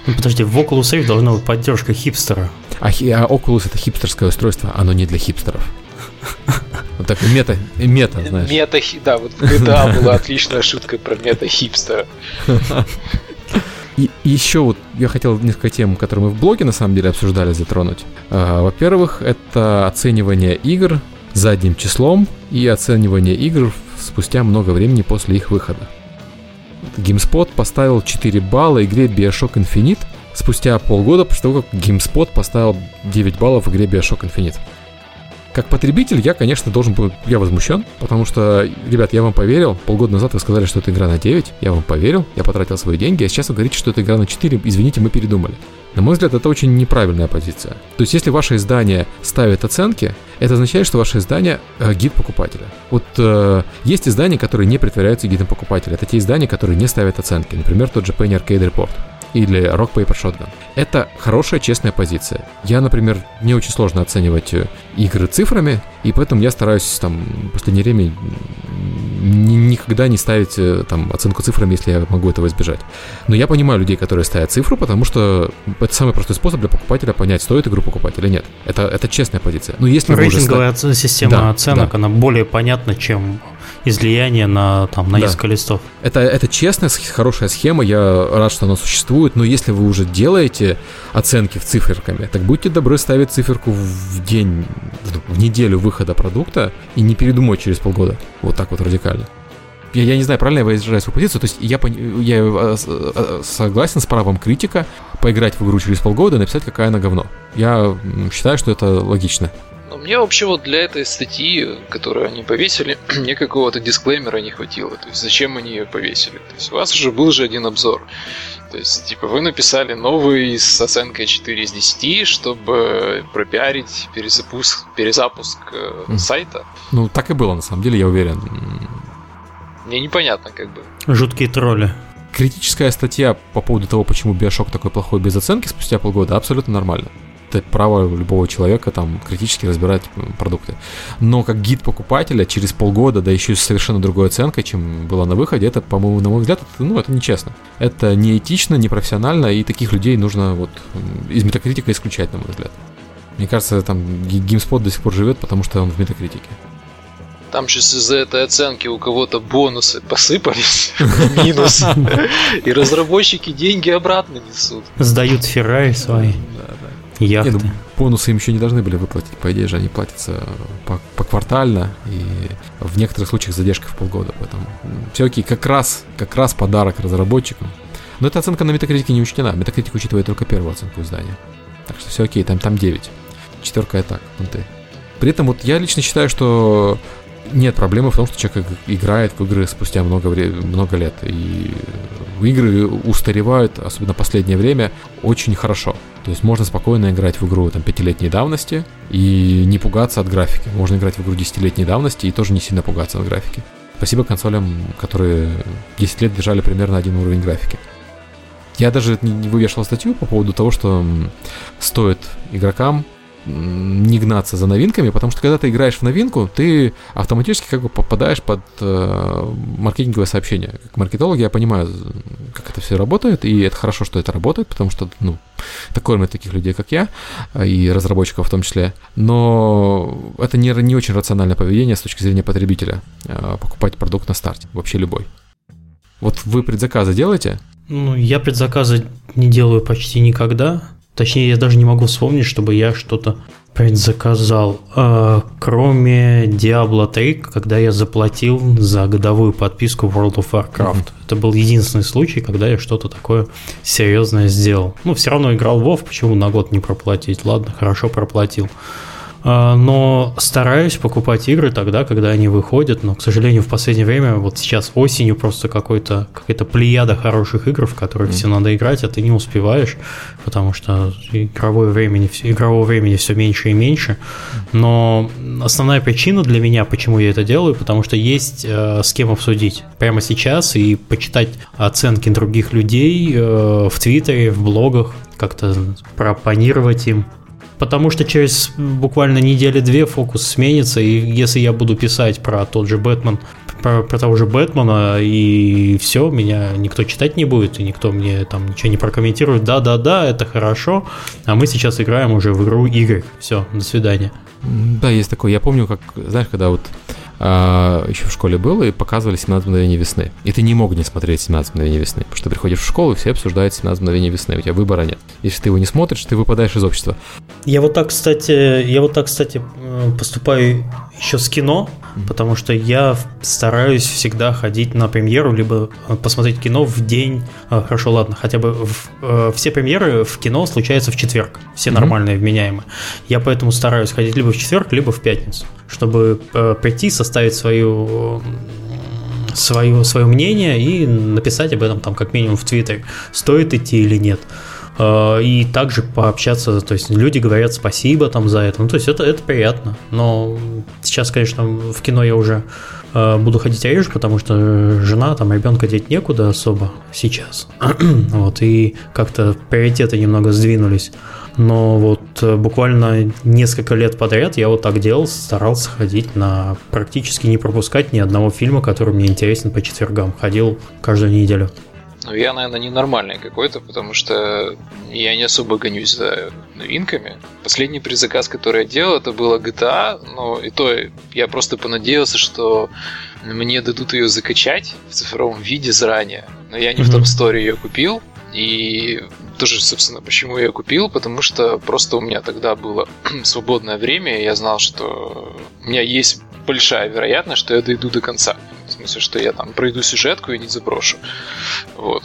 Ну, подожди, в Oculus Rift должна быть поддержка хипстера. А, а Oculus это хипстерское устройство, оно не для хипстеров. Вот так мета, мета, знаешь. Мета, да, вот в GTA была отличная шутка про мета-хипстера. И еще вот я хотел несколько тем, которые мы в блоге на самом деле обсуждали, затронуть. А, во-первых, это оценивание игр задним числом и оценивание игр спустя много времени после их выхода. GameSpot поставил 4 балла игре Bioshock Infinite спустя полгода после того, как GameSpot поставил 9 баллов игре Bioshock Infinite. Как потребитель я, конечно, должен был... Я возмущен, потому что, ребят, я вам поверил. Полгода назад вы сказали, что это игра на 9. Я вам поверил, я потратил свои деньги, а сейчас вы говорите, что это игра на 4. Извините, мы передумали. На мой взгляд, это очень неправильная позиция. То есть, если ваше издание ставит оценки, это означает, что ваше издание э, гид покупателя. Вот э, есть издания, которые не притворяются гидом покупателя. Это те издания, которые не ставят оценки. Например, тот же Penny Arcade Report или Rock Paper Shotgun. Это хорошая, честная позиция. Я, например, мне очень сложно оценивать э, игры цифрами, и поэтому я стараюсь там в последнее время никогда не ставить э, там оценку цифрами, если я могу этого избежать. Но я понимаю людей, которые ставят цифру, потому что это самый простой способ для покупателя понять, стоит игру покупать или нет. Это, это честная позиция. Но если Рейтинговая уже... система да, оценок, да. она более понятна, чем излияние на, там, на Да. несколько листов. Это, это честная, хорошая схема, я рад, что она существует, но если вы уже делаете оценки в циферками, так будьте добры ставить циферку в день, в, неделю выхода продукта и не передумать через полгода. Вот так вот радикально. Я, я не знаю, правильно я выражаю свою позицию, то есть я, я э, с- э, согласен с правом критика поиграть в игру через полгода и написать, какая она говно. Я считаю, что это логично. Мне вообще вот для этой статьи, которую они повесили, мне какого-то дисклеймера не хватило. То есть зачем они ее повесили? То есть у вас уже был же один обзор. То есть, типа, вы написали новый с оценкой 4 из 10, чтобы пропиарить перезапуск, перезапуск Мгм. сайта. Ну, так и было, на самом деле, я уверен. Мне непонятно, как бы. Жуткие тролли. Критическая статья по поводу того, почему Биошок такой плохой без оценки спустя полгода, абсолютно нормально. Это право любого человека там критически разбирать продукты. Но как гид покупателя через полгода, да еще и с совершенно другой оценкой, чем была на выходе, это, по-моему, на мой взгляд, это, ну, это нечестно. Это неэтично, непрофессионально, и таких людей нужно вот из метакритика исключать, на мой взгляд. Мне кажется, там GameSpot до сих пор живет, потому что он в метакритике. Там сейчас из-за этой оценки у кого-то бонусы посыпались минус. И разработчики деньги обратно несут. Сдают Феррари свои, Яхты. ну, бонусы им еще не должны были выплатить. По идее же они платятся по, поквартально и в некоторых случаях с задержкой в полгода. Поэтому все окей, как раз, как раз подарок разработчикам. Но эта оценка на метакритике не учтена. Метакритик учитывает только первую оценку издания. Так что все окей, там, там 9. Четверка и так, понты. При этом вот я лично считаю, что нет проблемы в том, что человек иг- играет в игры спустя много, много лет. И игры устаревают, особенно последнее время, очень хорошо. То есть можно спокойно играть в игру там, пятилетней давности и не пугаться от графики. Можно играть в игру десятилетней давности и тоже не сильно пугаться от графики. Спасибо консолям, которые 10 лет держали примерно один уровень графики. Я даже не вывешивал статью по поводу того, что стоит игрокам не гнаться за новинками, потому что когда ты играешь в новинку, ты автоматически как бы попадаешь под э, маркетинговое сообщение. Как маркетолог я понимаю, как это все работает, и это хорошо, что это работает, потому что, ну, это кормит таких людей, как я, а, и разработчиков в том числе. Но это не, не очень рациональное поведение с точки зрения потребителя, э, покупать продукт на старте, вообще любой. Вот вы предзаказы делаете? Ну, я предзаказы не делаю почти никогда. Точнее, я даже не могу вспомнить, чтобы я что-то предзаказал. А, кроме Diablo 3, когда я заплатил за годовую подписку World of Warcraft. Мгм. Это был единственный случай, когда я что-то такое серьезное сделал. Ну, все равно играл в WoW, почему на год не проплатить? Ладно, хорошо проплатил. А, Но стараюсь покупать игры тогда, когда они выходят, но, к сожалению, в последнее время, вот сейчас осенью просто какой-то, какая-то плеяда хороших игр, в которые Мгм. все надо играть, а ты не успеваешь, потому что игровое времени, игрового времени все меньше и меньше. Но основная причина для меня, почему я это делаю, потому что есть э, с кем обсудить прямо сейчас и почитать оценки других людей э, в Твиттере, в блогах, как-то пропонировать им. Потому что через буквально недели-две фокус сменится, и если я буду писать про тот же Бэтмен, про, про того же Бэтмена, и все, меня никто читать не будет, и никто мне там ничего не прокомментирует. Да-да-да, это хорошо, а мы сейчас играем уже в игру игр. Все, до свидания. Да, есть такое. Я помню, как, знаешь, когда вот а, еще в школе был, и показывали 17 мгновений весны. И ты не мог не смотреть 17 мгновений весны, потому что приходишь в школу, и все обсуждают 17 мгновений весны, у тебя выбора нет. Если ты его не смотришь, ты выпадаешь из общества. Я вот так, кстати, я вот так, кстати, поступаю еще с кино, потому что я стараюсь всегда ходить на премьеру, либо э, посмотреть кино в день. а, Хорошо, ладно, хотя бы в- э, все премьеры в кино случаются в четверг, все нормальные, вменяемые. Я поэтому стараюсь ходить либо в четверг, либо в пятницу, чтобы э, прийти, составить свою свое, свое мнение и написать об этом там как минимум в Твиттере, стоит идти или нет. Э, И также пообщаться, то есть люди говорят спасибо там за это, ну то есть это, это приятно, но сейчас, конечно, в кино я уже э, буду ходить реже, потому что жена, там ребенка деть некуда особо сейчас, вот, и как-то приоритеты немного сдвинулись. Но вот э, буквально несколько лет подряд я вот так делал, старался ходить на практически не пропускать ни одного фильма, который мне интересен по четвергам. Ходил каждую неделю. Ну, я, наверное, ненормальный какой-то, потому что я не особо гонюсь за новинками. Последний предзаказ, который я делал, это было GTA, но и то я просто понадеялся, что мне дадут ее закачать в цифровом виде заранее. Но я не mm-hmm. в том сторе ее купил, и тоже, собственно, почему я купил, потому что просто у меня тогда было свободное время, и я знал, что у меня есть большая вероятность, что я дойду до конца. Смысле, что я там пройду сюжетку и не заброшу. Вот.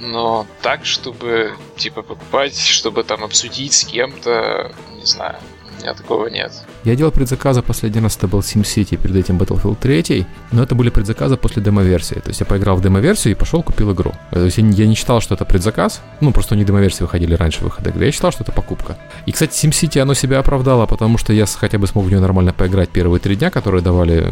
Но так, чтобы, типа, покупать, чтобы там обсудить с кем-то, не знаю, у меня такого нет. Я делал предзаказы последний раз, это был SimCity, перед этим Battlefield 3, но это были предзаказы после демо-версии. То есть я поиграл в демо-версию и пошел купил игру. То есть я не считал, что это предзаказ, ну просто у них демо-версии выходили раньше выхода игры, я считал, что это покупка. И, кстати, SimCity, оно себя оправдало, потому что я хотя бы смог в нее нормально поиграть первые три дня, которые давали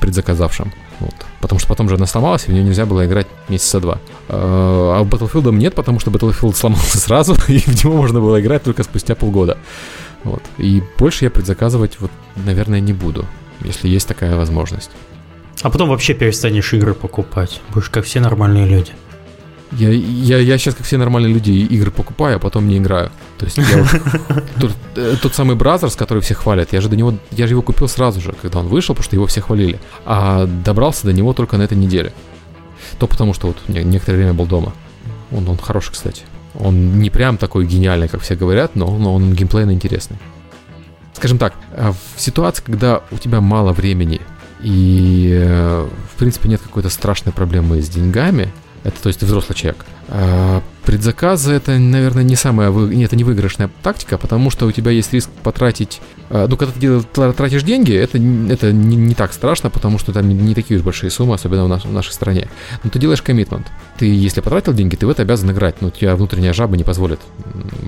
предзаказавшим. Вот. Потому что потом же она сломалась, и в нее нельзя было играть месяца два. А в Battlefield нет, потому что Battlefield сломался сразу, и в него можно было играть только спустя полгода. Вот. И больше я предзаказывать, вот, наверное, не буду, если есть такая возможность. А потом вообще перестанешь игры покупать. Будешь как все нормальные люди. Я, я, я сейчас, как все нормальные люди, игры покупаю, а потом не играю. То есть я тот, э, тот самый Brothers, который все хвалят, я же до него, я же его купил сразу же, когда он вышел, потому что его все хвалили. А добрался до него только на этой неделе. То потому, что вот некоторое время был дома. Он, он хороший, кстати. Он не прям такой гениальный, как все говорят, но, но он геймплейно интересный. Скажем так, э, в ситуации, когда у тебя мало времени и, э, в принципе, нет какой-то страшной проблемы с деньгами, это то есть ты взрослый человек, а, предзаказы это, наверное, не самая вы... Нет, это не выигрышная тактика, потому что у тебя есть риск потратить. А, ну, когда ты тратишь деньги, это, это не, не так страшно, потому что там не, такие уж большие суммы, особенно в, наш, в нашей стране. Но ты делаешь коммитмент. Ты, если потратил деньги, ты в это обязан играть. Но тебя внутренняя жаба не позволит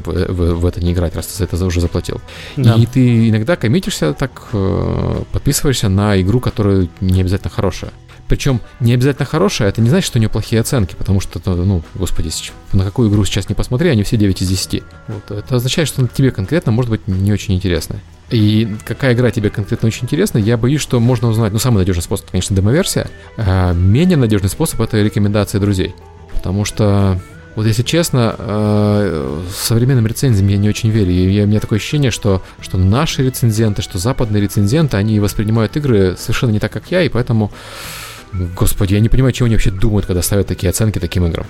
в, в, в это не играть, раз ты за это уже заплатил. Да. И ты иногда коммитишься так, э, подписываешься на игру, которая не обязательно хорошая. Причем не обязательно хорошая, это не значит, что у нее плохие оценки, потому что, ну, господи, на какую игру сейчас не посмотри, они все 9 из 10. Вот, это означает, что тебе конкретно может быть не очень интересно. И какая игра тебе конкретно очень интересна, я боюсь, что можно узнать, ну, самый надежный способ, конечно, демоверсия, а менее надежный способ — это рекомендации друзей. Потому что вот если честно, э, современным рецензиям я не очень верю. И у меня такое ощущение, что, что наши рецензенты, что западные рецензенты, они воспринимают игры совершенно не так, как я, и поэтому Господи, я не понимаю, чего они вообще думают, когда ставят такие оценки таким играм.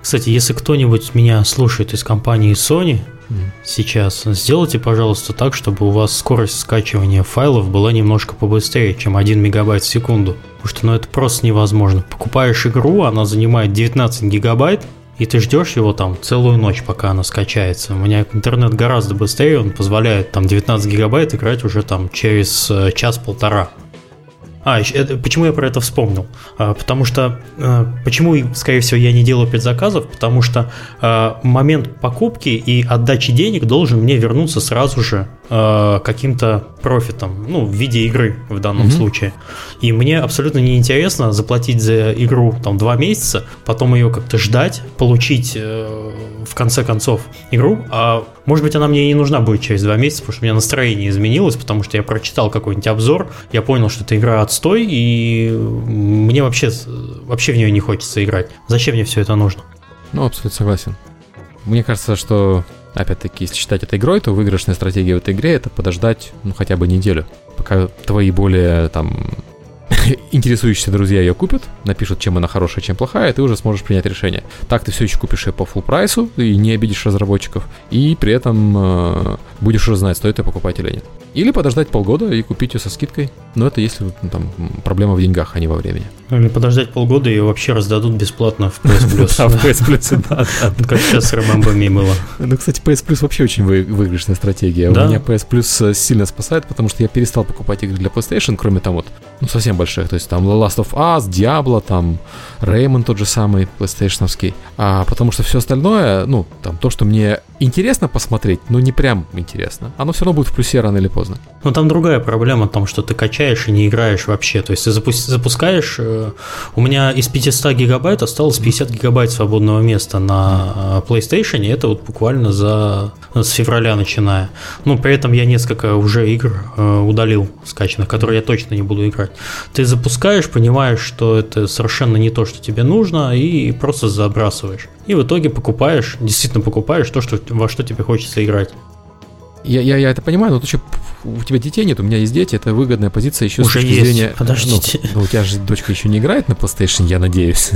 Кстати, если кто-нибудь меня слушает из компании Sony mm. сейчас, сделайте, пожалуйста, так, чтобы у вас скорость скачивания файлов была немножко побыстрее, чем 1 мегабайт в секунду. Потому что ну, это просто невозможно. Покупаешь игру, она занимает 19 гигабайт, и ты ждешь его там целую ночь, пока она скачается. У меня интернет гораздо быстрее, он позволяет там 19 гигабайт играть уже там через э, час-полтора. А, это, почему я про это вспомнил? А, потому что, а, почему, скорее всего, я не делаю предзаказов? Потому что а, момент покупки и отдачи денег должен мне вернуться сразу же а, каким-то профитом, ну, в виде игры в данном mm-hmm. случае. И мне абсолютно неинтересно заплатить за игру там два месяца, потом ее как-то ждать, получить э, в конце концов игру, а может быть, она мне и не нужна будет через два месяца, потому что у меня настроение изменилось, потому что я прочитал какой-нибудь обзор, я понял, что эта игра отстой, и мне вообще, вообще в нее не хочется играть. Зачем мне все это нужно? Ну, абсолютно согласен. Мне кажется, что, опять-таки, если считать это игрой, то выигрышная стратегия в этой игре это подождать, ну, хотя бы неделю, пока твои более, там, интересующиеся друзья ее купят, напишут, чем она хорошая, чем плохая, и ты уже сможешь принять решение. Так ты все еще купишь ее по full прайсу и не обидишь разработчиков, и при этом э, будешь уже знать, стоит ее покупать или нет. Или подождать полгода и купить ее со скидкой. Но это если ну, там проблема в деньгах, а не во времени. Или подождать полгода и ее вообще раздадут бесплатно в PS Plus. Да, в PS Plus, да. Как сейчас с Remember Me было. Ну, кстати, PS Plus вообще очень выигрышная стратегия. У меня PS Plus э, сильно спасает, потому что я перестал покупать игры для PlayStation, кроме там вот, ну, совсем больших. То есть там The Last of Us, Diablo, там Rayman тот же самый, PlayStation. А потому что все остальное, ну, там то, что мне интересно посмотреть, но не прям интересно. Оно все равно будет в плюсе рано или поздно. Но там другая проблема в том, что ты качаешь и не играешь вообще. То есть ты запускаешь... Э, у меня из 500 гигабайт осталось 50 гигабайт свободного места на э, PlayStation, и это вот буквально за с февраля начиная. Ну, при этом я несколько уже игр э, удалил скачанных, которые я точно не буду играть. Ты запускаешь, понимаешь, что это совершенно не то, что тебе нужно, и просто забрасываешь. И в итоге покупаешь, действительно покупаешь то, что, во что тебе хочется играть. Я, я, я это понимаю, но ты что, у тебя детей нет, у меня есть дети, это выгодная позиция еще Уже с точки есть. зрения... Подождите. Ну, ну, у тебя же дочка еще не играет на PlayStation, я надеюсь.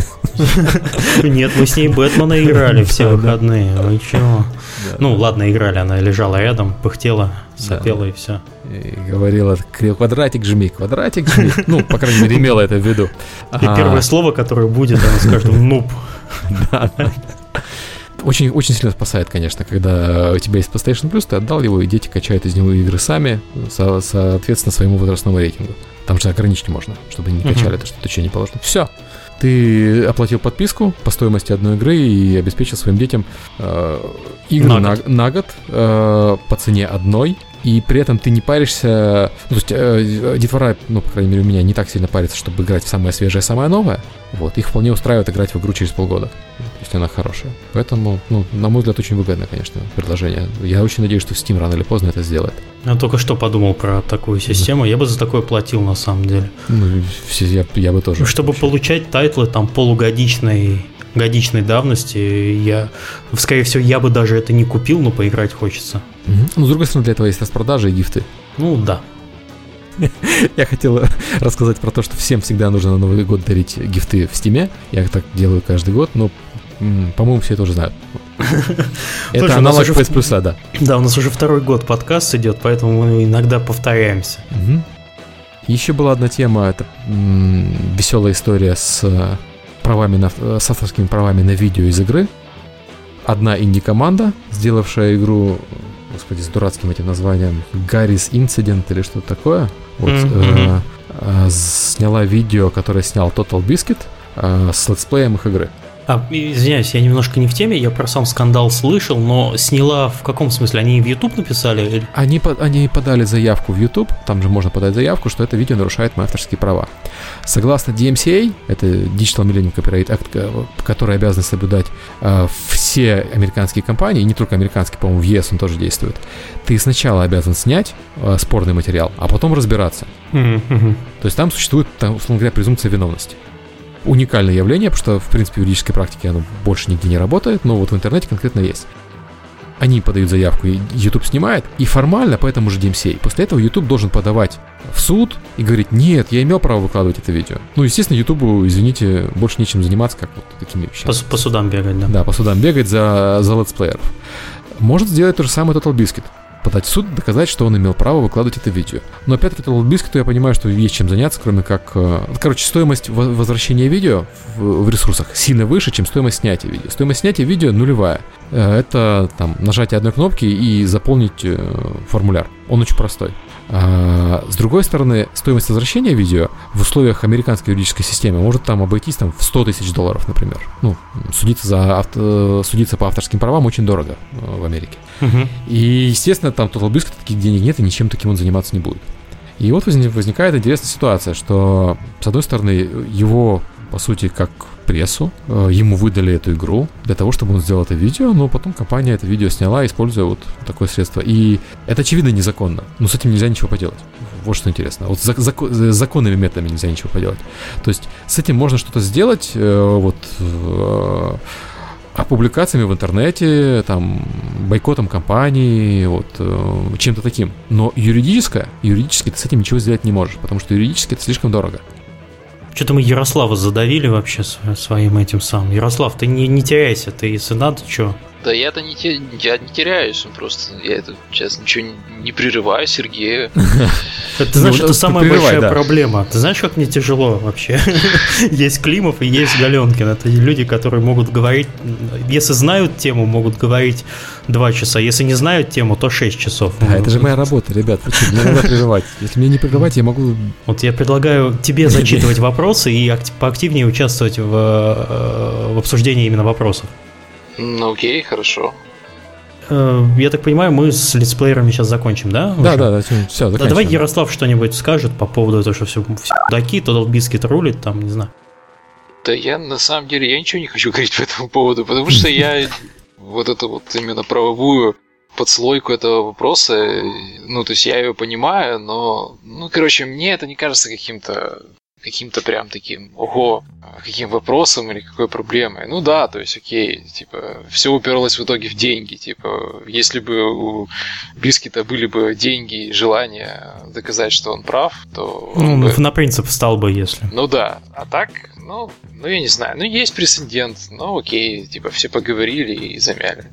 Нет, мы с ней Бэтмена играли все выходные. Вы чего? Ну, ладно, играли, она лежала рядом, пыхтела, сопела и все. Говорила, квадратик жми, квадратик жми. Ну, по крайней мере, имела это в виду. И первое слово, которое будет, она скажет «нуб». Да очень, очень сильно спасает, конечно, когда у тебя есть PlayStation Plus, ты отдал его, и дети качают из него игры сами, со, соответственно, своему возрастному рейтингу. Там же ограничить можно, чтобы не качали то, что точнее не положено. Все. Ты оплатил подписку по стоимости одной игры и обеспечил своим детям э, игры на, на, на год э, по цене одной, и при этом ты не паришься, ну, то есть э, детвора, ну, по крайней мере, у меня не так сильно парится, чтобы играть в самое свежее, самое новое, вот, их вполне устраивает играть в игру через полгода, если она хорошая. Поэтому, ну, на мой взгляд, очень выгодное, конечно, предложение. Я очень надеюсь, что Steam рано или поздно это сделает. Я только что подумал про такую систему, да. я бы за такое платил, на самом деле. Ну, все, я, я бы тоже. Чтобы получать тайтлы там полугодичной годичной давности, я, скорее всего, я бы даже это не купил, но поиграть хочется. Угу. Ну, с другой стороны, для этого есть распродажи и гифты. Ну, да. Я хотел рассказать про то, что всем всегда нужно на Новый год дарить гифты в Стиме. Я так делаю каждый год, но, по-моему, все это уже знают. Это аналог PS Plus, да. Да, у нас уже второй год подкаст идет, поэтому мы иногда повторяемся. Еще была одна тема, это веселая история с правами на, с авторскими правами на видео из игры. Одна инди-команда, сделавшая игру, господи, с дурацким этим названием, Гаррис Incident или что-то такое, вот, mm-hmm. э, э, сняла видео, которое снял Total Biscuit э, с летсплеем их игры. А, извиняюсь, я немножко не в теме, я про сам скандал слышал, но сняла в каком смысле? Они в YouTube написали? Они, они подали заявку в YouTube, там же можно подать заявку, что это видео нарушает мои авторские права. Согласно DMCA, это Digital Millennium Copyright Act, который обязан соблюдать э, все американские компании, не только американские, по-моему, в ЕС он тоже действует, ты сначала обязан снять э, спорный материал, а потом разбираться. Mm-hmm. То есть там существует, там, условно говоря, презумпция виновности уникальное явление, потому что, в принципе, в юридической практике оно больше нигде не работает, но вот в интернете конкретно есть. Они подают заявку, и YouTube снимает, и формально по этому же DMCA. После этого YouTube должен подавать в суд и говорить, нет, я имел право выкладывать это видео. Ну, естественно, YouTube, извините, больше нечем заниматься, как вот такими вещами. По, по судам бегать, да. Да, по судам бегать за, за летсплееров. Может сделать то же самое Total Biscuit подать в суд, доказать, что он имел право выкладывать это видео. Но опять-таки, это близко, то я понимаю, что есть чем заняться, кроме как... Э, короче, стоимость возвращения видео в, ресурсах сильно выше, чем стоимость снятия видео. Стоимость снятия видео нулевая. Э, это там нажатие одной кнопки и заполнить э, формуляр. Он очень простой. А, с другой стороны, стоимость возвращения видео в условиях американской юридической системы может там обойтись там, в 100 тысяч долларов, например. Ну, судиться, за авто, судиться по авторским правам очень дорого в Америке. И, естественно, там Total Biscuit таких денег нет, и ничем таким он заниматься не будет. И вот возникает интересная ситуация, что, с одной стороны, его, по сути, как прессу, э, ему выдали эту игру для того, чтобы он сделал это видео, но потом компания это видео сняла, используя вот такое средство. И это очевидно незаконно, но с этим нельзя ничего поделать. Вот что интересно. Вот за, за, законными методами нельзя ничего поделать. То есть с этим можно что-то сделать, э, вот э, а публикациями в интернете, там, бойкотом компании, вот, чем-то таким. Но юридическое, юридически ты с этим ничего сделать не можешь, потому что юридически это слишком дорого. Что-то мы Ярослава задавили вообще своим этим самым. Ярослав, ты не, не теряйся, ты если надо, что? Да я-то не, те, я не теряюсь, просто я это сейчас ничего не, не прерываю Сергея. Ты знаешь, ну, это самая большая проблема. Ты знаешь, как мне тяжело вообще? Есть Климов и есть Галенкин. Это люди, которые могут говорить, если знают тему, могут говорить два часа. Если не знают тему, то 6 часов. Да, это же моя работа, ребят. Мне надо прерывать. Если мне не прерывать, я могу... Вот я предлагаю тебе зачитывать вопросы и поактивнее участвовать в, э, в обсуждении именно вопросов. Ну окей, хорошо. Э, я так понимаю, мы с летсплеерами сейчас закончим, да? Да, да, да, все, да, Давай Ярослав что-нибудь скажет по поводу того, что все, все дураки, TotalBiscuit рулит, там, не знаю. Да я на самом деле я ничего не хочу говорить по этому поводу, потому что я вот эту вот именно правовую подслойку этого вопроса, ну, то есть я ее понимаю, но, ну, короче, мне это не кажется каким-то каким-то прям таким, ого, каким вопросом или какой проблемой. Ну да, то есть, окей, типа, все уперлось в итоге в деньги. Типа, если бы у Бискита были бы деньги и желание доказать, что он прав, то... Ну, бы... на принцип стал бы, если. Ну да, а так, ну, ну я не знаю, ну есть прецедент, ну окей, типа, все поговорили и замяли.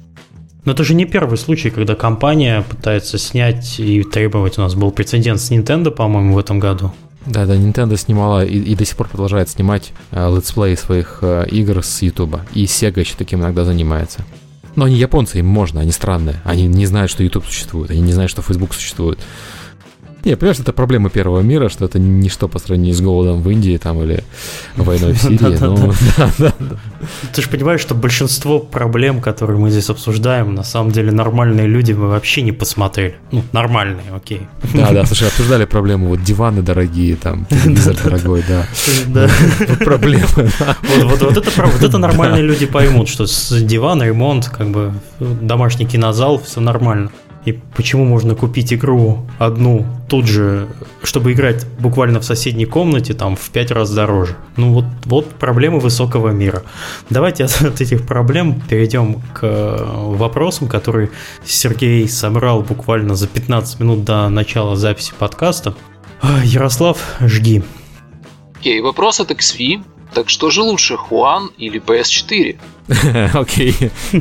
Но это же не первый случай, когда компания пытается снять и требовать. У нас был прецедент с Nintendo, по-моему, в этом году. Да, да, Nintendo снимала и, и до сих пор продолжает снимать э, летсплей своих э, игр с YouTube. И Sega еще таким иногда занимается. Но они японцы, им можно, они странные. Они не знают, что YouTube существует, они не знают, что Facebook существует. Не, понимаешь, это проблема первого мира, что это ничто по сравнению с голодом в Индии там или войной в Сирии. Ну, Ты же понимаешь, что большинство проблем, которые мы здесь обсуждаем, на самом деле нормальные люди мы вообще не посмотрели. Ну, нормальные, окей. Да, да, слушай, обсуждали проблему, вот диваны дорогие, там, телевизор дорогой, да. Да. Проблемы, Вот это нормальные люди поймут, что с дивана ремонт, как бы домашний кинозал, все нормально. И почему можно купить игру одну тут же, чтобы играть буквально в соседней комнате, там в пять раз дороже. Ну вот, вот проблемы высокого мира. Давайте от, от этих проблем перейдем к э, вопросам, которые Сергей собрал буквально за 15 минут до начала записи подкаста. Ярослав, жги. Окей, okay, вопрос от XV. Так что же лучше, Хуан или PS4? Окей.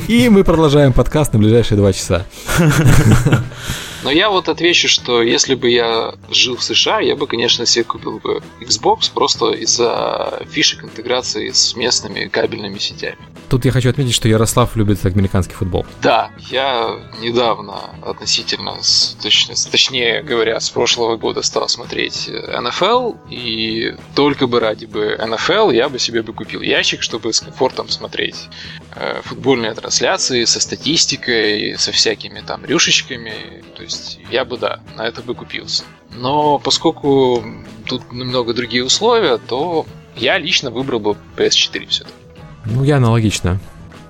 И мы продолжаем подкаст на ближайшие два часа. Но я вот отвечу, что если бы я жил в США, я бы, конечно, себе купил бы Xbox просто из-за фишек интеграции с местными кабельными сетями. Тут я хочу отметить, что Ярослав любит американский футбол. Да, я недавно относительно, точнее, точнее говоря, с прошлого года стал смотреть NFL, и только бы ради бы NFL я бы себе бы купил ящик, чтобы с комфортом смотреть футбольные трансляции со статистикой, со всякими там рюшечками. То есть я бы, да, на это бы купился. Но поскольку тут немного другие условия, то я лично выбрал бы PS4 все-таки. Ну, я аналогично.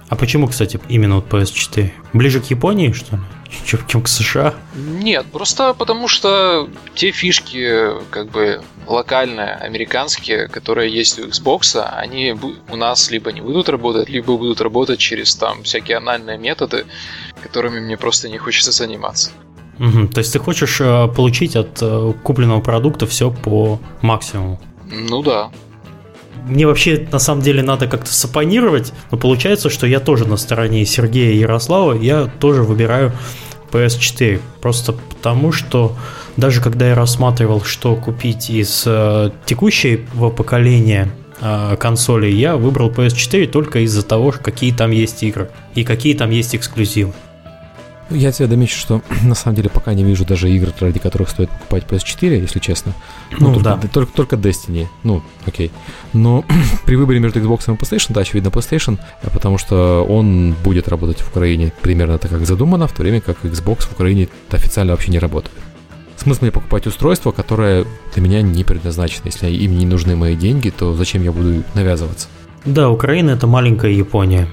А почему, кстати, именно вот PS4? Ближе к Японии, что ли? Чем к США? Нет, просто потому что те фишки, как бы локальные, американские, которые есть у Xbox, они у нас либо не будут работать, либо будут работать через там всякие анальные методы, которыми мне просто не хочется заниматься. Угу, то есть ты хочешь э, получить от э, купленного продукта все по максимуму? Ну да. Мне вообще на самом деле надо как-то сапонировать, но получается, что я тоже на стороне Сергея Ярослава, я тоже выбираю PS4. Просто потому, что даже когда я рассматривал, что купить из э, текущего поколения э, консолей, я выбрал PS4 только из-за того, какие там есть игры и какие там есть эксклюзивы. Я тебе домечу, что на самом деле пока не вижу даже игр, ради которых стоит покупать PS4, если честно. Ну, ну да. Только, только Destiny. Ну, окей. Но при выборе между Xbox и PlayStation, да, очевидно PlayStation, потому что он будет работать в Украине примерно так, как задумано, в то время как Xbox в Украине официально вообще не работает. Смысл мне покупать устройство, которое для меня не предназначено. Если им не нужны мои деньги, то зачем я буду навязываться? Да, Украина это маленькая Япония.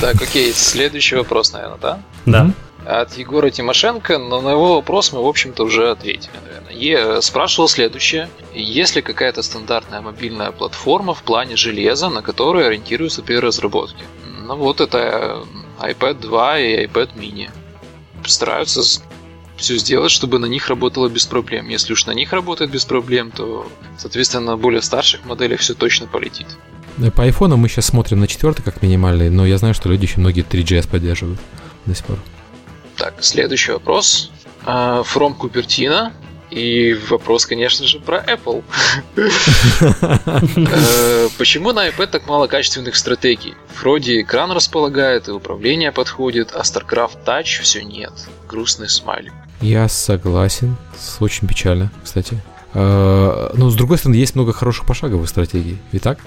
Так, окей, следующий вопрос, наверное, да? Да. От Егора Тимошенко, но на его вопрос мы, в общем-то, уже ответили, наверное. Е спрашивал следующее. Есть ли какая-то стандартная мобильная платформа в плане железа, на которой ориентируются при разработке? Ну вот это iPad 2 и iPad mini. Стараются все сделать, чтобы на них работало без проблем. Если уж на них работает без проблем, то, соответственно, на более старших моделях все точно полетит. По айфону мы сейчас смотрим на четвертый как минимальный, но я знаю, что люди еще многие 3GS поддерживают до сих пор. Так, следующий вопрос. Uh, from Cupertino. И вопрос, конечно же, про Apple. Э, почему на iPad так мало качественных стратегий? Вроде экран располагает и управление подходит, а StarCraft Touch все нет. Грустный смайлик. Я согласен. Очень печально, кстати. Э, но с другой стороны, есть много хороших пошаговых стратегий. Ведь так?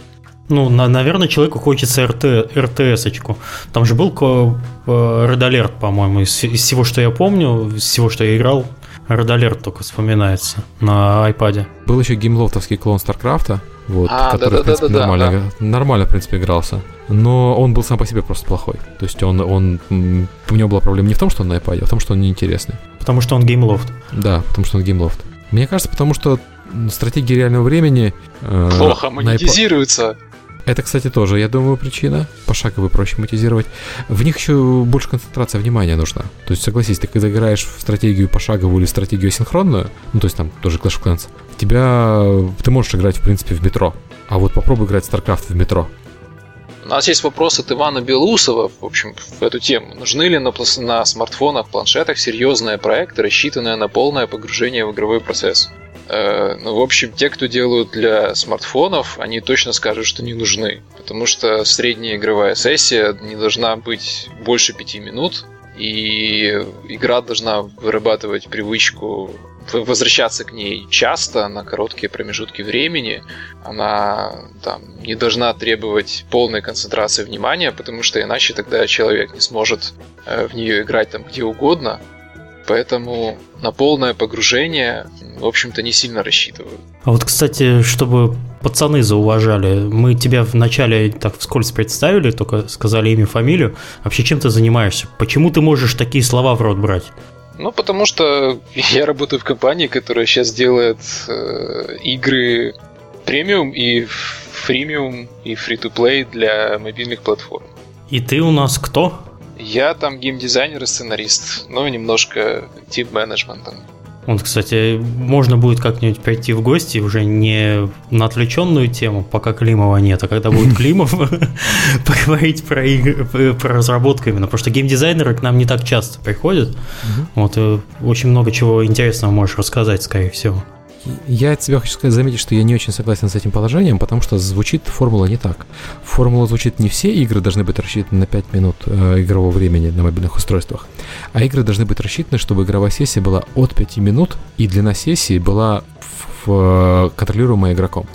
Ну, на, наверное, человеку хочется РТ, РТС-очку. Там же был э, Red Alert, по-моему, из, из всего, что я помню, из всего, что я играл, Red только вспоминается на iPad. Был еще геймлофтовский клон StarCraft, вот, А, который, в принципе, да-да-да-да-да, нормально, нормально, в принципе, игрался. Но он был сам по себе просто плохой. То есть он, он, у него была проблема не в том, что он на iPad, а в том, что он неинтересный. Потому что он геймлофт. Да, потому что он геймлофт. Мне кажется, потому что стратегии реального времени... э, Плохо монетизируется. Это, кстати, тоже, я думаю, причина. Пошагово проще монетизировать. В них еще больше концентрация внимания нужна. То есть, согласись, ты когда играешь в стратегию пошаговую или стратегию синхронную, ну, то есть там тоже Clash of Clans, тебя... Ты можешь играть, в принципе, в метро. А вот попробуй играть в StarCraft в метро. У нас есть вопрос от Ивана Белусова, в общем, в эту тему. Нужны ли на, на смартфонах, планшетах серьезные проекты, рассчитанные на полное погружение в игровой процесс? Э, ну, в общем, те, кто делают для смартфонов, они точно скажут, что не нужны. Потому что средняя игровая сессия не должна быть больше пяти минут, и игра должна вырабатывать привычку возвращаться к ней часто, на короткие промежутки времени. Она там не должна требовать полной концентрации внимания, потому что иначе тогда человек не сможет э, в нее играть там где угодно. Поэтому на полное погружение, в общем-то, не сильно рассчитываю. А вот, кстати, чтобы пацаны зауважали, мы тебя вначале так вскользь представили, только сказали имя, фамилию. Вообще, чем ты занимаешься? Почему ты можешь такие слова в рот брать? Ну, потому что я работаю в компании, которая сейчас делает э, игры премиум и фримиум и фри-то-плей для мобильных платформ. И ты у нас кто? Я там геймдизайнер и сценарист, но немножко тим-менеджментом. Вот, кстати, можно будет как-нибудь пойти в гости уже не на отвлеченную тему, пока Климова нет, а когда будет Климов, поговорить про игры, про разработку именно. Потому что геймдизайнеры к нам не так часто приходят. Вот, э, очень много чего интересного можешь рассказать, скорее всего. Я от себя хочу сказать, заметить, что я не очень согласен с этим положением, потому что звучит формула не так. Формула звучит не все игры должны быть рассчитаны на 5 минут э, игрового времени на мобильных устройствах, а игры должны быть рассчитаны, чтобы игровая сессия была от 5 минут, и длина сессии была в, в- контролируемая игроком.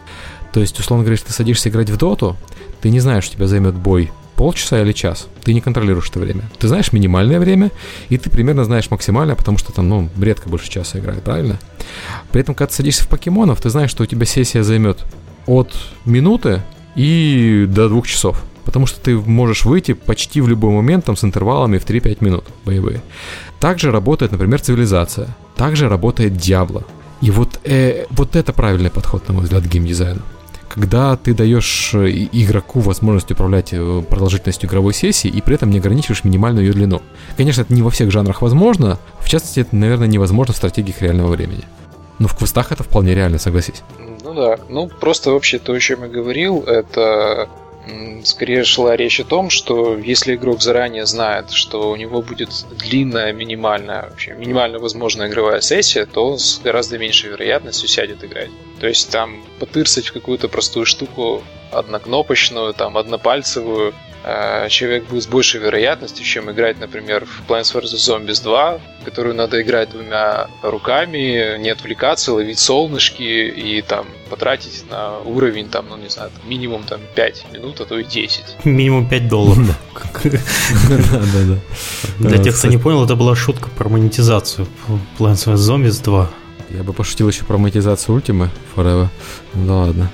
То есть, условно говоря, если ты садишься играть в доту, ты не знаешь, у тебя займет бой полчаса или час. Ты не контролируешь это время. Ты знаешь минимальное время, и ты примерно знаешь максимальное, потому что там, ну, редко больше часа играет, правильно? При этом, когда ты садишься в покемонов, ты знаешь, что у тебя сессия займет от минуты и до двух часов. Потому что ты можешь выйти почти в любой момент там с интервалами в 3-5 минут боевые. Также работает, например, цивилизация. Также работает Диабло. И вот, э, вот это правильный подход, на мой взгляд, к геймдизайну. Когда ты даешь э, игроку возможность управлять э, продолжительностью игровой сессии и при этом не ограничиваешь минимальную ее длину. Конечно, это не во всех жанрах возможно. В частности, это, наверное, невозможно в стратегиях реального времени. Но в квестах это вполне реально, согласись. Ну да, ну просто вообще то, о чем я говорил, это скорее шла речь о том, что если игрок заранее знает, что у него будет длинная, минимальная, вообще минимально возможная игровая сессия, то он с гораздо меньшей вероятностью сядет играть. То есть там потырсать в какую-то простую штуку однокнопочную, там однопальцевую, человек будет с большей вероятностью, чем играть, например, в Plants vs. Zombies 2, в которую надо играть двумя руками, не отвлекаться, ловить солнышки и там потратить на уровень, там, ну не знаю, там, минимум там 5 минут, а то и 10. Минимум 5 долларов. Да-да-да. Для Да, тех, кто не понял, это была шутка про монетизацию Plants vs. Zombies 2. Я бы пошутил еще про монетизацию Ультимы Forever. Ну да ладно.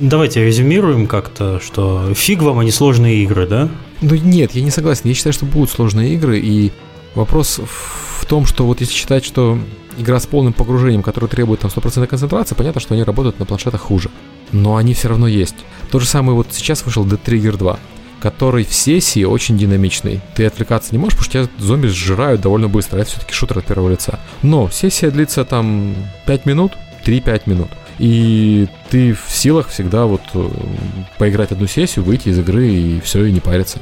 Давайте резюмируем как-то, что фиг вам, не сложные игры, да? Ну нет, я не согласен. Я считаю, что будут сложные игры, и вопрос в том, что вот если считать, что игра с полным погружением, которая требует там 100% концентрации, понятно, что они работают на планшетах хуже. Но они все равно есть. То же самое вот сейчас вышел Dead Trigger 2, который в сессии очень динамичный. Ты отвлекаться не можешь, потому что тебя зомби сжирают довольно быстро. Это все-таки шутер от первого лица. Но сессия длится там 5 минут, 3-5 минут. И ты в силах всегда вот э, поиграть одну сессию, выйти из игры и все, и не париться.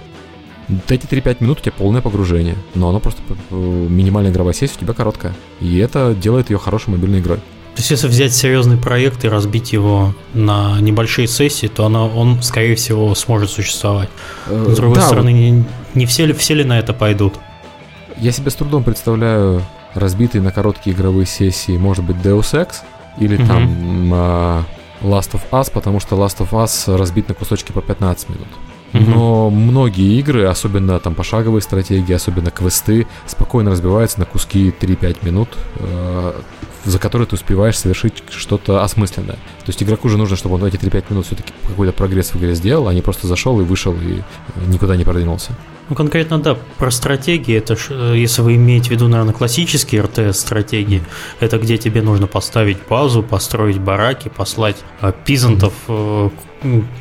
Эти 3-5 минут у тебя полное погружение, но оно просто э, минимальная игровая сессия у тебя короткая. И это делает ее хорошей мобильной игрой. То есть, если взять серьезный проект и разбить его на небольшие сессии, то оно, он, скорее всего, сможет существовать. С другой Э, Да, стороны, не, не все, ли, все ли на это пойдут? Я себе с трудом представляю разбитые на короткие игровые сессии, может быть, Deus Ex или Мгм. там а, Last of Us, потому что Last of Us разбит на кусочки по 15 минут. Но многие игры, особенно там пошаговые стратегии, особенно квесты, спокойно разбиваются на куски 3-5 минут, э, за которые ты успеваешь совершить что-то осмысленное. То есть игроку же нужно, чтобы он эти 3-5 минут все-таки какой-то прогресс в игре сделал, а не просто зашел и вышел и никуда не продвинулся. Ну, конкретно, да, про стратегии, это ж, э, если вы имеете в виду, наверное, классические РТС-стратегии, это где тебе нужно поставить базу, построить бараки, послать э, пизантов э,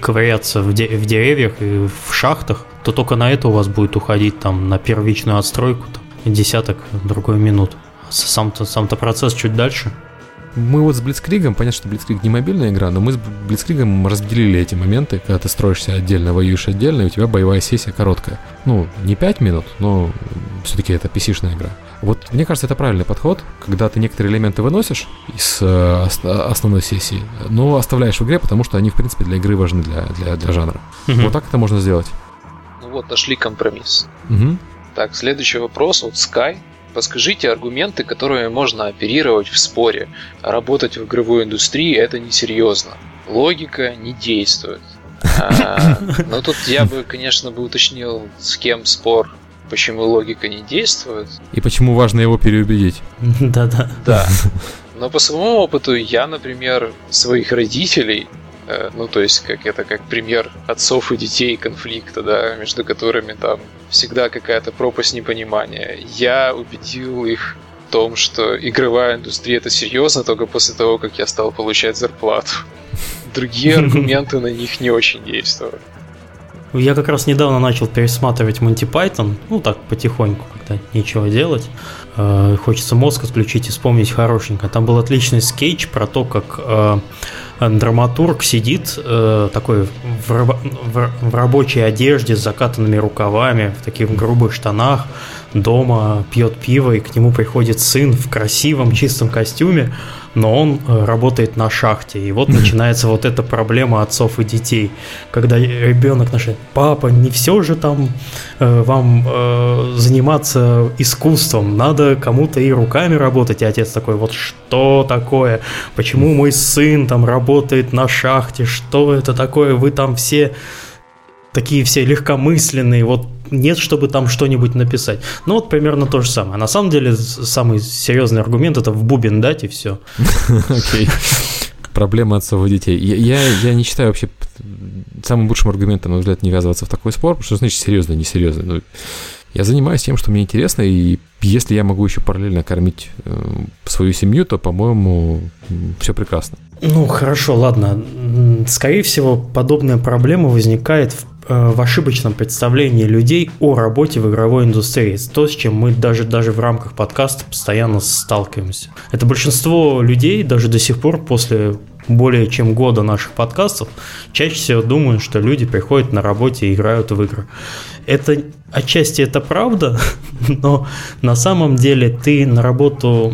ковыряться в, де- в деревьях и в шахтах, то только на это у вас будет уходить там на первичную отстройку там, десяток другой минут. Сам-то, сам-то процесс чуть дальше. Мы вот с Блицкригом, понятно, что Блицкриг не мобильная игра, но мы с Блицкригом разделили эти моменты, когда ты строишься отдельно, воюешь отдельно, и у тебя боевая сессия короткая. Ну, не 5 минут, но все-таки это PC-шная игра. Вот мне кажется, это правильный подход, когда ты некоторые элементы выносишь из э, основной сессии, но оставляешь в игре, потому что они, в принципе, для игры важны, для, для, для жанра. Мгм. Вот так это можно сделать. Ну вот, нашли компромисс. Мгм. Так, следующий вопрос от Sky. Подскажите аргументы, которыми можно оперировать в споре. Работать в игровой индустрии это несерьезно. Логика не действует. А, Но тут я бы, конечно, бы уточнил, с кем спор, почему логика не действует. И почему важно его переубедить? Да-да. Да. Но по своему опыту я, например, своих родителей, ну то есть как это как пример отцов и детей конфликта, да, между которыми там всегда какая-то пропасть непонимания. Я убедил их в том, что игровая индустрия это серьезно только после того, как я стал получать зарплату. Другие аргументы на них не очень действовали. Я как раз недавно начал пересматривать Monty Python, ну так потихоньку, когда нечего делать. Э, Хочется мозг отключить и вспомнить хорошенько. Там был отличный скетч про то, как э, драматург сидит э, такой в, рабо- в- в рабочей одежде с закатанными рукавами, в таких грубых штанах, дома пьет пиво, и к нему приходит сын в красивом чистом костюме, но он э, работает на шахте. И вот начинается вот эта проблема отцов и детей. Когда ребенок начинает, папа, не все же там э, вам э, заниматься искусством, надо кому-то и руками работать. И отец такой, вот что такое? Почему мой сын там работает на шахте? Что это такое? Вы там все такие все легкомысленные, вот нет, чтобы там что-нибудь написать. Ну вот примерно то же самое. На самом деле самый серьезный аргумент это в бубен дать и все. Окей. Проблема отцов и детей. Я, я, я не считаю вообще самым лучшим аргументом, на мой взгляд, не ввязываться в такой спор, потому что значит серьезно, несерьезно. Ну, я занимаюсь тем, что мне интересно, и если я могу еще параллельно кормить э, свою семью, то, по-моему, все прекрасно. Ну хорошо, ладно. Скорее всего, подобная проблема возникает в, э, в ошибочном представлении людей о работе в игровой индустрии. То, с чем мы даже, даже в рамках подкаста постоянно сталкиваемся. Это большинство людей даже до сих пор после более чем года наших подкастов чаще всего думают, что люди приходят на работе и играют в игры. Это отчасти это правда, но на самом деле ты на работу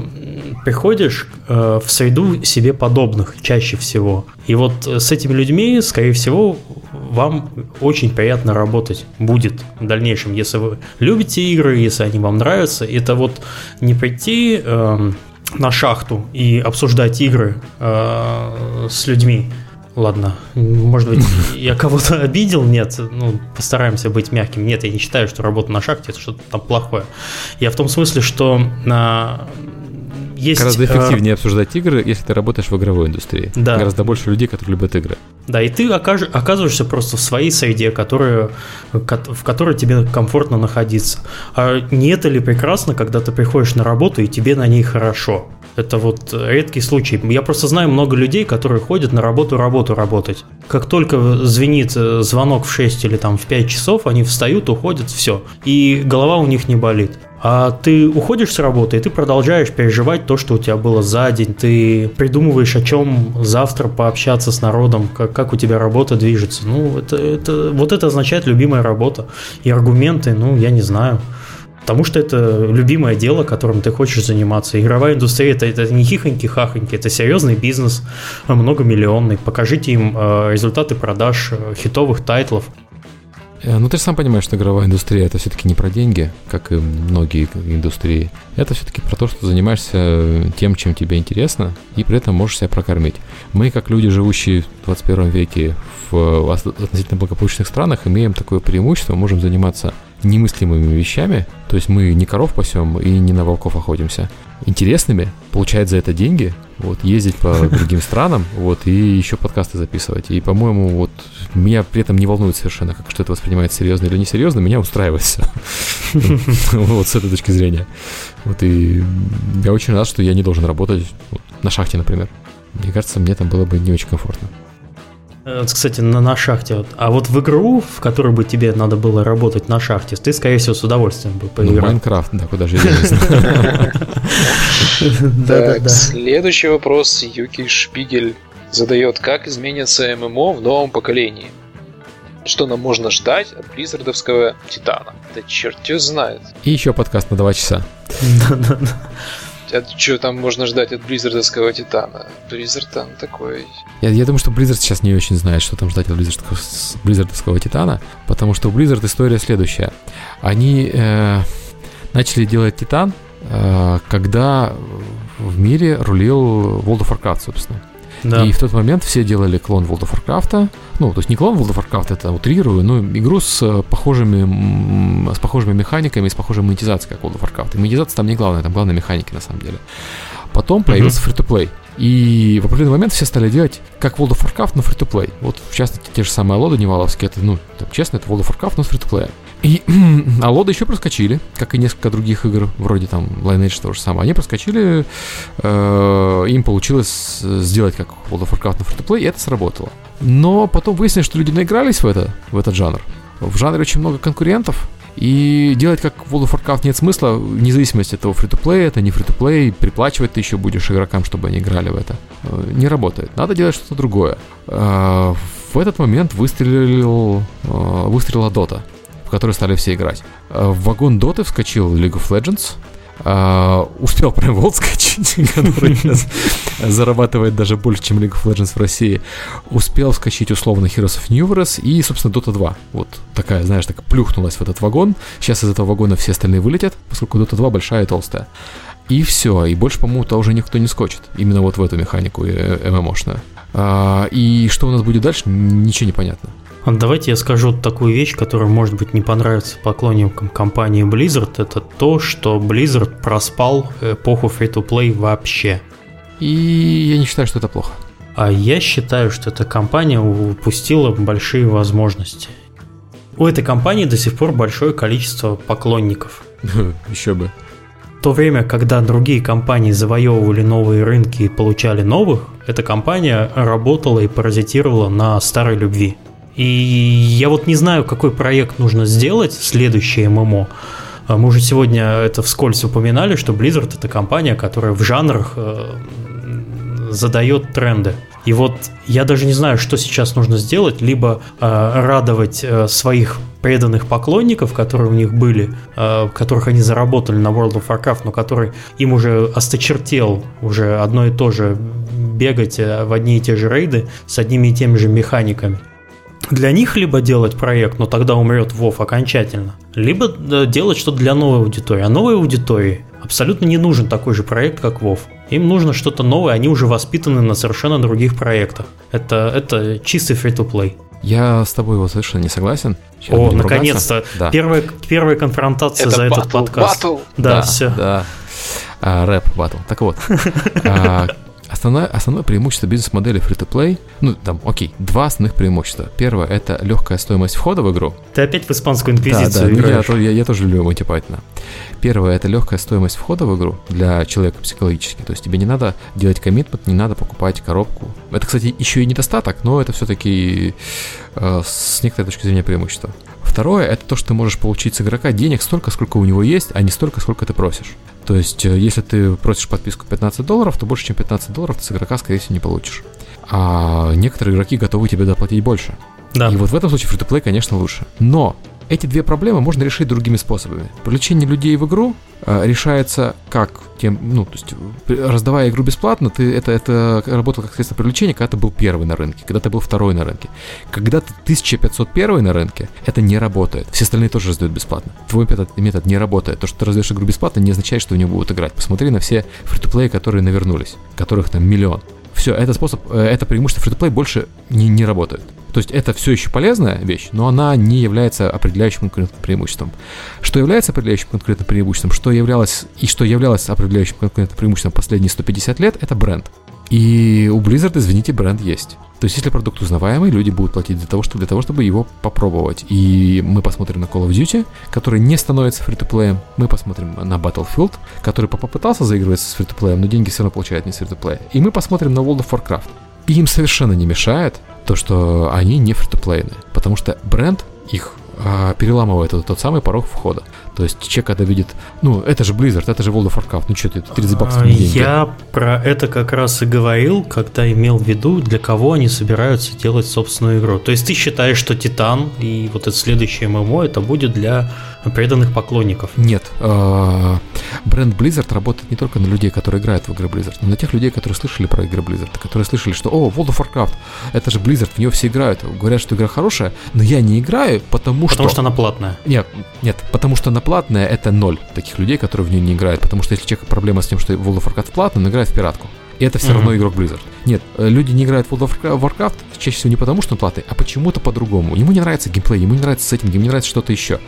приходишь э, в среду себе подобных чаще всего. И вот э, с этими людьми, скорее всего, вам очень приятно работать будет в дальнейшем, если вы любите игры, если они вам нравятся. Это вот не прийти эм, на шахту и обсуждать игры э, с людьми. Ладно, может быть, я кого-то обидел? Нет, ну, постараемся быть мягким. Нет, я не считаю, что работа на шахте это что-то там плохое. Я в том смысле, что на... есть... Гораздо э, эффективнее обсуждать игры, если ты работаешь в игровой индустрии. Да. Гораздо больше людей, которые любят игры. Да, и ты окаж- оказываешься просто в своей среде, которая, ко- в которой тебе комфортно находиться. А не это ли прекрасно, когда ты приходишь на работу и тебе на ней хорошо? Это вот редкий случай. Я просто знаю много людей, которые ходят на работу работу работать. Как только звенит э, звонок в 6 или там в 5 часов, они встают, уходят, все. И голова у них не болит. А ты уходишь с работы, и ты продолжаешь переживать то, что у тебя было за день. Ты придумываешь, о чем завтра пообщаться с народом, как, как у тебя работа движется. Ну, это, это, вот это означает любимая работа. И аргументы, ну, я не знаю. Потому что это любимое дело, которым ты хочешь заниматься. Игровая индустрия это, это не хихоньки-хахоньки, это серьезный бизнес, многомиллионный. Покажите им э, результаты продаж э, хитовых тайтлов. Э, ну, ты же сам понимаешь, что игровая индустрия это все-таки не про деньги, как и многие индустрии. Это все-таки про то, что занимаешься тем, чем тебе интересно, и при этом можешь себя прокормить. Мы, как люди, живущие в 21 веке в относительно благополучных странах, имеем такое преимущество, можем заниматься немыслимыми вещами, то есть мы не коров пасем и не на волков охотимся, интересными, получать за это деньги, вот, ездить по другим странам, вот, и еще подкасты записывать. И, по-моему, вот, меня при этом не волнует совершенно, как что это воспринимается серьезно или несерьезно, меня устраивает все. Вот, с этой точки зрения. Вот, и я очень рад, что я не должен работать на шахте, например. Мне кажется, мне там было бы не очень комфортно. Э, кстати, на, на шахте. А вот в игру, в которой бы тебе надо было работать на шахте, ты, скорее всего, с удовольствием бы поиграл. Ну, Майнкрафт, да, куда же Так, следующий вопрос Юки Шпигель задает. Как изменится ММО в новом поколении? Что нам можно ждать от Близзардовского Титана? Да черт ее знает. И еще подкаст на 2 часа. А что там можно ждать от Близзардовского Титана? Blizzard там такой... Я, я думаю, что Blizzard сейчас не очень знает, что там ждать от Blizzardовского Титана, потому что у Blizzard история следующая. Они э, начали делать Титан, э, когда в мире рулил World of Warcraft, собственно. Да. И в тот момент все делали клон World of Warcraft. Ну, то есть не клон World of Warcraft, это утрирую, но игру с э, похожими, с похожими механиками, с похожей монетизацией, как World of Warcraft. И монетизация там не главная, там главные механики на самом деле. Потом появился uh-huh. free-to-play. И в определенный момент все стали делать как World of Warcraft, но free-to-play. Вот, в частности, те же самые Аллоды Ниваловские, это, ну, там, честно, это World of Warcraft, но с free-to-play. И Аллоды еще проскочили, как и несколько других игр, вроде там Lineage то же самое. Они проскочили, э, им получилось сделать как World of Warcraft на free-to-play, и это сработало. Но потом выяснилось, что люди наигрались в, это, в этот жанр. В жанре очень много конкурентов, и делать как World of Warcraft нет смысла, вне зависимости от того, фри-то-плей это, не фри-то-плей, приплачивать ты еще будешь игрокам, чтобы они играли в это. Э, не работает. Надо делать что-то другое. Э, в этот момент выстрелил, э, выстрелила Dota в которой стали все играть. Э, в вагон Доты вскочил League of Legends, Uh, успел прям World скачать, который зарабатывает даже больше, чем League of Legends в России. Успел вскочить условно Heroes of New Wars и, собственно, Dota 2. Вот такая, знаешь, так плюхнулась в этот вагон. Сейчас из этого вагона все остальные вылетят, поскольку Dota 2 большая и толстая. И все, и больше, по-моему, то уже никто не скочит. Именно вот в эту механику э, ММОшную. Uh, и что у нас будет дальше, ничего не понятно. Давайте я скажу такую вещь, которая, может быть, не понравится поклонникам компании Blizzard. Это то, что Blizzard проспал эпоху free-to-play вообще. И я не считаю, что это плохо. А я считаю, что эта компания упустила большие возможности. У этой компании до сих пор большое количество поклонников. Еще бы. В то время, когда другие компании завоевывали новые рынки и получали новых, эта компания работала и паразитировала на старой любви. И я вот не знаю, какой проект нужно сделать, следующее ММО. А мы уже сегодня это вскользь упоминали, что Blizzard это компания, которая в жанрах э, задает тренды. И вот я даже не знаю, что сейчас нужно сделать, либо э, радовать э, своих преданных поклонников, которые у них были, э, которых они заработали на World of Warcraft, но который им уже осточертел уже одно и то же бегать э, в одни и те же рейды с одними и теми же механиками для них либо делать проект, но тогда умрет Вов окончательно, либо делать что-то для новой аудитории. А новой аудитории абсолютно не нужен такой же проект, как Вов. Им нужно что-то новое, они уже воспитаны на совершенно других проектах. Это, это чистый free-to-play. Я с тобой вот совершенно не согласен. Сейчас О, наконец-то. Да. Первая, первая конфронтация Это за батл, этот подкаст. Батл. Да, да, все. Да. А, рэп батл. Так вот. А, Основное, основное преимущество бизнес-модели free-to-play, ну, там, окей, два основных преимущества. Первое – это легкая стоимость входа в игру. Ты опять в испанскую инквизицию да, да, играешь. Я, я, я тоже люблю Монти Пайтона. Первое – это легкая стоимость входа в игру для человека психологически. То есть тебе не надо делать коммитмент, не надо покупать коробку. Это, кстати, еще и недостаток, но это все-таки э, с некоторой точки зрения преимущество. Второе – это то, что ты можешь получить с игрока денег столько, сколько у него есть, а не столько, сколько ты просишь. То есть, э, если ты просишь подписку 15 долларов, то больше, чем 15 долларов ты с игрока, скорее всего, не получишь. А некоторые игроки готовы тебе доплатить больше. Да. И вот в этом случае free-to-play, конечно, лучше. Но Эти две проблемы можно решить другими способами. Привлечение людей в игру э, решается как тем, ну, то есть раздавая игру бесплатно, ты это, это работало как средство привлечения, когда ты был первый на рынке, когда ты был второй на рынке. Когда ты 1501 на рынке, это не работает. Все остальные тоже раздают бесплатно. Твой метод, метод не работает. То, что ты раздаешь игру бесплатно, не означает, что в нее будут играть. Посмотри на все фри которые навернулись, которых там миллион. Все, этот способ, э, это преимущество фри больше не, не работает. То есть это все еще полезная вещь, но она не является определяющим конкурентным преимуществом. Что является определяющим конкурентным преимуществом, что являлось и что являлось определяющим конкурентным преимуществом последние 150 лет, это бренд. И у Blizzard, извините, бренд есть. То есть, если продукт узнаваемый, люди будут платить для того, чтобы, для того, чтобы его попробовать. И мы посмотрим на Call of Duty, который не становится фри то Мы посмотрим на Battlefield, который попытался заигрывать с фри то но деньги все равно получает не с фри то И мы посмотрим на World of Warcraft. И им совершенно не мешает то, что они не фри потому что бренд их а, переламывает этот тот самый порог входа. То есть человек, когда видит, ну, это же Blizzard, это же World of Warcraft, ну что ты, 30 баксов не деньги. Я про это как раз и говорил, когда имел в виду, для кого они собираются делать собственную игру. То есть ты считаешь, что Титан и вот это следующее ММО, это будет для преданных поклонников? Нет. А, бренд Blizzard работает не только на людей, которые играют в игры Blizzard, но на тех людей, которые слышали про игры Blizzard, которые слышали, что, о, World of Warcraft, это же Blizzard, в нее все играют. Говорят, что игра хорошая, но я не играю, потому, потому что... Потому что она платная. Нет, нет, потому что она платная, это ноль таких людей, которые в нее не играют. Потому что если человек проблема с тем, что World of Warcraft платный, он играет в пиратку. И это все mm-hmm. равно игрок Blizzard. Нет, э, люди не играют в World of Warcraft чаще всего не потому, что он платный, а почему-то по-другому. Ему не нравится геймплей, ему не нравится сеттинг, ему не нравится что-то еще.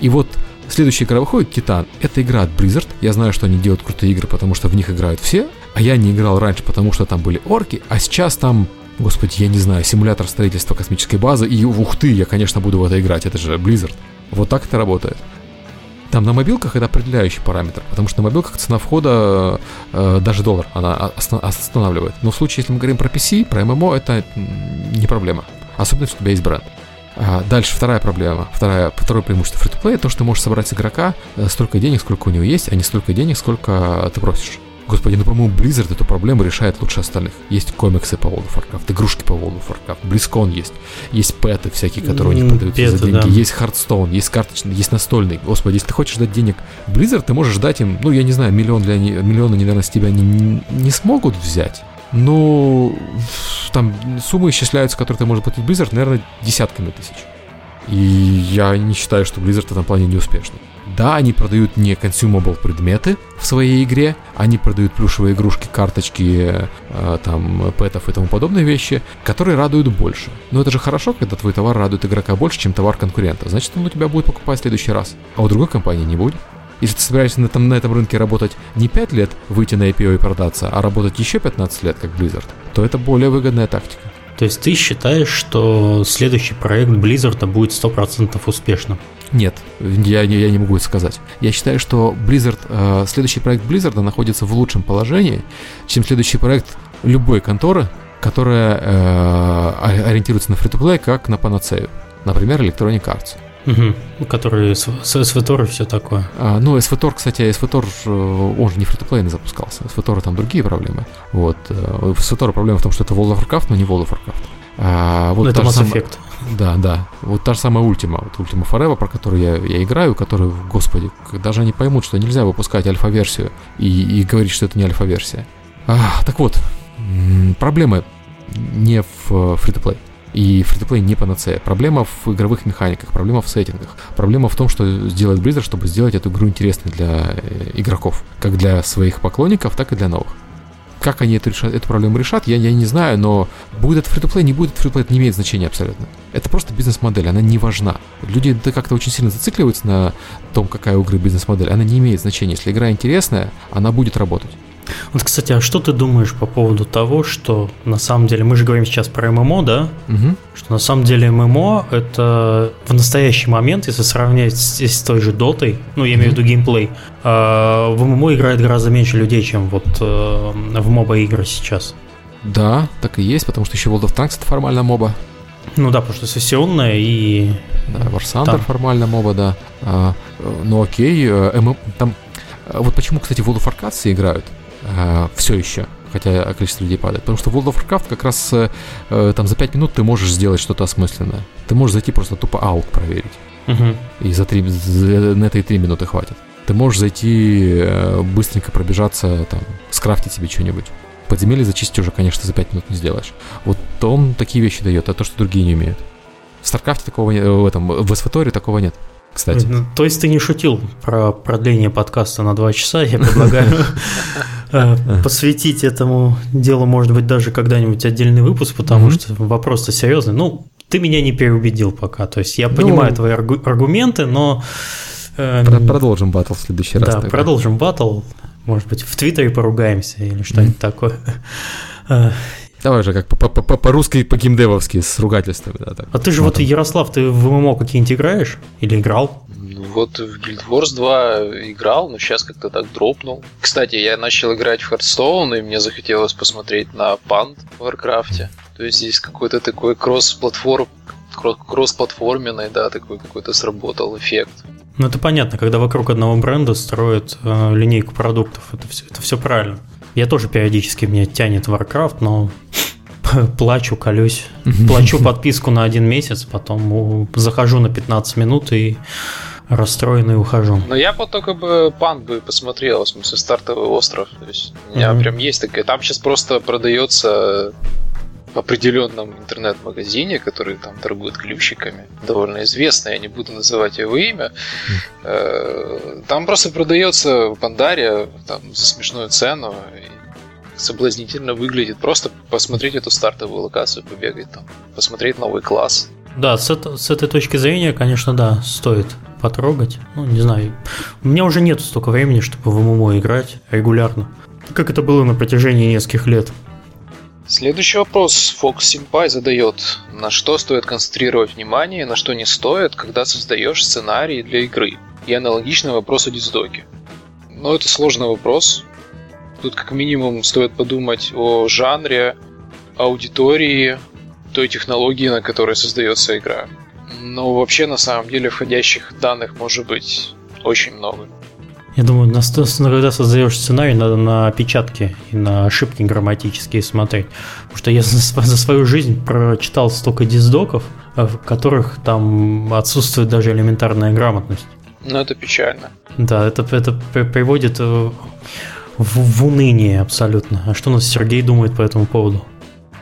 И вот Следующая игра выходит, Титан. Это игра от Blizzard. Я знаю, что они делают крутые игры, потому что в них играют все. А я не играл раньше, потому что там были орки. А сейчас там, господи, я не знаю, симулятор строительства космической базы. И ух ты, я, конечно, буду в это играть. Это же Blizzard. Вот так это работает. Там на мобилках это определяющий параметр, потому что на мобилках цена входа э, даже доллар она останавливает. Но в случае, если мы говорим про PC, про MMO, это не проблема. Особенно, если у тебя есть бренд. А дальше вторая проблема, вторая, второе преимущество фри то, что ты можешь собрать с игрока э, столько денег, сколько у него есть, а не столько денег, сколько ты просишь. Господи, ну, по-моему, Blizzard эту проблему решает лучше остальных. Есть комиксы по World of Warcraft, игрушки по World of Warcraft, BlizzCon есть, есть пэты всякие, которые у них продаются Петы, за деньги, да. есть Hearthstone, есть карточный, есть настольный. Господи, если ты хочешь дать денег Blizzard, ты можешь дать им, ну, я не знаю, миллион для они, миллиона, наверное, с тебя не, не смогут взять. Ну, там суммы исчисляются, которые ты можешь платить Blizzard, наверное, десятками тысяч. И я не считаю, что Blizzard в этом плане не успешный. Да, они продают не consumable предметы в своей игре, они продают плюшевые игрушки, карточки, э, там, пэтов и тому подобные вещи, которые радуют больше. Но это же хорошо, когда твой товар радует игрока больше, чем товар конкурента. Значит, он у тебя будет покупать в следующий раз, а у другой компании не будет. Если ты собираешься на этом, на этом рынке работать не 5 лет, выйти на IPO и продаться, а работать еще 15 лет, как Blizzard, то это более выгодная тактика. То есть ты считаешь, что следующий проект Blizzard будет 100% успешным? Нет, я, я не могу это сказать. Я считаю, что Blizzard, э, следующий проект Blizzard находится в лучшем положении, чем следующий проект любой конторы, которая э, ориентируется на free-to-play как на панацею. Например, Electronic Arts. Угу. Который с, с SVTOR и все такое. А, ну, SVTOR, кстати, SVTOR, э, он же не фри запускался. SVTOR там другие проблемы. Вот. Э, в SVTOR проблема в том, что это World of Warcraft, но не World of Warcraft. А, вот это Mass сам... Effect. Да, да. Вот та же самая Ultima, вот Ultima Forever, про которую я, я играю, которую, господи, даже они поймут, что нельзя выпускать альфа-версию и, и говорить, что это не альфа-версия. А, так вот, проблемы не в фри-то-плей. И фри не панацея. Проблема в игровых механиках, проблема в сеттингах. Проблема в том, что сделать Blizzard, чтобы сделать эту игру интересной для э, игроков. Как для своих поклонников, так и для новых. Как они эту, решат, эту проблему решат, я, я не знаю, но будет это фри не будет фри это не имеет значения абсолютно. Это просто бизнес-модель, она не важна. Люди как-то очень сильно зацикливаются на том, какая у игры бизнес-модель. Она не имеет значения. Если игра интересная, она будет работать. Вот, кстати, а что ты думаешь по поводу того, что на самом деле, мы же говорим сейчас про ММО, да? Угу. Что на самом деле ММО это в настоящий момент, если сравнять с, с той же Дотой, ну, я имею в виду геймплей, э, в ММО играет гораздо меньше людей, чем вот э, в моба игры сейчас. Да, так и есть, потому что еще World of Tanks это формально моба. Ну да, потому что сессионная и... Да, War Thunder там. формально моба, да. А, ну окей, э, ММ, там... Вот почему, кстати, в World of Warcraft играют? Э, все еще, хотя количество людей падает. Потому что в World of Warcraft как раз э, там за 5 минут ты можешь сделать что-то осмысленное. Ты можешь зайти просто тупо аук проверить. Угу. И за, 3, за на этой 3 минуты хватит. Ты можешь зайти, э, быстренько пробежаться, там, скрафтить себе что-нибудь. Подземелье зачистить уже, конечно, за 5 минут не сделаешь. Вот он такие вещи дает, а то, что другие не умеют. В Старкрафте такого нет, в этом, в SWTOR е такого нет кстати. Ну, то есть ты не шутил про продление подкаста на два часа, я предлагаю э, посвятить этому делу, может быть, даже когда-нибудь отдельный выпуск, потому что вопрос-то серьезный. Ну, ты меня не переубедил пока, то есть я ну, понимаю твои аргументы, но... Э, продолжим батл в следующий раз. Да, продолжим батл, может быть, в Твиттере поругаемся или что-нибудь такое. Давай же, как по-русски, по-геймдевовски, с ругательствами. Да, так. А ты же вот, Ярослав, ты в ММО какие-нибудь играешь? Или играл? Ну, вот в Guild Wars 2 играл, но сейчас как-то так дропнул. Кстати, я начал играть в Hearthstone, и мне захотелось посмотреть на панд в Warcraft. То есть здесь какой-то такой кросс-платформ, кросс-платформенный, да, такой какой-то сработал эффект. Ну это понятно, когда вокруг одного бренда строят э, линейку продуктов, это все, это все правильно. Я тоже периодически меня тянет Warcraft, но плачу, колюсь. Плачу подписку на один месяц, потом захожу на 15 минут и расстроенный ухожу. Но я вот только бы пан бы посмотрел, в смысле, стартовый остров. То есть у меня mm-hmm. прям есть такая. Там сейчас просто продается в определенном интернет-магазине, который там торгует ключиками, довольно известный, я не буду называть его имя. Э, там просто продается Пандария там, за смешную цену. И соблазнительно выглядит. Просто посмотреть эту стартовую локацию, побегать там, посмотреть новый класс. Да, с, это, с этой точки зрения, конечно, да, стоит потрогать. Ну, не знаю. У меня уже нет столько времени, чтобы в ММО играть регулярно. Как это было на протяжении нескольких лет. Следующий вопрос Fox Симпай задает. На что стоит концентрировать внимание, на что не стоит, когда создаешь сценарий для игры? И аналогичный вопрос о диздоке. Но это сложный вопрос. Тут как минимум стоит подумать о жанре, аудитории, той технологии, на которой создается игра. Но вообще на самом деле входящих данных может быть очень много. Я думаю, на, когда создаешь сценарий, надо на опечатки и на ошибки грамматические смотреть. Потому что я за, за свою жизнь прочитал столько диздоков, э, в которых там отсутствует даже элементарная грамотность. Ну, это печально. Да, это, это приводит э, в, в уныние абсолютно. А что у нас Сергей думает по этому поводу?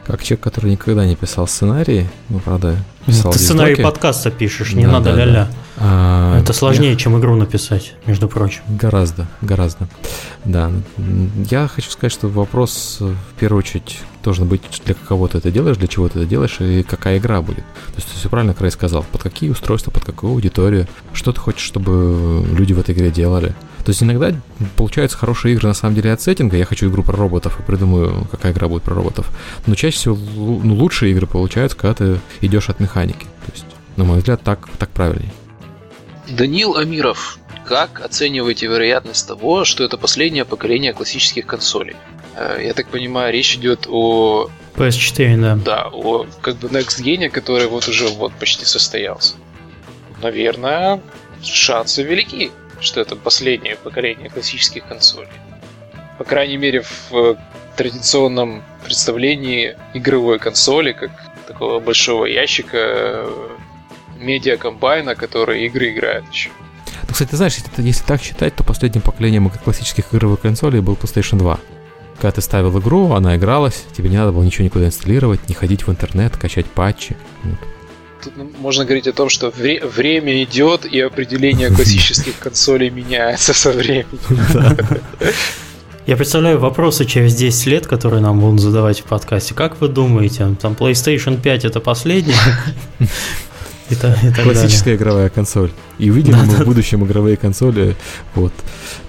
Как человек, который никогда не писал сценарии, ну, правда, писал Ты сценарий подкаста пишешь, не да, надо да, ля-ля. Да. А, Это сложнее, я... чем игру написать, между прочим. Гораздо, гораздо. Да. Я хочу сказать, что вопрос в первую очередь должен быть, для кого ты это делаешь, для чего ты это делаешь и какая игра будет. То есть ты все правильно Край сказал. Под какие устройства, под какую аудиторию, что ты хочешь, чтобы люди в этой игре делали. То есть иногда получаются хорошие игры на самом деле от сеттинга. Я хочу игру про роботов и придумаю, какая игра будет про роботов. Но чаще всего ну, лучшие игры получаются, когда ты идешь от механики. То есть, на мой взгляд, так, так правильнее. Данил Амиров. Как оцениваете вероятность того, что это последнее поколение классических консолей? Э, я так понимаю, речь идет о... PS4, да. Да, о как бы Next Gen, который вот уже вот почти состоялся. Наверное, шансы велики что это последнее поколение классических консолей. По крайней мере, в э, традиционном представлении игровой консоли, как такого большого ящика э, медиакомбайна, который игры играет еще. Ну, кстати, знаешь, если, если так считать, то последним поколением классических игровых консолей был PlayStation 2. Когда ты ставил игру, она игралась, тебе не надо было ничего никуда инсталлировать, не ходить в интернет, качать патчи. Вот тут можно говорить о том, что вре- время идет, и определение классических консолей меняется со временем. Я представляю вопросы через 10 лет, которые нам будут задавать в подкасте. Как вы думаете, там PlayStation 5 это последняя? Классическая игровая консоль. И увидим мы в будущем игровые консоли, вот,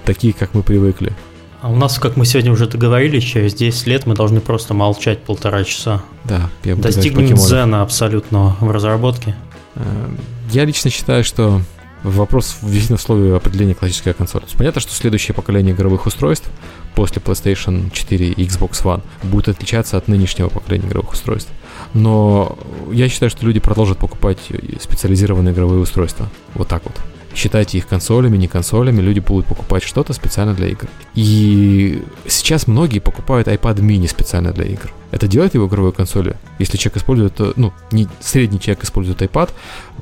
такие, как мы привыкли. А у нас, как мы сегодня уже договорились, через 10 лет мы должны просто молчать полтора часа. Да, я Достигнем дзена абсолютно в разработке. Э, я лично считаю, что вопрос действительно в слове определения классическая консоль. Понятно, что следующее поколение игровых устройств после PlayStation 4 и Xbox One будет отличаться от нынешнего поколения игровых устройств. Но я считаю, что люди продолжат покупать специализированные игровые устройства. Вот так вот. Считайте их консолями, не консолями, люди будут покупать что-то специально для игр. И сейчас многие покупают iPad mini специально для игр. Это делает его игровой консоли? Если человек использует, э, ну, не средний человек использует iPad,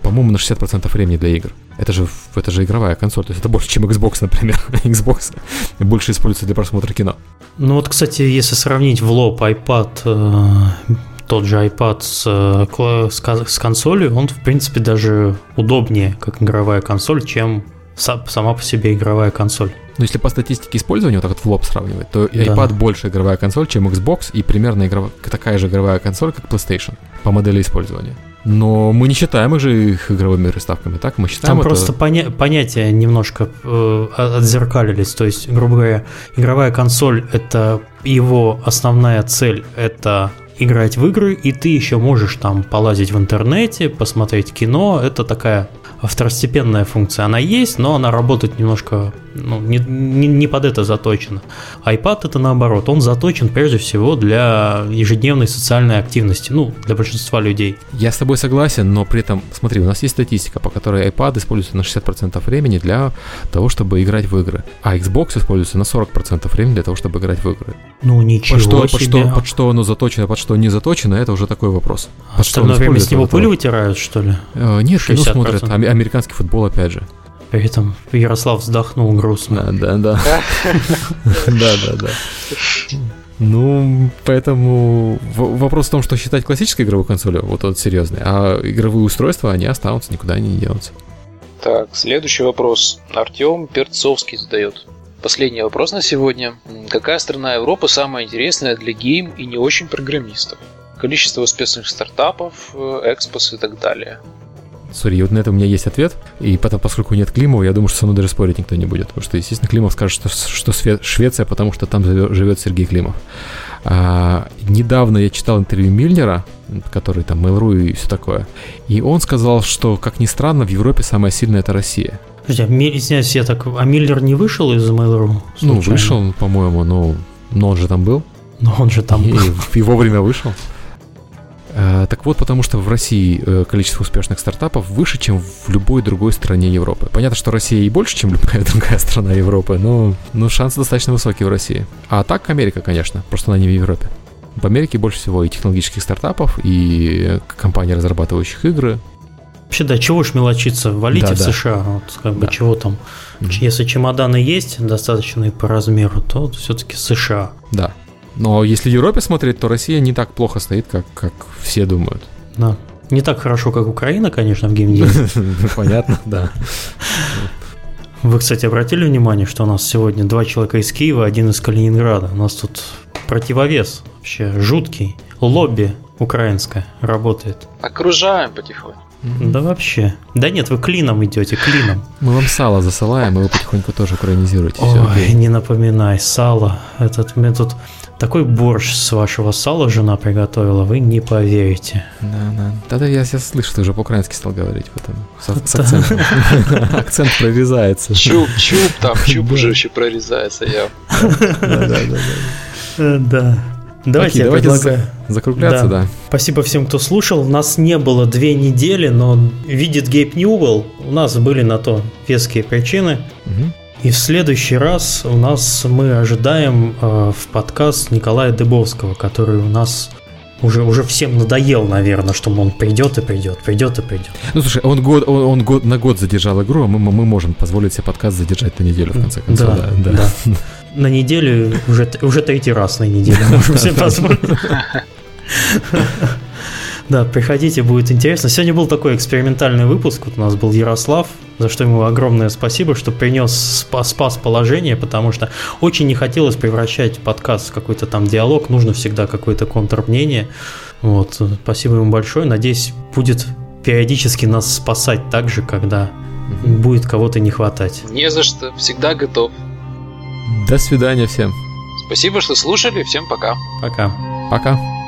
по-моему, на 60% времени для игр. Это же, это же игровая консоль, то есть это больше, чем Xbox, например. Xbox больше используется для просмотра кино. Ну вот, кстати, если сравнить в лоб iPad, э, тот же iPad с, э, с, с консолью, он, в принципе, даже удобнее, как игровая консоль, чем сама по себе игровая консоль. Но если по статистике использования вот так вот в лоб сравнивать, то да. iPad больше игровая консоль, чем Xbox, и примерно игров... такая же игровая консоль, как PlayStation по модели использования. Но мы не считаем их же их игровыми приставками, так? Мы считаем Там это... просто поня- понятия немножко э, отзеркалились. То есть, грубо говоря, игровая консоль – это его основная цель – это играть в игры, и ты еще можешь там полазить в интернете, посмотреть кино. Это такая второстепенная функция. Она есть, но она работает немножко ну, не, не, не под это заточена. iPad это наоборот, он заточен прежде всего для ежедневной социальной активности, ну, для большинства людей. Я с тобой согласен, но при этом, смотри, у нас есть статистика, по которой iPad используется на 60% времени для того, чтобы играть в игры, а Xbox используется на 40% времени для того, чтобы играть в игры. Ну, ничего под что, себе. Под что, под что оно заточено, под что не заточено, это уже такой вопрос. А остальное время с него пыль вытирают, что ли? Э, нет, кино смотрят, американский футбол опять же. При этом Ярослав вздохнул грустно. Да, да, да. Да, да, да. Ну, поэтому вопрос в том, что считать классической игровой консолью, вот он серьезный, а игровые устройства, они останутся, никуда они не денутся. Так, следующий вопрос. Артем Перцовский задает. Последний вопрос на сегодня. Какая страна Европы самая интересная для гейм и не очень программистов? Количество успешных стартапов, э, expos и так далее. Sorry, вот на это у меня есть ответ. И потом, поскольку нет Климова, я думаю, что со мной даже спорить никто не будет. Потому что, естественно, Климов скажет, что, что Швеция, потому что там живет Сергей Климов. А, недавно я читал интервью Мильнера, который там Mail.ru и все такое. И он сказал, что, как ни странно, в Европе самая сильная это Россия. Подожди, а, извиняюсь, я так... А Миллер не вышел из Mail.ru? Ну, вышел, по-моему, но, но он же там был. Но он же там и, был. И вовремя вышел. Э, так вот, потому что в России э, количество успешных стартапов выше, чем в любой другой стране Европы. Понятно, что Россия и больше, чем любая другая страна Европы, но, но шансы достаточно высокие в России. А так Америка, конечно, просто она не в Европе. В Америке больше всего и технологических стартапов, и компаний, разрабатывающих игры. Вообще, да, чего ж мелочиться, валите да, в да. США, вот, как бы, чего там. Mm-hmm. Если чемоданы есть достаточные по размеру, то все-таки США. Да, но если в Европе смотреть, то Россия не так плохо стоит, как, как все думают. Да. Не так хорошо, как Украина, конечно, в геймдеве. Понятно, да. Вы, кстати, обратили внимание, что у нас сегодня два человека из Киева, один из Калининграда. У нас тут противовес вообще жуткий. Лобби украинское работает. Окружаем потихоньку. Да вообще. Да нет, вы клином идете, клином. Мы вам сало засылаем, и вы потихоньку тоже украинизируете. Ой, не напоминай, сало. Этот, мне тут такой борщ с вашего сала жена приготовила, вы не поверите. Да, да. Да-да, я, я слышу, ты уже по-украински стал говорить, потом с, с акцентом. Акцент прорезается. Чуб, чуб там, чуб уже еще прорезается, я. Да, да, да. Да. Давайте Окей, давайте предлагаю. закругляться, да. да. Спасибо всем, кто слушал. Нас не было две недели, но видит Гейб Ньюэлл. У нас были на то веские причины. Угу. И в следующий раз у нас мы ожидаем э, в подкаст Николая Дыбовского, который у нас уже, уже всем надоел, наверное, что он придет и придет, придет и придет. Ну слушай, он год, он, он год на год задержал игру, а мы, мы можем позволить себе подкаст задержать на неделю, в конце концов. Да, да. да. На неделю, уже, уже третий раз на неделю можем себе позволить. Да, приходите, будет интересно. Сегодня был такой экспериментальный выпуск. Вот у нас был Ярослав, за что ему огромное спасибо, что принес спас, спас положение, потому что очень не хотелось превращать подкаст в какой-то там диалог. Нужно всегда какое-то контрмнение. Вот, спасибо ему большое. Надеюсь, будет периодически нас спасать так же, когда будет кого-то не хватать. Не за что, всегда готов. До свидания всем. Спасибо, что слушали. Всем пока. Пока. Пока.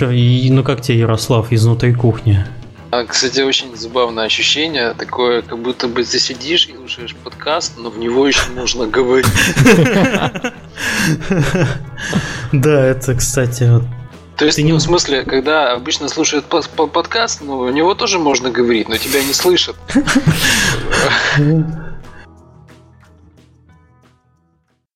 Ну что, и, ну как тебе, Ярослав, изнутри кухни? А, кстати, очень забавное ощущение, такое, как будто бы ты сидишь и слушаешь подкаст, но в него еще можно говорить. Да, это, кстати, То есть, ну, в смысле, когда обычно слушают по- по- подкаст, ну, у него тоже можно говорить, но тебя не слышат.